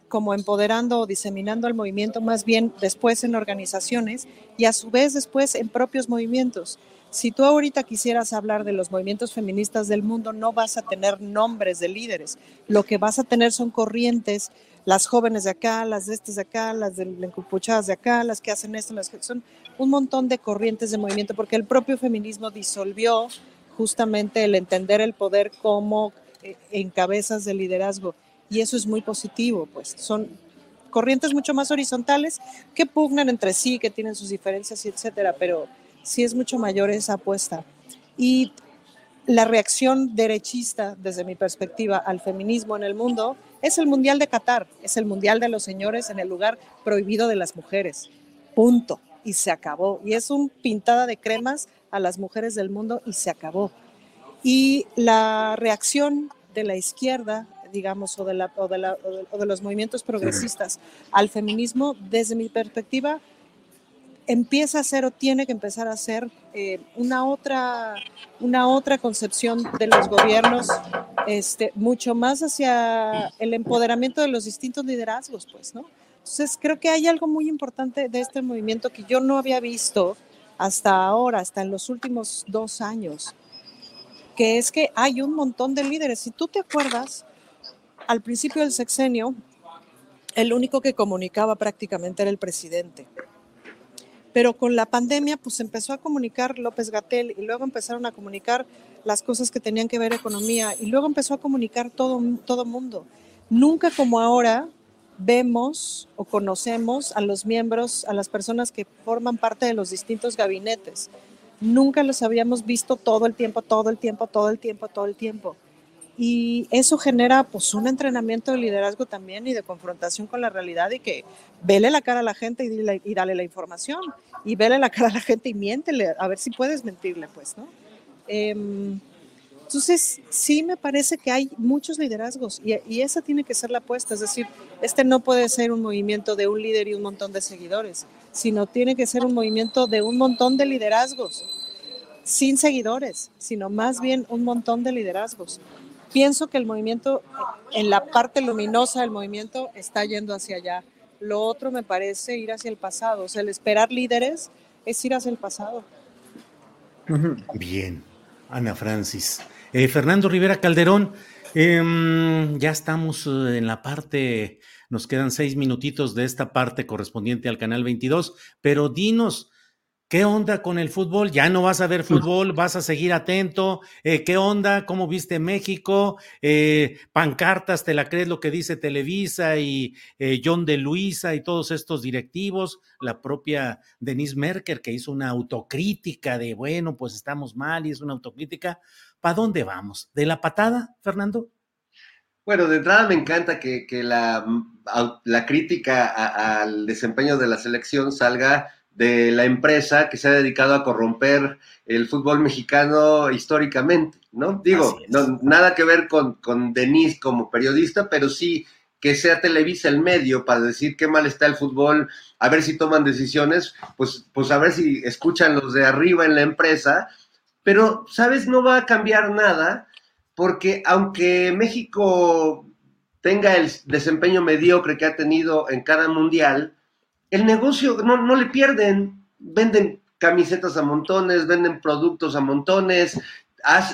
como empoderando o diseminando el movimiento más bien después en organizaciones y a su vez después en propios movimientos. Si tú ahorita quisieras hablar de los movimientos feministas del mundo, no vas a tener nombres de líderes. Lo que vas a tener son corrientes, las jóvenes de acá, las de estas de acá, las de encupuchadas de acá, las que hacen esto, las que son un montón de corrientes de movimiento, porque el propio feminismo disolvió justamente el entender el poder como eh, en cabezas de liderazgo. Y eso es muy positivo, pues son corrientes mucho más horizontales que pugnan entre sí, que tienen sus diferencias, etcétera, pero sí es mucho mayor esa apuesta. Y la reacción derechista, desde mi perspectiva, al feminismo en el mundo es el Mundial de Qatar, es el Mundial de los señores en el lugar prohibido de las mujeres. Punto. Y se acabó. Y es un pintada de cremas a las mujeres del mundo y se acabó. Y la reacción de la izquierda, digamos, o de, la, o de, la, o de, o de los movimientos progresistas al feminismo, desde mi perspectiva, empieza a ser o tiene que empezar a ser eh, una, otra, una otra concepción de los gobiernos, este, mucho más hacia el empoderamiento de los distintos liderazgos, pues, ¿no? Entonces, creo que hay algo muy importante de este movimiento que yo no había visto hasta ahora, hasta en los últimos dos años, que es que hay un montón de líderes. Si tú te acuerdas, al principio del sexenio, el único que comunicaba prácticamente era el presidente pero con la pandemia pues empezó a comunicar López Gatel y luego empezaron a comunicar las cosas que tenían que ver economía y luego empezó a comunicar todo todo mundo. Nunca como ahora vemos o conocemos a los miembros, a las personas que forman parte de los distintos gabinetes. Nunca los habíamos visto todo el tiempo, todo el tiempo, todo el tiempo, todo el tiempo. Y eso genera pues un entrenamiento de liderazgo también y de confrontación con la realidad y que vele la cara a la gente y, dile, y dale la información y vele la cara a la gente y miéntele, a ver si puedes mentirle, pues, ¿no? Eh, entonces, sí me parece que hay muchos liderazgos y, y, esa tiene que ser la apuesta, es decir, este no puede ser un movimiento de un líder y un montón de seguidores, sino tiene que ser un movimiento de un montón de liderazgos, sin seguidores, sino más bien un montón de liderazgos pienso que el movimiento, en la parte luminosa del movimiento, está yendo hacia allá. Lo otro me parece ir hacia el pasado. O sea, el esperar líderes es ir hacia el pasado. Bien. Ana Francis. Eh, Fernando Rivera Calderón, em, ya estamos eh, en la parte, nos quedan seis minutitos de esta parte correspondiente al canal 22, pero dinos, ¿Qué onda con el fútbol? ¿Ya no vas a ver fútbol? ¿Vas a seguir atento? Eh, ¿Qué onda? ¿Cómo viste México? Eh, pancartas, ¿te la crees lo que dice Televisa y eh, John de Luisa y todos estos directivos? La propia Denise Merker que hizo una autocrítica de, bueno, pues estamos mal y es una autocrítica. ¿Para dónde vamos? ¿De la patada, Fernando? Bueno, de entrada me encanta que, que la, la, crítica a, al desempeño de la selección salga de la empresa que se ha dedicado a corromper el fútbol mexicano históricamente, ¿no? Digo, no, nada que ver con, con Denise como periodista, pero sí que sea Televisa el medio para decir qué mal está el fútbol, a ver si toman decisiones, pues, pues a ver si escuchan los de arriba en la empresa, pero, ¿sabes? No va a cambiar nada, porque aunque México tenga el desempeño mediocre que ha tenido en cada mundial, el negocio no, no le pierden, venden camisetas a montones, venden productos a montones,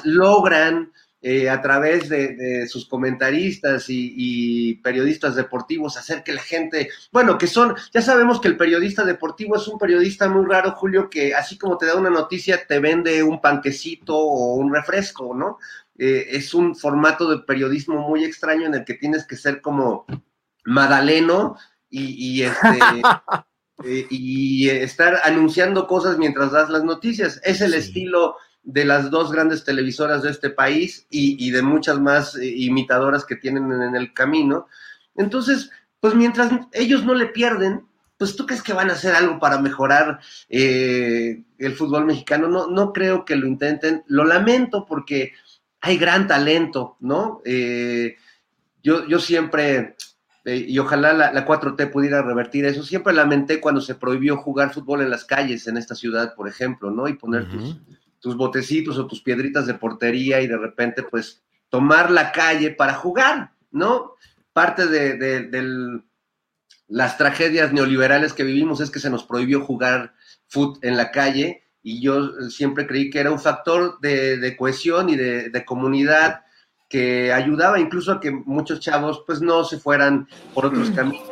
logran eh, a través de, sus comentaristas y, periodistas deportivos hacer que la gente, bueno, que son, ya sabemos que el periodista deportivo es un periodista muy raro, Julio, que así como te da una noticia, te vende un panquecito o un refresco, ¿no? Eh, es un formato de periodismo muy extraño en el que tienes que ser como Madaleno y, este, eh, y estar anunciando cosas mientras das las noticias. Es el estilo de las dos grandes televisoras de este país y, de muchas más eh, imitadoras que tienen en, el camino. Entonces, pues mientras ellos no le pierden, pues tú crees que van a hacer algo para mejorar eh, el fútbol mexicano. No, no creo que lo intenten. Lo lamento porque hay gran talento, ¿no? yo, yo siempre eh, y ojalá la, 4T pudiera revertir eso. Siempre lamenté cuando se prohibió jugar fútbol en las calles en esta ciudad, por ejemplo, ¿no? Y poner tus, botecitos o tus piedritas de portería y de repente, pues, tomar la calle para jugar, ¿no? Parte de, las tragedias neoliberales que vivimos es que se nos prohibió jugar fútbol en la calle y yo siempre creí que era un factor de, cohesión y de comunidad que ayudaba incluso a que muchos chavos pues no se fueran por otros caminos.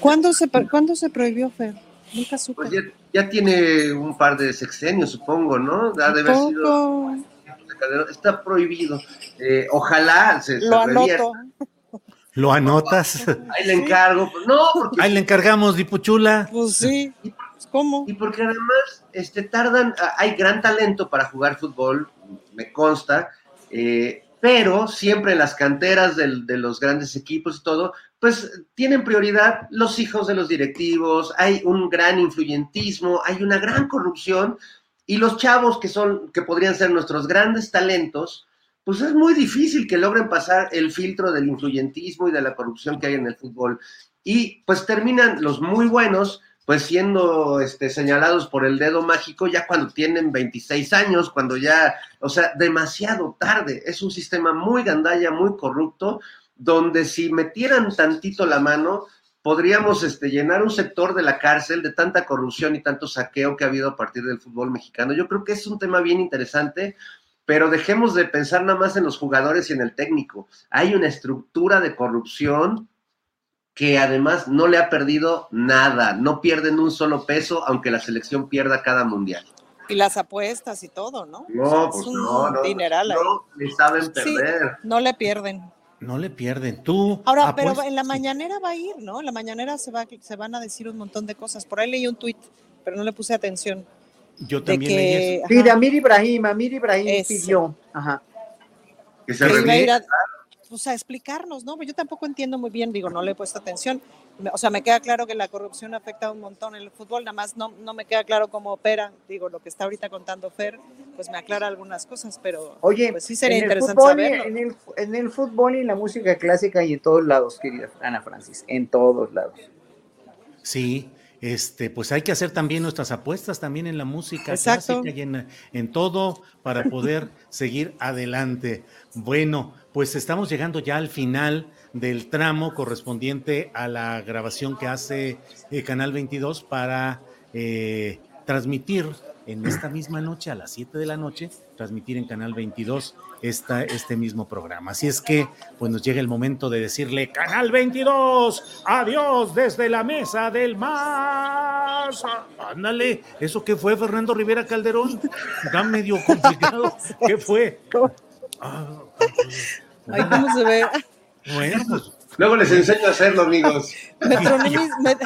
¿Cuándo se, ¿cuándo se prohibió, Fer? Nunca supe. Pues ya, tiene un par de sexenios, supongo, ¿no? Ha de haber sido... Está prohibido. Eh, ojalá se, Lo anoto. ¿Lo anotas? Ahí le encargo. No, porque... Ahí le encargamos, Dipuchula. Pues sí. ¿Cómo? Y porque además este, tardan, hay gran talento para jugar fútbol, me consta, eh, pero siempre en las canteras de los grandes equipos y todo, pues tienen prioridad los hijos de los directivos, hay un gran influyentismo, hay una gran corrupción y los chavos que son, que podrían ser nuestros grandes talentos, pues es muy difícil que logren pasar el filtro del influyentismo y de la corrupción que hay en el fútbol. Y pues terminan los muy buenos pues siendo este, señalados por el dedo mágico ya cuando tienen 26 años, cuando ya, o sea, demasiado tarde. Es un sistema muy gandalla, muy corrupto, donde si metieran tantito la mano, podríamos este, llenar un sector de la cárcel de tanta corrupción y tanto saqueo que ha habido a partir del fútbol mexicano. Yo creo que es un tema bien interesante, pero dejemos de pensar nada más en los jugadores y en el técnico. Hay una estructura de corrupción que además no le ha perdido nada, no pierden un solo peso, aunque la selección pierda cada mundial. Y las apuestas y todo, ¿no? No, pues no, no, dineral no, le saben perder. no le pierden. No le pierden. Tú. Ahora, pero en la mañanera va a ir, ¿no? En la mañanera se, va, se van a decir un montón de cosas. Por ahí leí un tuit, pero no le puse atención. Yo también leí eso. Sí, de Amir Ibrahim, Amir Ibrahim pidió. Ajá. Que se que pues, a explicarnos, ¿no? Yo tampoco entiendo muy bien, digo, no le he puesto atención. O sea, me queda claro que la corrupción afecta un montón el fútbol, nada más no, no me queda claro cómo opera. Digo, lo que está ahorita contando Fer, pues me aclara algunas cosas, pero Oye, pues sí sería en interesante el fútbol, saberlo. En el, en el fútbol y en la música clásica y en todos lados, querida Ana Francis, en todos lados. Sí, este, pues hay que hacer también nuestras apuestas también en la música Exacto. clásica y en, en todo para poder seguir adelante. Bueno, pues estamos llegando ya al final del tramo correspondiente a la grabación que hace el Canal 22 para eh, transmitir en esta misma noche, a las 7 de la noche, transmitir en Canal 22 esta, este mismo programa. Así es que, pues nos llega el momento de decirle, Canal 22, adiós desde la mesa del más. Ándale, ¿eso qué fue, Fernando Rivera Calderón? Está medio complicado. ¿Qué fue? Ah, Ay, ¿cómo se ve? Bueno, pues Luego les enseño a hacerlo, amigos. Me troné mis, me,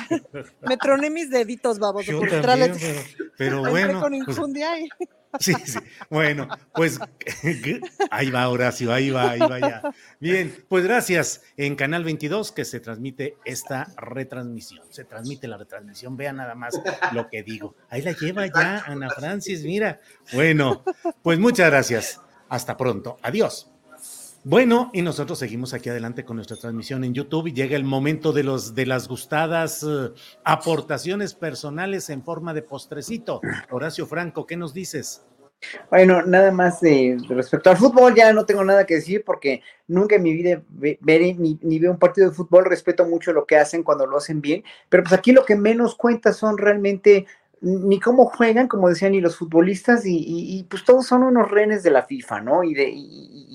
me troné mis deditos, babos. Yo también, pero, bueno. con pues, y- Sí, sí. Bueno, pues ahí va Horacio, ahí va, ahí va ya. Bien, pues gracias en Canal 22 que se transmite esta retransmisión. Se transmite la retransmisión, vean nada más lo que digo. Ahí la lleva ya Ana Francis, mira. Bueno, pues muchas gracias. Hasta pronto. Adiós. Bueno, y nosotros seguimos aquí adelante con nuestra transmisión en YouTube y llega el momento de los de las gustadas eh, aportaciones personales en forma de postrecito. Horacio Franco, ¿qué nos dices? Bueno, nada más de respecto al fútbol, ya no tengo nada que decir porque nunca en mi vida ve- veré ni, ni veo un partido de fútbol, respeto mucho lo que hacen cuando lo hacen bien, pero pues aquí lo que menos cuenta son realmente ni cómo juegan, como decían, ni los futbolistas, y, y- y, pues todos son unos rehenes de la FIFA, ¿no? Y de,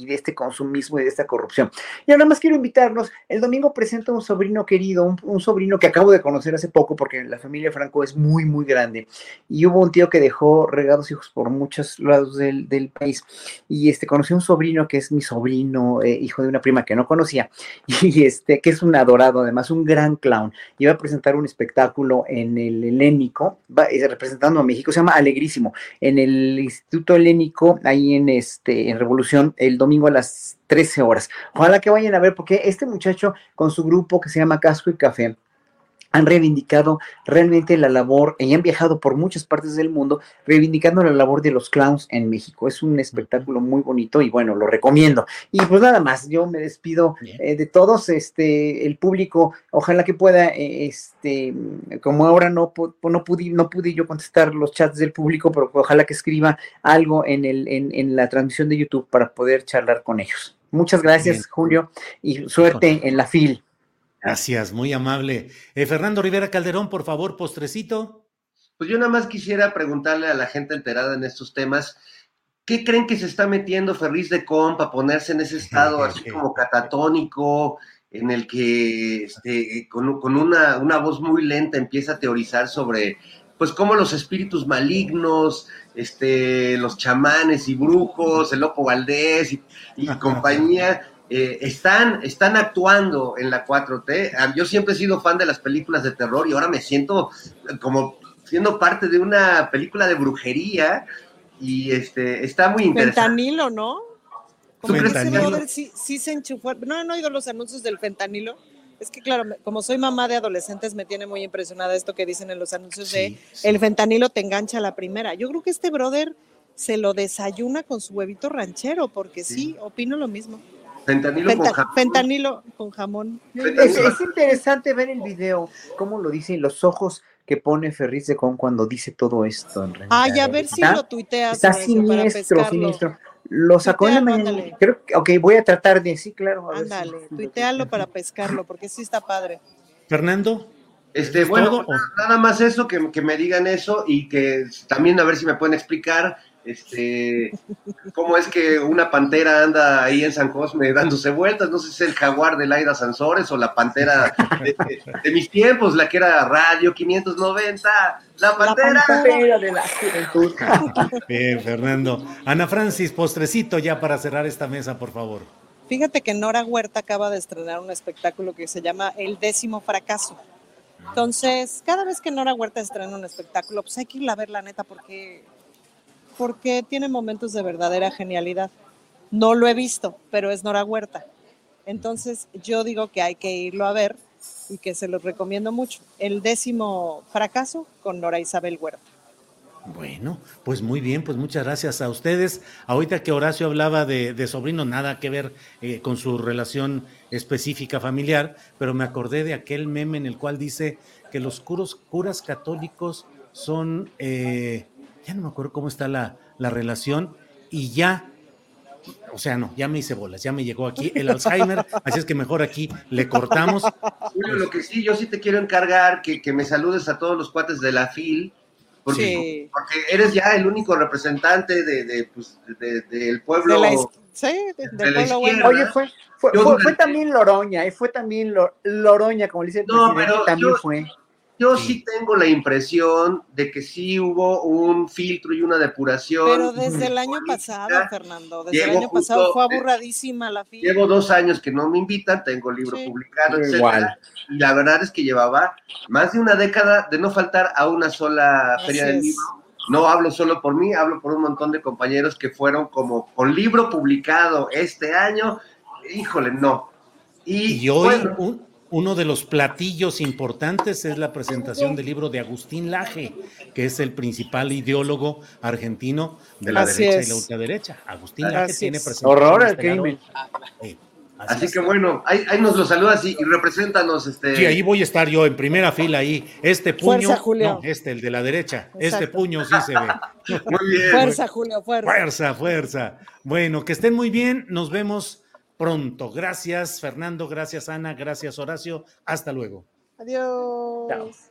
y de este consumismo y de esta corrupción. Y ahora más quiero invitarlos, el domingo presento a un sobrino querido, un, un sobrino que acabo de conocer hace poco, porque la familia Franco es muy, muy grande, y hubo un tío que dejó regados hijos por muchos lados del, del país, y este, conocí a un sobrino que es mi sobrino, eh, hijo de una prima que no conocía, y este, que es un adorado, además, un gran clown, y va a presentar un espectáculo en el Helénico, va, eh, representando a México, se llama Alegrísimo, en el Instituto Helénico, ahí en, este, en Revolución, el domingo a las 13 horas. Ojalá que vayan a ver, porque este muchacho con su grupo que se llama Casco y Café, han reivindicado realmente la labor y han viajado por muchas partes del mundo reivindicando la labor de los clowns en México. Es un espectáculo muy bonito y bueno, lo recomiendo. Y pues nada más, yo me despido eh, de todos, este, el público, ojalá que pueda, eh, este, como ahora no, no, pude, no pude yo contestar los chats del público, pero ojalá que escriba algo en, el, en, en la transmisión de YouTube para poder charlar con ellos. Muchas gracias, Bien. Julio, y suerte en la FIL. Gracias, muy amable. Eh, Fernando Rivera Calderón, por favor, postrecito. Pues yo nada más quisiera preguntarle a la gente enterada en estos temas, ¿qué creen que se está metiendo Ferriz de Com para ponerse en ese estado así como catatónico, en el que este, con, con una, una voz muy lenta empieza a teorizar sobre pues cómo los espíritus malignos, este, los chamanes y brujos, el Lopo Valdés y, y compañía, eh, están, están actuando en la 4T. Ah, Yo siempre he sido fan de las películas de terror y ahora me siento como siendo parte de una película de brujería y este está muy interesante. Fentanilo, ¿no? Como brother sí, sí se enchufó. No han oído los anuncios del fentanilo. Es que, claro, como soy mamá de adolescentes, me tiene muy impresionada esto que dicen en los anuncios de el fentanilo te engancha a la primera. Yo creo que este brother se lo desayuna con su huevito ranchero, porque sí, opino lo mismo. Fentanilo con jamón. fentanilo con jamón. Es, es interesante ver el video, cómo lo dicen los ojos que pone Ferriz de Con cuando dice todo esto. En realidad. Ay, a ver si lo tuiteas. Está Horacio, para siniestro, siniestro. Lo sacó en la mañana. ándale. Creo que, ok, voy a tratar de, sí, claro. a ver si- Ándale, tuitealo para pescarlo, porque sí está padre. Fernando. Este, ¿Es bueno, todo nada más eso, que, que me digan eso y que también a ver si me pueden explicar este, cómo es que una pantera anda ahí en San Cosme dándose vueltas. No sé si es el jaguar de Laida Sansores o la pantera de, de mis tiempos, la que era Radio 590. La pantera. pantera de la juventud. Bien, Fernando. Ana Francis, postrecito ya para cerrar esta mesa, por favor. Fíjate que Nora Huerta acaba de estrenar un espectáculo que se llama El décimo fracaso. Entonces, cada vez que Nora Huerta estrena un espectáculo, pues hay que irla a ver, la neta, porque, porque tiene momentos de verdadera genialidad. No lo he visto, pero es Nora Huerta. Entonces, yo digo que hay que irlo a ver y que se los recomiendo mucho. El décimo fracaso con Nora Isabel Huerta. Bueno, pues muy bien, pues muchas gracias a ustedes. Ahorita que Horacio hablaba de, sobrino, nada que ver eh, con su relación específica familiar, pero me acordé de aquel meme en el cual dice que los curas católicos son, eh, ya no me acuerdo cómo está la, la relación, y ya, o sea, no, ya me hice bolas, ya me llegó aquí el Alzheimer, así es que mejor aquí le cortamos. Julio, lo que sí, yo sí te quiero encargar que, que me saludes a todos los cuates de la FIL Porque, Sí. porque eres ya el único representante de, de, pues, de- del pueblo. De la is- sí, de- de del la pueblo bueno. Oye, fue, fue, fue- fue también Loroña, y fue también Lo- Loroña, como le dice el No, presidente, pero también yo- fue. Yo sí tengo la impresión de que sí hubo un filtro y una depuración. Pero desde el año pasado, Fernando, desde el año pasado fue aburradísima la fila. Llevo dos años que no me invitan, tengo el libro Sí. publicado, etcétera, igual. Y la verdad es que llevaba más de una década de no faltar a una sola Así feria del libro. No hablo solo por mí, hablo por un montón de compañeros que fueron como con libro publicado este año. Híjole, no. Y, Y hoy bueno, un- uno de los platillos importantes es la presentación del libro de Agustín Laje, que es el principal ideólogo argentino de la Así derecha es. y la ultraderecha. Agustín Laje Así tiene es. presentación. Horror al este lado. crimen. Sí, así es. que bueno, ahí, ahí nos lo saludas y, y represéntanos. Este, Sí, ahí voy a estar yo en primera fila ahí. Este puño, Fuerza, Julio. no, este, el de la derecha. Este puño sí se ve. Muy bien. Fuerza, Julio, fuerza. Fuerza, fuerza. Bueno, que estén muy bien. Nos vemos pronto. Gracias, Fernando. Gracias, Ana. Gracias, Horacio. Hasta luego. Adiós.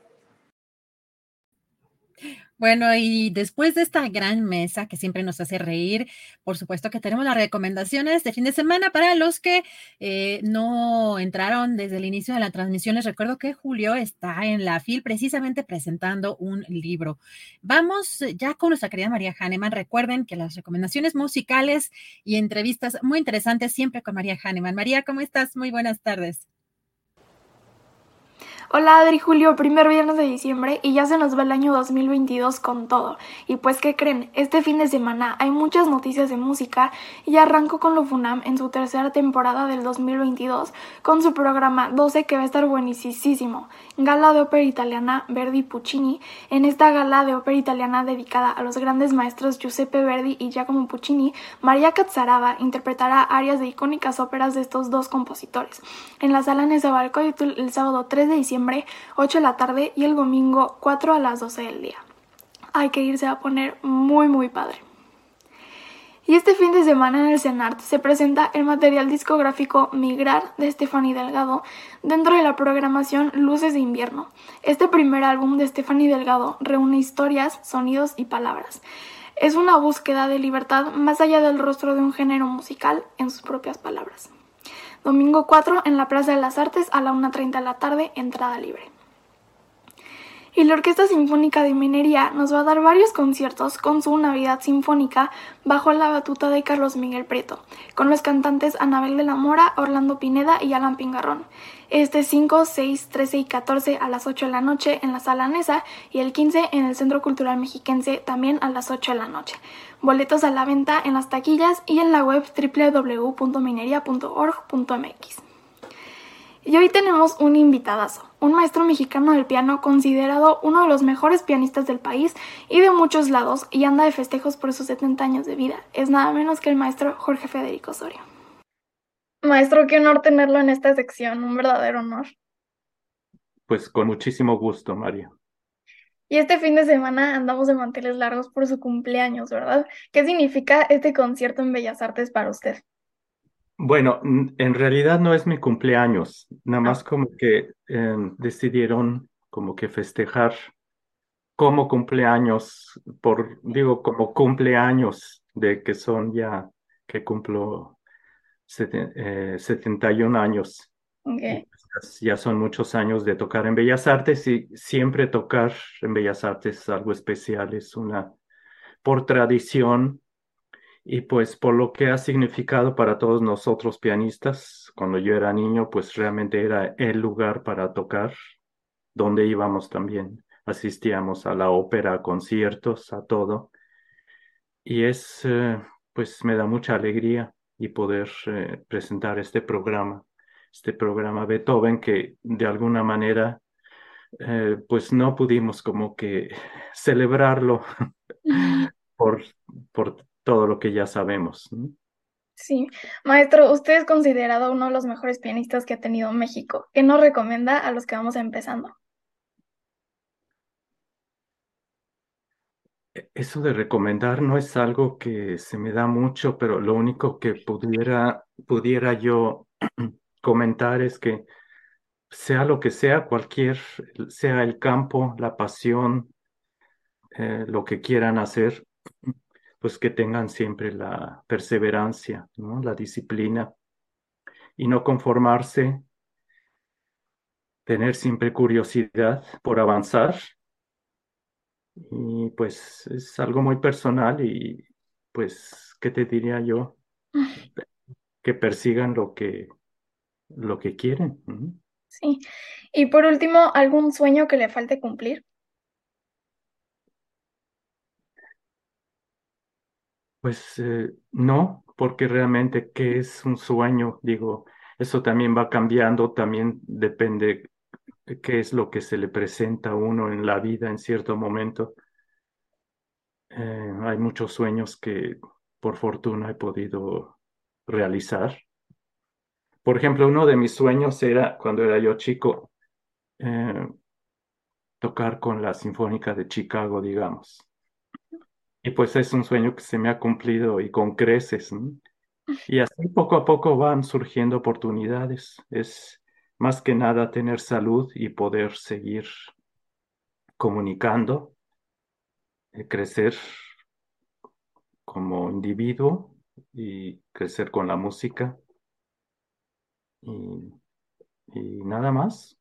Bueno, y después de esta gran mesa que siempre nos hace reír, por supuesto que tenemos las recomendaciones de fin de semana para los que eh, no entraron desde el inicio de la transmisión. Les recuerdo que Julio está en la FIL precisamente presentando un libro. Vamos eh, ya con nuestra querida María Hahnemann. Recuerden que las recomendaciones musicales y entrevistas muy interesantes siempre con María Hahnemann. María, ¿cómo estás? Muy buenas tardes. Hola Adri Julio, primer viernes de diciembre y ya se nos va el año 2022 con todo. Y pues, ¿qué creen? Este fin de semana hay muchas noticias de música y arranco con lo Funam en su tercera temporada del 2022 con su programa 12 que va a estar buenísimo. Gala de ópera italiana Verdi Puccini. En esta gala de ópera italiana dedicada a los grandes maestros Giuseppe Verdi y Giacomo Puccini, María Cazzarava interpretará arias de icónicas óperas de estos dos compositores. En la sala Nezahualcóyotl el sábado 3 de diciembre 8 de la tarde y el domingo 4 a las 12 del día. Hay que irse a poner muy muy padre. Y este fin de semana en el CENART se presenta el material discográfico Migrar de Stephanie Delgado dentro de la programación Luces de Invierno. Este primer álbum de Stephanie Delgado reúne historias, sonidos y palabras. Es una búsqueda de libertad más allá del rostro de un género musical en sus propias palabras. Domingo 4 en la Plaza de las Artes a la 1.30 de la tarde, entrada libre. Y la Orquesta Sinfónica de Minería nos va a dar varios conciertos con su Navidad Sinfónica bajo la batuta de Carlos Miguel Prieto, con los cantantes Anabel de la Mora, Orlando Pineda y Alan Pingarrón. Este 5, 6, 13 y 14 a las 8 de la noche en la Sala Nesa y el 15 en el Centro Cultural Mexiquense también a las 8 de la noche. Boletos a la venta en las taquillas y en la web www.minería.org.mx. Y hoy tenemos un invitadazo, un maestro mexicano del piano considerado uno de los mejores pianistas del país y de muchos lados y anda de festejos por sus 70 años de vida. Es nada menos que el maestro Jorge Federico Osorio. Maestro, qué honor tenerlo en esta sección, un verdadero honor. Pues con muchísimo gusto, María. Y este fin de semana andamos de manteles largos por su cumpleaños, ¿verdad? ¿Qué significa este concierto en Bellas Artes para usted? Bueno, en realidad no es mi cumpleaños, nada más como que eh, decidieron como que festejar como cumpleaños, por, digo, como cumpleaños de que son ya, que cumplo sete- eh, 71 años. Ok. Pues, Ya son muchos años de tocar en Bellas Artes y siempre tocar en Bellas Artes es algo especial, es una, por tradición y pues por lo que ha significado para todos nosotros pianistas, cuando yo era niño, pues realmente era el lugar para tocar, donde íbamos también, asistíamos a la ópera, a conciertos, a todo. Y es, eh, pues me da mucha alegría y poder eh, presentar este programa, este programa Beethoven que de alguna manera, eh, pues no pudimos como que celebrarlo por, por todo lo que ya sabemos. ¿no? Sí, maestro, usted es considerado uno de los mejores pianistas que ha tenido México. ¿Qué nos recomienda a los que vamos empezando? Eso de recomendar no es algo que se me da mucho, pero lo único que pudiera, pudiera yo comentar es que sea lo que sea, cualquier, sea el campo, la pasión, eh, lo que quieran hacer, pues que tengan siempre la perseverancia, ¿no? La disciplina y no conformarse, tener siempre curiosidad por avanzar. Y pues es algo muy personal y pues, ¿qué te diría yo? Que persigan lo que, lo que quieren. Sí. Y por último, ¿algún sueño que le falte cumplir? Pues eh, no, porque realmente qué es un sueño, digo, eso también va cambiando, también depende de qué es lo que se le presenta a uno en la vida en cierto momento. Eh, hay muchos sueños que por fortuna he podido realizar. Por ejemplo, uno de mis sueños era, cuando era yo chico, eh, tocar con la Sinfónica de Chicago, digamos. Y pues es un sueño que se me ha cumplido y con creces. Y así poco a poco van surgiendo oportunidades. Es más que nada tener salud y poder seguir comunicando, eh, crecer como individuo y crecer con la música. Y, y nada más.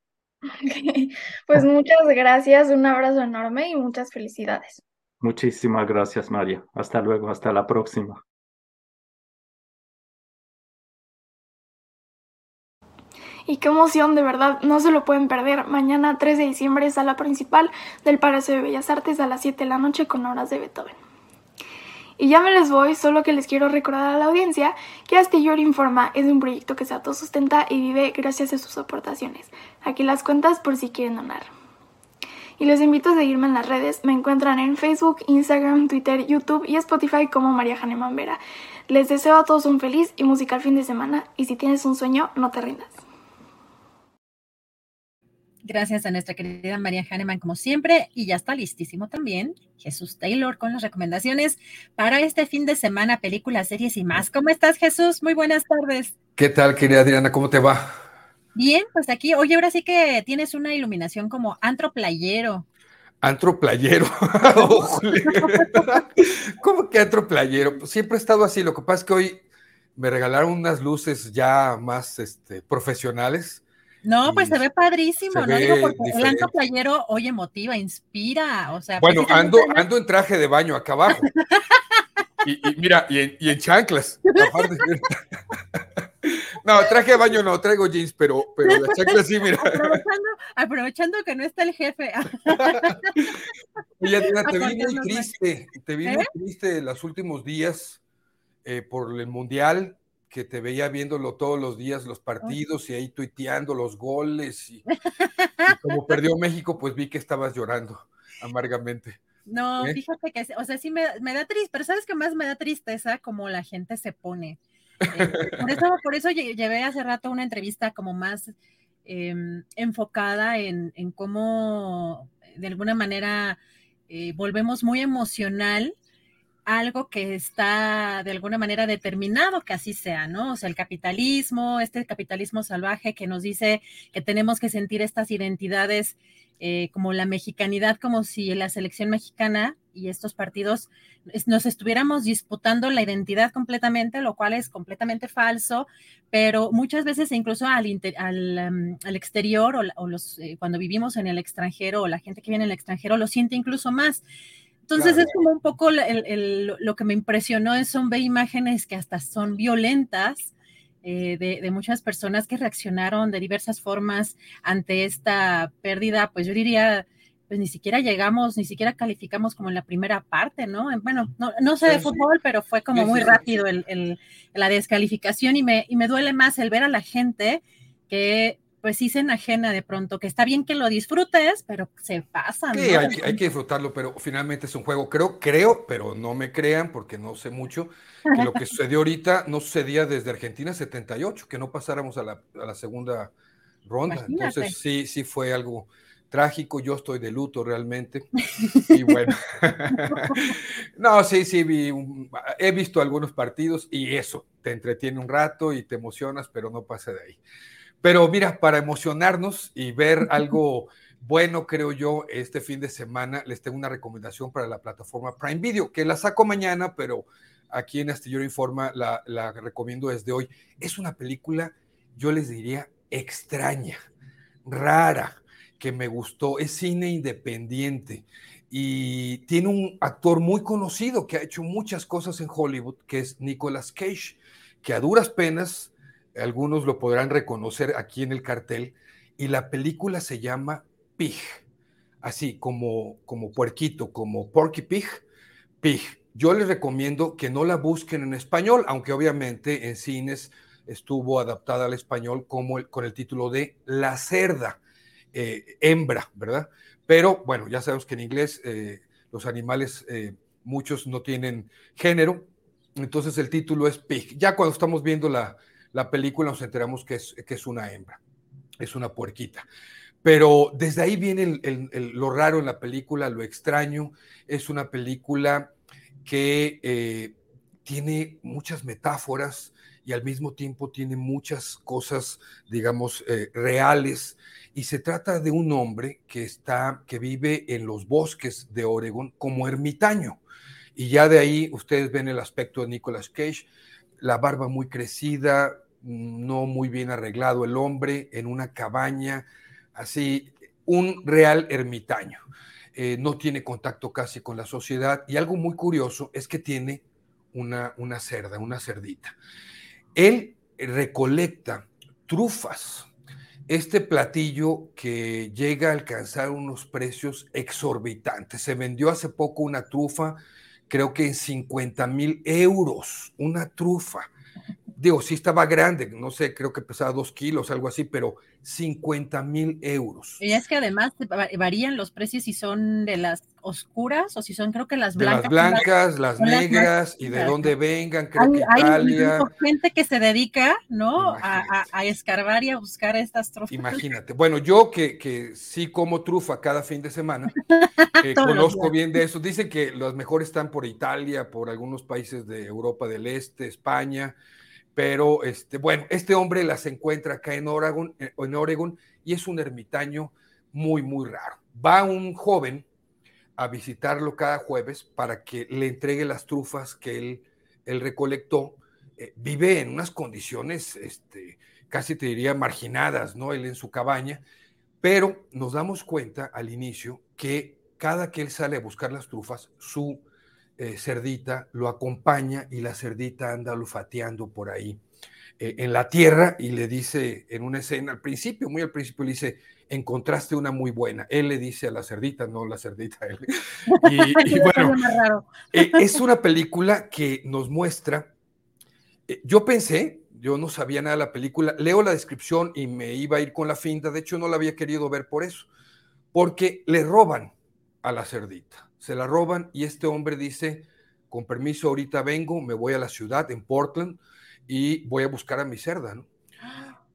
Pues muchas gracias, un abrazo enorme y muchas felicidades. Muchísimas gracias, María. Hasta luego, hasta la próxima. Y qué emoción, de verdad, no se lo pueden perder. Mañana 3 de diciembre sala principal del Palacio de Bellas Artes a las 7 de la noche con obras de Beethoven. Y ya me les voy, solo que les quiero recordar a la audiencia que Astillor Informa es un proyecto que se autosustenta y vive gracias a sus aportaciones. Aquí las cuentas por si quieren donar. Y los invito a seguirme en las redes. Me encuentran en Facebook, Instagram, Twitter, YouTube y Spotify como María Janeman Vera. Les deseo a todos un feliz y musical fin de semana y si tienes un sueño, no te rindas. Gracias a nuestra querida María Hahnemann, como siempre. Y ya está listísimo también Jesús Taylor con las recomendaciones para este fin de semana, películas, series y más. ¿Cómo estás, Jesús? Muy buenas tardes. ¿Qué tal, querida Adriana? ¿Cómo te va? Bien, pues aquí, oye, ahora sí que tienes una iluminación como antro playero. Antro playero. Ojole. ¿Cómo que antro playero? Pues siempre he estado así. Lo que pasa es que hoy me regalaron unas luces ya más este, profesionales. No, pues se ve padrísimo, se ¿no? ve Digo, porque el playero, oye, motiva, inspira, o sea. Bueno, precisamente ando, ando en traje de baño acá abajo. Y, y mira, y en, y en chanclas. aparte. No, traje de baño no, traigo jeans, pero, pero la chancla sí, mira. Aprovechando, aprovechando que no está el jefe. Oye, Adriana, te vi muy triste, te vi ¿Eh? muy triste los últimos días eh, por el Mundial, que te veía viéndolo todos los días, los partidos y ahí tuiteando los goles. Y, y como perdió México, pues vi que estabas llorando amargamente. No, ¿Eh? fíjate que, o sea, sí me, me da triste, pero ¿sabes qué más me da tristeza? Como la gente se pone. Eh, por eso, por eso lle- llevé hace rato una entrevista como más em, enfocada en, en cómo de alguna manera eh, volvemos muy emocional algo que está de alguna manera determinado que así sea, ¿no? O sea, el capitalismo, este capitalismo salvaje que nos dice que tenemos que sentir estas identidades eh, como la mexicanidad, como si la selección mexicana y estos partidos nos estuviéramos disputando la identidad completamente, lo cual es completamente falso, pero muchas veces incluso al, em, exterior o, eh, cuando vivimos en el extranjero o la gente que viene en el extranjero lo siente incluso más. Entonces Claro. es como un poco la- el- el- lo que me impresionó es son ver imágenes que hasta son violentas eh, de, de muchas personas que reaccionaron de diversas formas ante esta pérdida, pues yo diría, pues ni siquiera llegamos, ni siquiera calificamos como en la primera parte, ¿no? Bueno, no, no sé de fútbol, pero fue como muy rápido el, el- la descalificación y me, y me duele más el ver a la gente que pues sí se enajena de pronto, que está bien que lo disfrutes, pero se pasan. Sí, ¿no? hay, que- hay que disfrutarlo, pero finalmente es un juego. Creo, creo, pero no me crean porque no sé mucho, que lo que sucedió ahorita no sucedía desde Argentina 78, que no pasáramos a la, a la segunda ronda. Imagínate. Entonces sí, sí fue algo trágico. Yo estoy de luto realmente. Y bueno, no, sí, sí, vi un- he visto algunos partidos y eso, te entretiene un rato y te emocionas, pero no pasa de ahí. Pero mira, para emocionarnos y ver algo bueno, creo yo, este fin de semana les tengo una recomendación para la plataforma Prime Video, que la saco mañana, pero aquí en Astillero Informa la, la recomiendo desde hoy. Es una película, yo les diría, extraña, rara, que me gustó. Es cine independiente y tiene un actor muy conocido que ha hecho muchas cosas en Hollywood, que es Nicolas Cage, que a duras penas algunos lo podrán reconocer aquí en el cartel, y la película se llama Pig, así como, como puerquito, como Porky Pig, Pig. Yo les recomiendo que no la busquen en español, aunque obviamente en cines estuvo adaptada al español como con el título de La cerda, eh, hembra, ¿verdad? Pero bueno, ya sabemos que en inglés eh, los animales, eh, muchos no tienen género, entonces el título es Pig. Ya cuando estamos viendo la, la película nos enteramos que es, que es una hembra, es una puerquita. Pero desde ahí viene lo raro en la película, lo extraño. Es una película que eh, tiene muchas metáforas y al mismo tiempo tiene muchas cosas, digamos, eh, reales. Y se trata de un hombre que está, que vive en los bosques de Oregon como ermitaño. Y ya de ahí ustedes ven el aspecto de Nicolas Cage, la barba muy crecida, no muy bien arreglado el hombre, en una cabaña, así, un real ermitaño. Eh, no tiene contacto casi con la sociedad y algo muy curioso es que tiene una, una cerda, una cerdita. Él recolecta trufas, este platillo que llega a alcanzar unos precios exorbitantes. Se vendió hace poco una trufa, creo que en 50 mil euros, una trufa digo, sí estaba grande, no sé, creo que pesaba dos kilos, algo así, pero 50 mil euros. Y es que además varían los precios si son de las oscuras o si son, creo que las blancas. las blancas, las, negras y de dónde vengan, creo que Italia. Hay gente que se dedica, ¿no? A, a, escarbar y a buscar estas trufas. Imagínate. Bueno, yo que, que sí como trufa cada fin de semana, eh, conozco bien de eso. Dicen que las mejores están por Italia, por algunos países de Europa del Este, España. Pero este, bueno, este hombre las encuentra acá en Oregon, eh, en Oregon y es un ermitaño muy, muy raro. Va un joven a visitarlo cada jueves para que le entregue las trufas que él, él recolectó. Eh, vive en unas condiciones, este, casi te diría, marginadas, ¿no? Él en su cabaña, pero nos damos cuenta al inicio que cada que él sale a buscar las trufas, su eh, cerdita lo acompaña y la cerdita anda olfateando por ahí eh, en la tierra y le dice en una escena al principio, muy al principio, le dice, encontraste una muy buena. Él le dice a la cerdita, no la cerdita él. Y, bueno, eh, es una película que nos muestra, yo pensé, yo no sabía nada de la película, leo la descripción y me iba a ir con la finta, de hecho no la había querido ver por eso, porque le roban a la cerdita se la roban y este hombre dice, con permiso, ahorita vengo, me voy a la ciudad, en Portland, y voy a buscar a mi cerda, ¿no?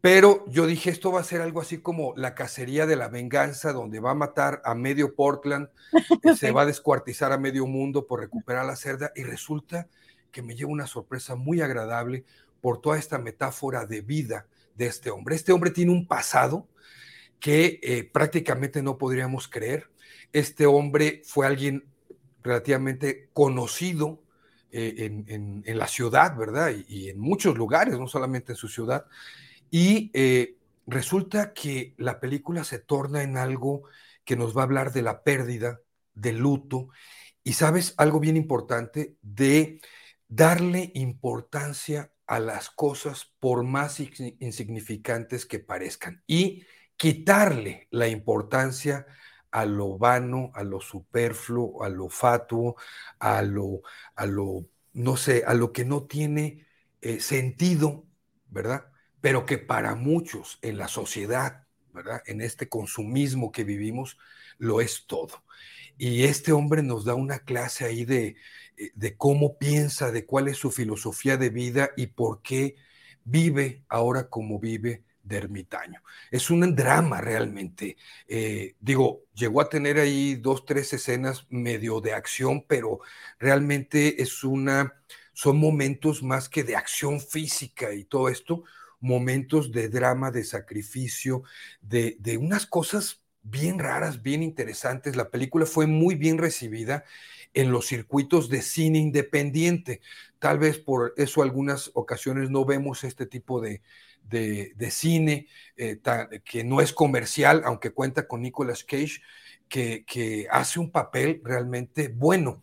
Pero yo dije, esto va a ser algo así como la cacería de la venganza, donde va a matar a medio Portland, se va a descuartizar a medio mundo por recuperar la cerda, y resulta que me lleva una sorpresa muy agradable por toda esta metáfora de vida de este hombre. Este hombre tiene un pasado que eh, prácticamente no podríamos creer este hombre fue alguien relativamente conocido eh, en, la ciudad, ¿verdad? Y, en muchos lugares, no solamente en su ciudad. Y eh, resulta que la película se torna en algo que nos va a hablar de la pérdida, del luto, y sabes, algo bien importante, de darle importancia a las cosas por más insignificantes que parezcan y quitarle la importancia a lo vano, a lo superfluo, a lo fatuo, a lo, a lo, no sé, a lo que no tiene eh, sentido, ¿verdad? Pero que para muchos en la sociedad, ¿verdad? En este consumismo que vivimos, lo es todo. Y este hombre nos da una clase ahí de, eh, de cómo piensa, de cuál es su filosofía de vida y por qué vive ahora como vive de ermitaño. Es un drama realmente. Eh, digo, llegó a tener ahí dos, tres escenas medio de acción, pero realmente es una, son momentos más que de acción física y todo esto, momentos de drama, de sacrificio, de, de unas cosas bien raras, bien interesantes. La película fue muy bien recibida en los circuitos de cine independiente. Tal vez por eso algunas ocasiones no vemos este tipo de, de, cine eh, que no es comercial, aunque cuenta con Nicolas Cage, que, que hace un papel realmente bueno.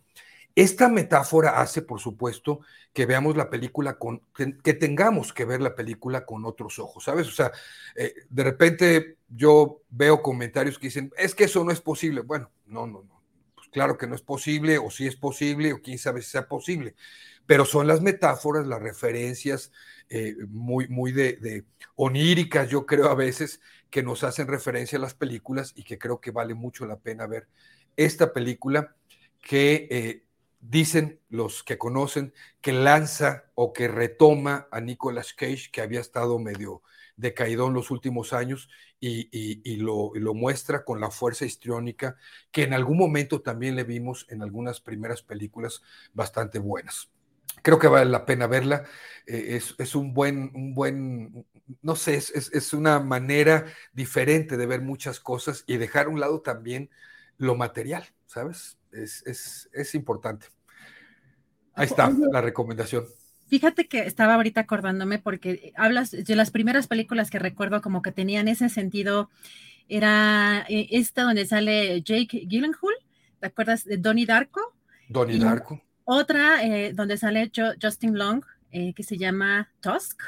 Esta metáfora hace, por supuesto, que veamos la película con, que, que tengamos que ver la película con otros ojos, ¿sabes? O sea, eh, de repente yo veo comentarios que dicen, es que eso no es posible. Bueno, no, no, no. Pues claro que no es posible, o si es posible, o quién sabe si sea posible. Pero son las metáforas, las referencias eh, muy, muy de, oníricas, yo creo a veces, que nos hacen referencia a las películas y que creo que vale mucho la pena ver esta película que eh, dicen los que conocen que lanza o que retoma a Nicolas Cage, que había estado medio decaído en los últimos años y lo, y lo muestra con la fuerza histriónica que en algún momento también le vimos en algunas primeras películas bastante buenas. Creo que vale la pena verla. eh, es, es un buen, un buen, no sé, es, es- es una manera diferente de ver muchas cosas y dejar a un lado también lo material, ¿sabes? Es, es, es importante. Ahí está Oye. la recomendación. Fíjate que estaba ahorita acordándome porque hablas de las primeras películas que recuerdo como que tenían ese sentido, era eh, esta donde sale Jake Gyllenhaal, ¿te acuerdas de Donnie Darko? Donnie Y Darko. Otra eh, donde sale Jo- Justin Long, eh, que se llama Tusk.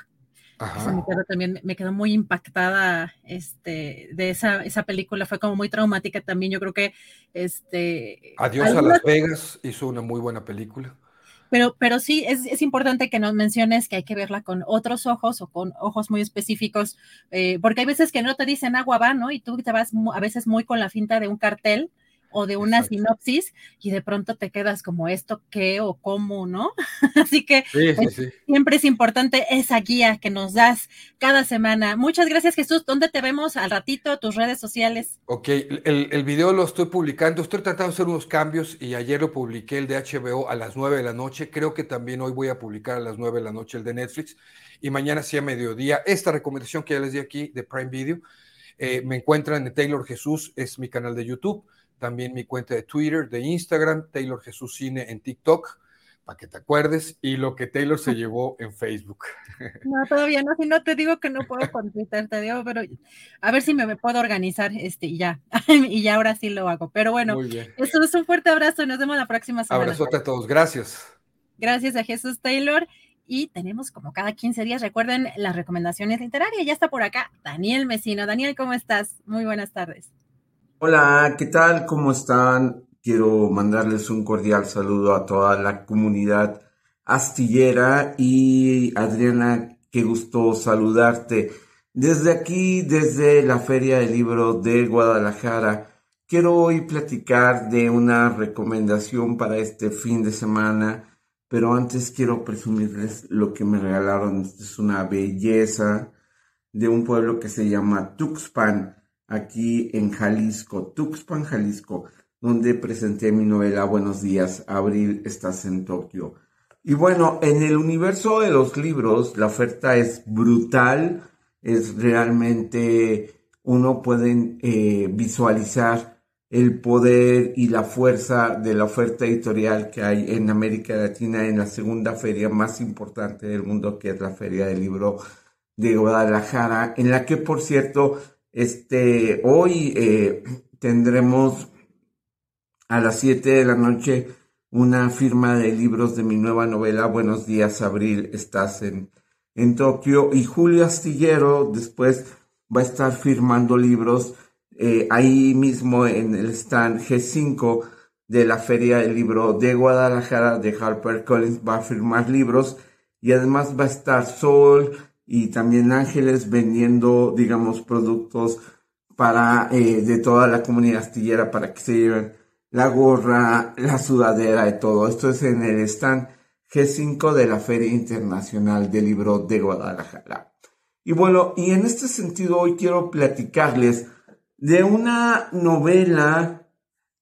Esa me Ajá. quedó también, me quedó muy impactada este, de esa, esa película, fue como muy traumática también. Yo creo que este, Adiós a Las Vegas hizo una muy buena película. pero, pero sí, es, es importante que nos menciones que hay que verla con otros ojos o con ojos muy específicos, eh, porque hay veces que no te dicen agua va, ¿no? Y tú te vas a veces muy con la finta de un cartel o de una sinopsis y de pronto te quedas como esto, qué o cómo, ¿no? Así que Sí, sí, es- sí. siempre es importante esa guía que nos das cada semana. Muchas gracias, Jesús. ¿Dónde te vemos al ratito? Tus redes sociales. Ok, el, el video lo estoy publicando, estoy tratando de hacer unos cambios y ayer lo publiqué el de HBO a las 9 de la noche, creo que también hoy voy a publicar a las 9 de la noche el de Netflix y mañana sí a mediodía. Esta recomendación que ya les di aquí de Prime Video, eh, me encuentran en Taylor Jesús, es mi canal de YouTube, también mi cuenta de Twitter, de Instagram, Taylor Jesús Cine en TikTok, para que te acuerdes, y lo que Taylor se llevó en Facebook. No, todavía no, si no te digo que no puedo con Twitter, te digo, pero a ver si me, me puedo organizar este y ya, y ya ahora sí lo hago. Pero bueno, eso es un fuerte abrazo y nos vemos la próxima semana. Abrazote a todos, gracias. Gracias a Jesús Taylor. Y tenemos como cada 15 días, recuerden las recomendaciones literarias. Ya está por acá Daniel Mesino. Daniel, ¿cómo estás? Muy buenas tardes. Hola, ¿qué tal? ¿Cómo están? Quiero mandarles un cordial saludo a toda la comunidad astillera y Adriana, qué gusto saludarte. Desde aquí, desde la Feria del Libro de Guadalajara, quiero hoy platicar de una recomendación para este fin de semana, pero antes quiero presumirles lo que me regalaron. Es una belleza de un pueblo que se llama Tuxpan aquí en Jalisco, Tuxpan, Jalisco, donde presenté mi novela Buenos días, Abril, estás en Tokio. Y bueno, en el universo de los libros, la oferta es brutal, es realmente, uno puede eh, visualizar el poder y la fuerza de la oferta editorial que hay en América Latina en la segunda feria más importante del mundo, que es la Feria del Libro de Guadalajara, en la que, por cierto, este, hoy eh, tendremos a las 7 de la noche una firma de libros de mi nueva novela Buenos días, Abril, estás en, en Tokio. Y Julio Astillero después va a estar firmando libros eh, ahí mismo en el stand G5 de la Feria del Libro de Guadalajara de HarperCollins. Va a firmar libros y además va a estar Sol y también Ángeles vendiendo, digamos, productos para eh, de toda la comunidad astillera para que se lleven la gorra, la sudadera y todo. Esto es en el stand G5 de la Feria Internacional del Libro de Guadalajara. Y bueno, y en este sentido hoy quiero platicarles de una novela.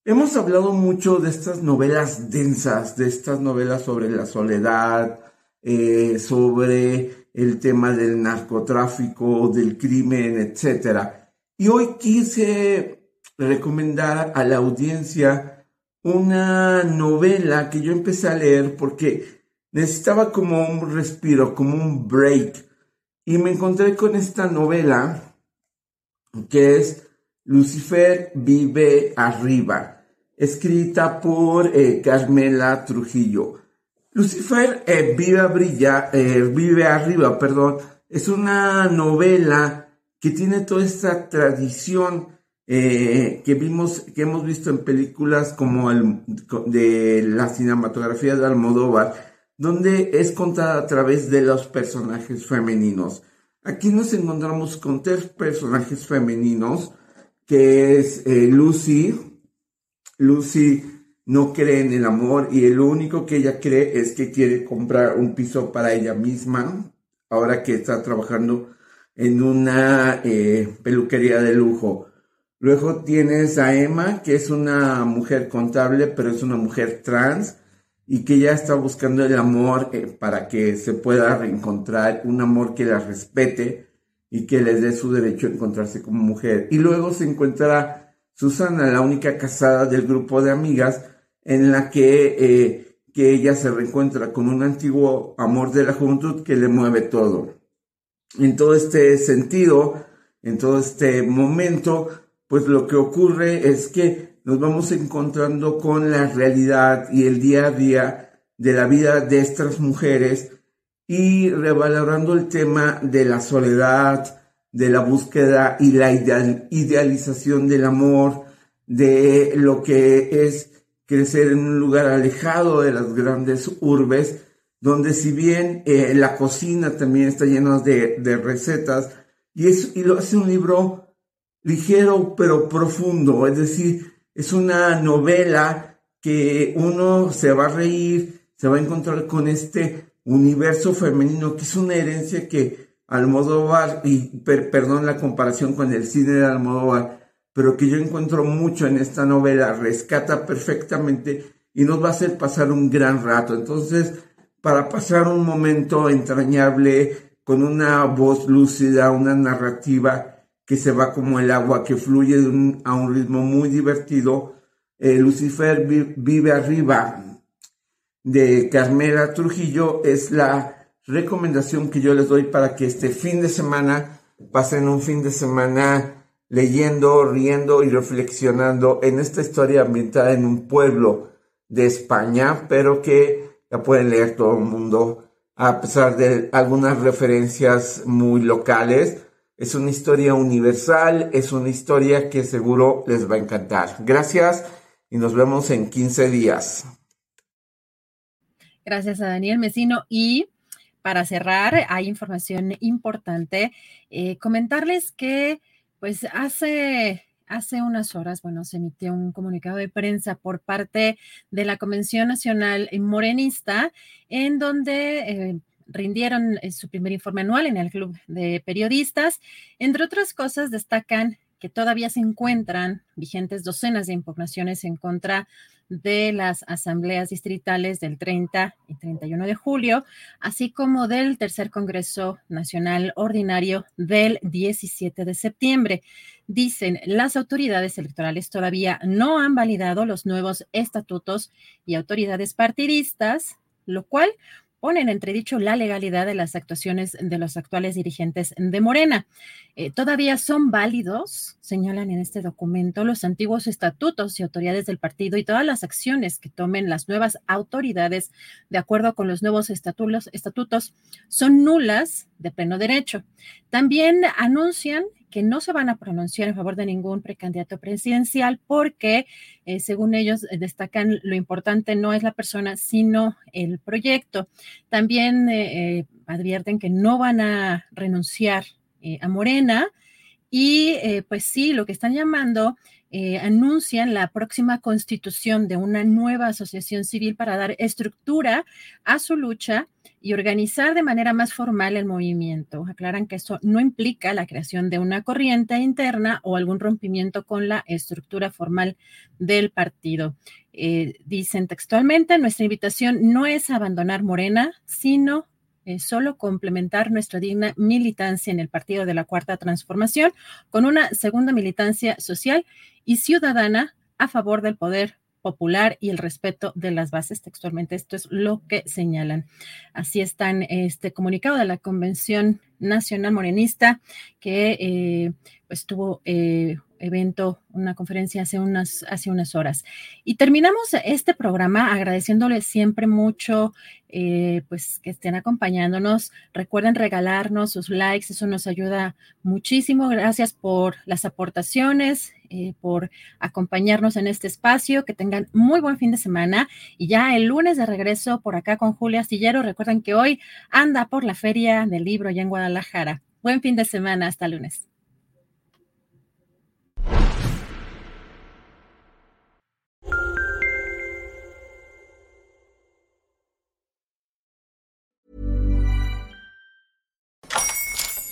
Hemos hablado mucho de estas novelas densas, de estas novelas sobre la soledad, eh, sobre el tema del narcotráfico, del crimen, etcétera. Y hoy quise recomendar a la audiencia una novela que yo empecé a leer porque necesitaba como un respiro, como un break. Y me encontré con esta novela que es Lucifer vive arriba, escrita por eh, Carmela Trujillo. Lucifer eh, vive, brilla, eh, vive arriba, perdón, es una novela que tiene toda esta tradición eh, que vimos, que hemos visto en películas como de la cinematografía de Almodóvar, donde es contada a través de los personajes femeninos. Aquí nos encontramos con tres personajes femeninos, que es eh, Lucy. Lucy no cree en el amor y lo único que ella cree es que quiere comprar un piso para ella misma, ahora que está trabajando en una eh, peluquería de lujo. Luego tienes a Emma, que es una mujer contable, pero es una mujer trans y que ya está buscando el amor eh, para que se pueda reencontrar, un amor que la respete y que les dé su derecho a encontrarse como mujer. Y luego se encuentra Susana, la única casada del grupo de amigas, en la que, eh, que ella se reencuentra con un antiguo amor de la juventud que le mueve todo. En todo este sentido, en todo este momento, pues lo que ocurre es que nos vamos encontrando con la realidad y el día a día de la vida de estas mujeres y revalorando el tema de la soledad, de la búsqueda y la idealización del amor, de lo que es crecer en un lugar alejado de las grandes urbes, donde si bien eh, la cocina también está llena de, recetas, y, es, lo hace un libro ligero pero profundo, es decir, es una novela que uno se va a reír, se va a encontrar con este universo femenino, que es una herencia que Almodóvar, y perdón la comparación con el cine de Almodóvar, pero que yo encuentro mucho en esta novela, rescata perfectamente y nos va a hacer pasar un gran rato. Entonces, para pasar un momento entrañable con una voz lúcida, una narrativa que se va como el agua, que fluye a un ritmo muy divertido. Eh, Lucifer vive arriba de Carmela Trujillo es la recomendación que yo les doy para que este fin de semana pasen un fin de semana leyendo, riendo y reflexionando en esta historia ambientada en un pueblo de España, pero que la pueden leer todo el mundo, a pesar de algunas referencias muy locales. Es una historia universal, es una historia que seguro les va a encantar. Gracias y nos vemos en 15 días. Gracias a Daniel Mesino y para cerrar, hay información importante. Eh, comentarles que, pues, hace hace unas horas, bueno, se emitió un comunicado de prensa por parte de la Convención Nacional Morenista, en donde eh, rindieron eh, su primer informe anual en el Club de Periodistas. Entre otras cosas, destacan que todavía se encuentran vigentes docenas de impugnaciones en contra de las asambleas distritales del 30 y 31 de julio, así como del tercer Congreso Nacional Ordinario del 17 de septiembre. Dicen, las autoridades electorales todavía no han validado los nuevos estatutos y autoridades partidistas, lo cual pone en entredicho la legalidad de las actuaciones de los actuales dirigentes de Morena. Eh, todavía son válidos, señalan en este documento, los antiguos estatutos y autoridades del partido y todas las acciones que tomen las nuevas autoridades de acuerdo con los nuevos estatutos, estatutos son nulas de pleno derecho. También anuncian que no se van a pronunciar en favor de ningún precandidato presidencial porque, eh, según ellos, eh, destacan lo importante no es la persona, sino el proyecto. También eh, advierten que no van a renunciar a Morena y, pues sí, lo que están llamando anuncian la próxima constitución de una nueva asociación civil para dar estructura a su lucha y organizar de manera más formal el movimiento. Aclaran que eso no implica la creación de una corriente interna o algún rompimiento con la estructura formal del partido. Eh, dicen textualmente, nuestra invitación no es abandonar Morena, sino eh, solo complementar nuestra digna militancia en el Partido de la Cuarta Transformación con una segunda militancia social y ciudadana a favor del poder popular y el respeto de las bases. Textualmente, esto es lo que señalan. Así está en este comunicado de la Convención Nacional Morenista que eh, pues tuvo eh, evento, una conferencia hace unas, hace unas horas. Y terminamos este programa agradeciéndoles siempre mucho, eh, pues que estén acompañándonos. Recuerden regalarnos sus likes, eso nos ayuda muchísimo. Gracias por las aportaciones, eh, por acompañarnos en este espacio. Que tengan muy buen fin de semana. Y ya el lunes de regreso por acá con Julia Astillero. Recuerden que hoy anda por la Feria del Libro ya en Guadalajara. Buen fin de semana, hasta lunes.